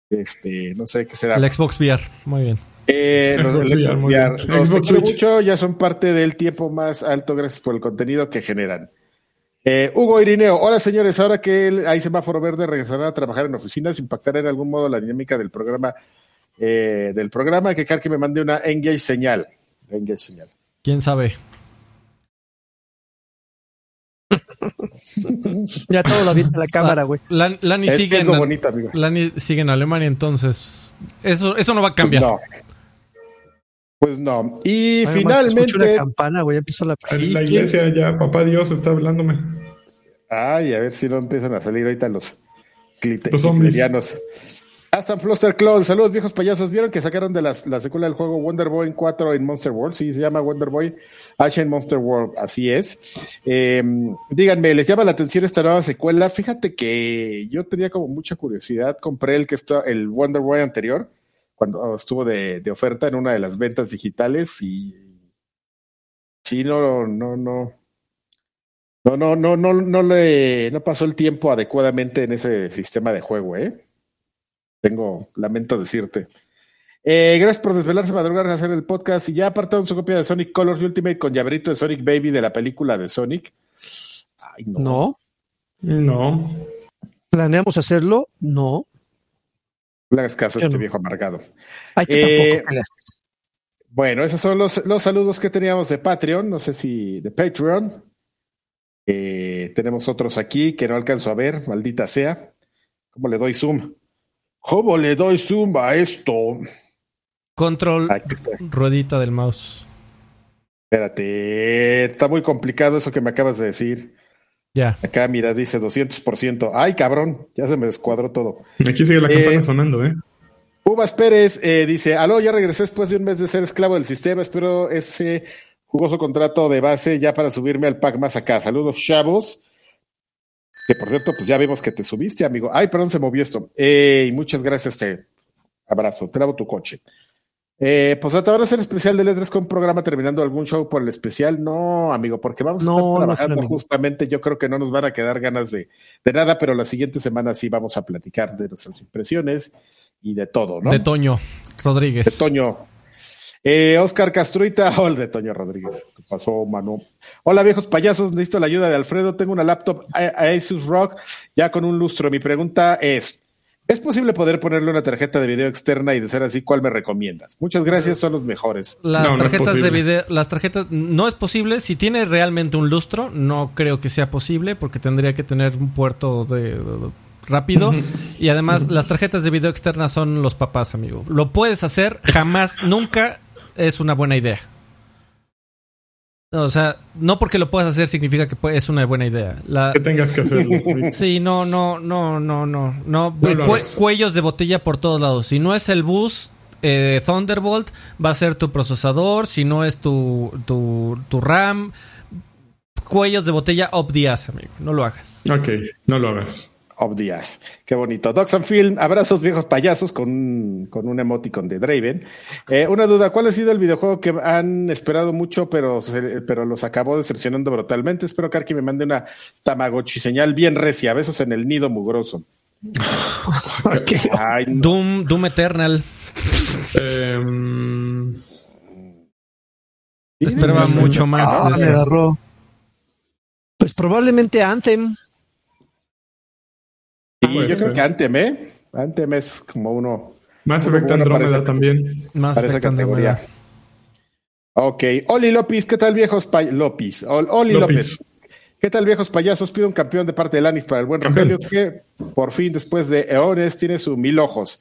Este, no sé qué será. El Xbox VR, muy bien. Eh, los, Xbox VR, mucho, ya son parte del tiempo más alto gracias por el contenido que generan. Eh, Hugo Irineo, hola señores, ahora que hay semáforo verde, regresarán a trabajar en oficinas, impactará en algún modo la dinámica del programa eh, del programa, que que me mande una engage señal. Engage señal. ¿Quién sabe? ya todo lo viene la cámara, güey. Lani, sigue, en, sigue en Alemania, entonces eso, eso no va a cambiar. Pues no. Pues no. Y finalmente. Una campana, güey. Empezó la. la iglesia ya, papá Dios está hablándome. Ay, a ver si no empiezan a salir ahorita los, los hasta Fluster Clown, saludos viejos payasos. ¿Vieron que sacaron de la secuela del juego Wonder Boy 4 en Monster World? Sí, se llama Wonder Boy H en Monster World, así es. Em, díganme, ¿les llama la atención esta nueva secuela? Fíjate que yo tenía como mucha curiosidad. Compré el que está, el Wonder Boy anterior, cuando estuvo de, oferta en una de las ventas digitales y sí, no, no, no. No, no, no, no, no le no pasó el tiempo adecuadamente en ese sistema de juego, ¿eh? Tengo, lamento decirte. Eh, gracias por desvelarse madrugar a hacer el podcast. Y ya apartaron su copia de Sonic Colors Ultimate con llaverito de Sonic Baby de la película de Sonic. no. No. ¿Planeamos hacerlo? No. No le hagas caso a este viejo amargado. Eh, bueno, esos son los, los, saludos que teníamos de Patreon. No sé si de Patreon. Eh, tenemos otros aquí que no alcanzo a ver, maldita sea. ¿Cómo le doy zoom? ¿Cómo le doy zoom a esto? Control ruedita del mouse. Espérate, está muy complicado eso que me acabas de decir. Ya. Acá, mira, dice 200%. Ay, cabrón, ya se me descuadró todo. Aquí sigue la campana eh, sonando, ¿eh? Uvas Pérez eh, dice, aló, ya regresé después de un mes de ser esclavo del sistema, espero ese jugoso contrato de base ya para subirme al pack más acá. Saludos, chavos. Que por cierto, pues ya vemos que te subiste, amigo. Ay, perdón, se movió esto. Eh, muchas gracias, te abrazo, te lavo tu coche. Eh, pues hasta ahora hacer especial de letras con un programa terminando algún show por el especial. No, amigo, porque vamos a estar trabajando justamente. Yo creo que no nos van a quedar ganas de, de, nada, pero la siguiente semana sí vamos a platicar de nuestras impresiones y de todo, ¿no? De Toño Rodríguez. De Toño. Eh, Oscar Castruita, o el de Toño Rodríguez. ¿Qué pasó, mano? Hola viejos payasos, necesito la ayuda de Alfredo. Tengo una laptop Asus Rock ya con un lustro. Mi pregunta es, ¿es posible poder ponerle una tarjeta de video externa y de ser así, cuál me recomiendas? Muchas gracias, son los mejores. Las tarjetas de video, las tarjetas no es posible. Si tiene realmente un lustro, no creo que sea posible porque tendría que tener un puerto de rápido. Y además, las tarjetas de video externas son los papás, amigo. Lo puedes hacer, jamás, nunca es una buena idea o sea, no porque lo puedas hacer significa que es una buena idea. que tengas que hacerlo. sí, no, no, no, no, no. no. cuellos de botella por todos lados. Si no es el bus eh, Thunderbolt, va a ser tu procesador. Si no es tu, tu, tu RAM, cuellos de botella obdias, amigo. No lo hagas. Ok, no lo hagas of Qué bonito. Docs and Film, abrazos viejos payasos con, con un emoticon de Draven. Eh, una duda, ¿cuál ha sido el videojuego que han esperado mucho, pero, pero los acabó decepcionando brutalmente? Espero que Arki me mande una Tamagotchi señal bien recia, besos en el nido mugroso. Doom, Doom Eternal. Em, Esperaba mucho más. Ah, pues probablemente Anthem. Y yo creo que Anthem, ¿eh? Anthem es como uno. Más efecto Andrómeda también. Más para esa categoría. Ok. Oli López, ¿qué tal, viejos? López. Oli López. ¿Qué tal, viejos payasos? Pido un campeón de parte de Lanis para el buen Rogelio, que por fin, después de eones, tiene su mil ojos.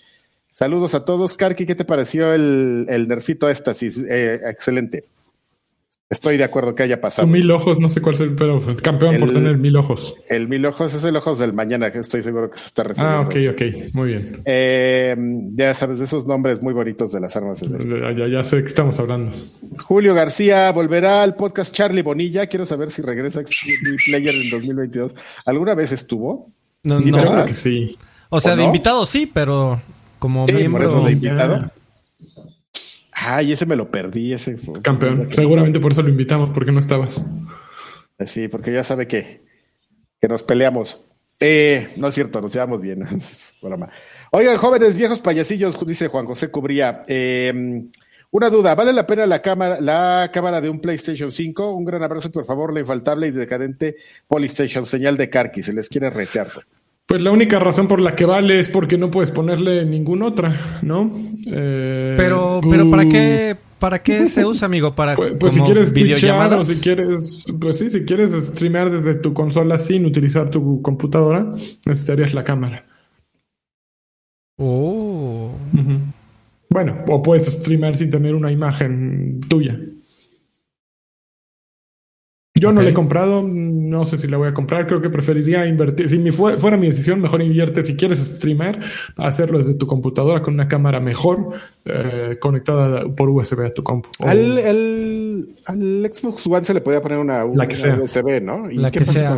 Saludos a todos. Karki, ¿qué te pareció el, el nerfito éxtasis? Eh, excelente. Estoy de acuerdo que haya pasado. Mil ojos, no sé cuál es el, pero campeón por tener mil ojos. El mil ojos es el ojos del mañana, que estoy seguro que se está refiriendo. Ah, ok, ok, muy bien. Eh, ya sabes, de esos nombres muy bonitos de las armas Ya, ya, sé de qué estamos hablando. Julio García volverá al podcast Charlie Bonilla. Quiero saber si regresa a Player en 2022. ¿Alguna vez estuvo? No, sí, no creo que sí. O sea, de invitado sí, pero como miembro. de invitado. Ay, ese me lo perdí, ese campeón. Seguramente por eso lo invitamos, porque no estabas. Sí, porque ya sabe que, que nos peleamos. Eh, no es cierto, nos llevamos bien. Oigan, jóvenes, viejos payasillos, dice Juan José Cubría. Em, una duda, ¿vale la pena la cámara, la cámara de un PlayStation 5? Un gran abrazo, por favor, la infaltable y decadente PlayStation, señal de Karki, se les quiere retear. Pues la única razón por la que vale es porque no puedes ponerle ninguna otra, ¿no? Eh, pero, pero ¿para qué, para qué se usa, amigo? Para pues, pues si quieres videollamadas o si quieres, pues sí, si quieres streamear desde tu consola sin utilizar tu computadora, necesitarías la cámara. Oh. Bueno, o puedes streamear sin tener una imagen tuya. Yo no le he comprado, no sé si la voy a comprar, creo que preferiría invertir, si mi fuera mi decisión, mejor invierte si quieres streamer, hacerlo desde tu computadora con una cámara mejor eh, conectada por USB a tu compu. Al, al, Xbox One se le podía poner una, USB, ¿no? ¿Y la que sea,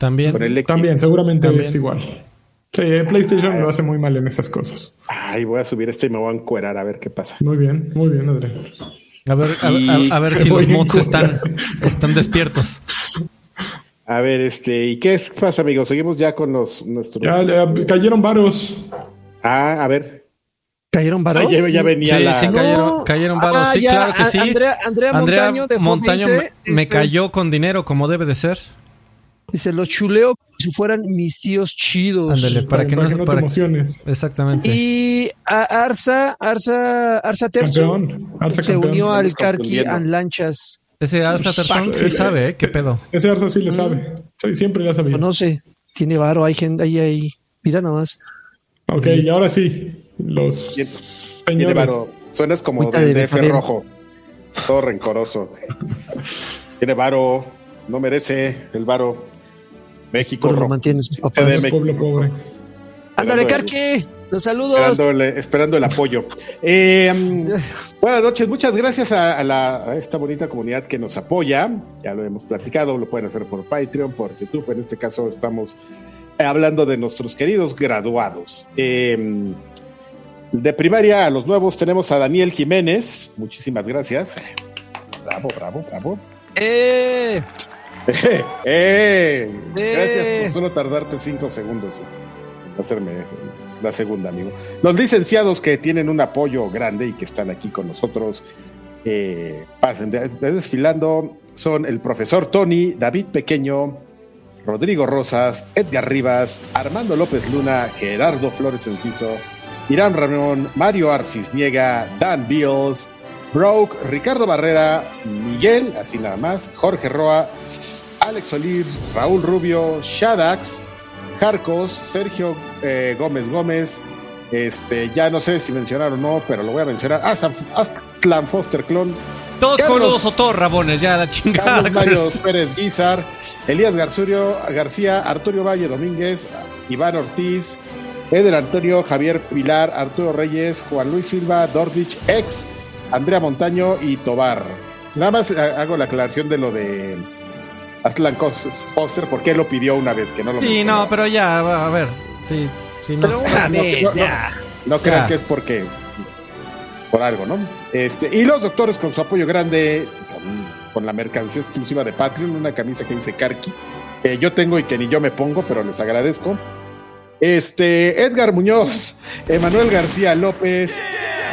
También. También, seguramente es igual. Sí, PlayStation lo hace muy mal en esas cosas. Ay, voy a subir este y me voy a encuerar a ver qué pasa. Muy bien, muy bien, Adrián. A ver, a, ver si los mods están, están despiertos. A ver, este, ¿y qué pasa, amigos? Seguimos ya con los nuestros. Ya, cayeron varos. Ah, a ver. ¿Cayeron varos? Ah, ya, venía la. Sí, cayeron, cayeron varos. Ah, sí, claro que sí. Andrea, Andrea, Montaño, de Montaño me, este, cayó con dinero, como debe de ser. Dice, los chuleo como si fueran mis tíos chidos. Ándale, para, que, no, te emociones. Exactamente. Y Arsa, Arsa, Arsa Terzo se unió al Karki and Lanchas. Ese Arsa Terzo sí sabe, ¿eh? ¿Qué pedo? Ese Arsa sí le sabe. siempre le ha sabido. No sé. Tiene varo, hay gente ahí, ahí. Mira nomás. Ok, y ahora sí. Los señores. Tiene varo. Suenas como de, de DF rojo. Todo rencoroso. Tiene varo. No merece el varo. México. Lo mantienes, Pueblo pobre. Ándale, Carqui. Los saludos. Esperando, el apoyo. Eh, buenas noches, muchas gracias a, esta bonita comunidad que nos apoya. Ya lo hemos platicado, lo pueden hacer por Patreon, por YouTube. En este caso estamos hablando de nuestros queridos graduados. Eh, de primaria a los nuevos tenemos a Daniel Jiménez. Muchísimas gracias. Bravo, bravo, bravo. ¡Eh! ¡Eh! Gracias por solo tardarte cinco segundos en hacerme la segunda, amigo. Los licenciados que tienen un apoyo grande y que están aquí con nosotros, eh, pasen desfilando, son el profesor Tony, David Pequeño, Rodrigo Rosas, Edgar Rivas, Armando López Luna, Gerardo Flores Enciso, Irán Ramón, Mario Arcis Niega, Dan Beals, Broke, Ricardo Barrera, Miguel, así nada más, Jorge Roa, Alex Oliv, Raúl Rubio, Shadax, Jarcos, Sergio eh, Gómez Gómez, este, ya no sé si mencionar o no, pero lo voy a mencionar. Aztlan Foster Clon. Todos con o todos rabones, ya la chingada. Carlos Mario Pérez Guizar, Elías Garzurio, García, Arturo Valle Domínguez, Iván Ortiz, Eder Antonio, Javier Pilar, Arturo Reyes, Juan Luis Silva, Dordich, ex, Andrea Montaño y Tobar. Nada más eh, hago la aclaración de lo de Aslan Foster, porque él lo pidió una vez, que no lo Sí, no, pero ya, a ver, sí, sí, no. Pero una vez, ya. No, crean que es porque, por algo, ¿no? Este, y los doctores con su apoyo grande, con, la mercancía exclusiva de Patreon, una camisa que dice Karki, que yo tengo y que ni yo me pongo, pero les agradezco. Este, Edgar Muñoz, Emanuel García López,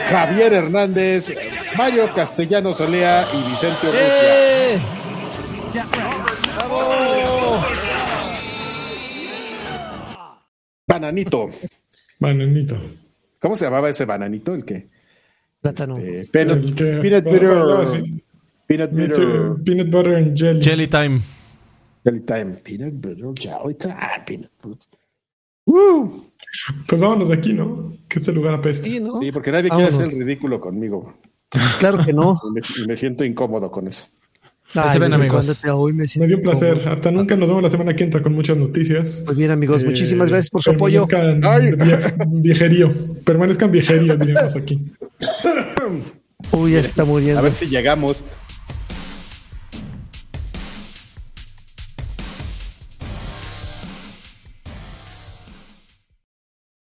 Javier Hernández, Mario Castellano Solea y Vicente Urrutia. ¡Eh! Bananito. Bananito. ¿Cómo se llamaba ese bananito? El que. Plátano. Este, peanut, peanut butter. Peanut butter. Peanut butter and jelly. Jelly time. Jelly time, peanut butter, jelly time, peanut butter. Pues vámonos de aquí, ¿no? Que este lugar apesta. Sí, ¿no? sí porque nadie quiere hacer el ridículo conmigo. Claro que no. Y me, siento incómodo con eso. Ay, ven, amigos. Me, me, dio un placer. Hasta nunca nos vemos la semana que entra con muchas noticias. Pues bien, amigos, muchísimas eh, gracias por su apoyo. viejerío. Permanezcan viejerío, diríamos aquí. Uy, ya está muriendo. A ver si llegamos.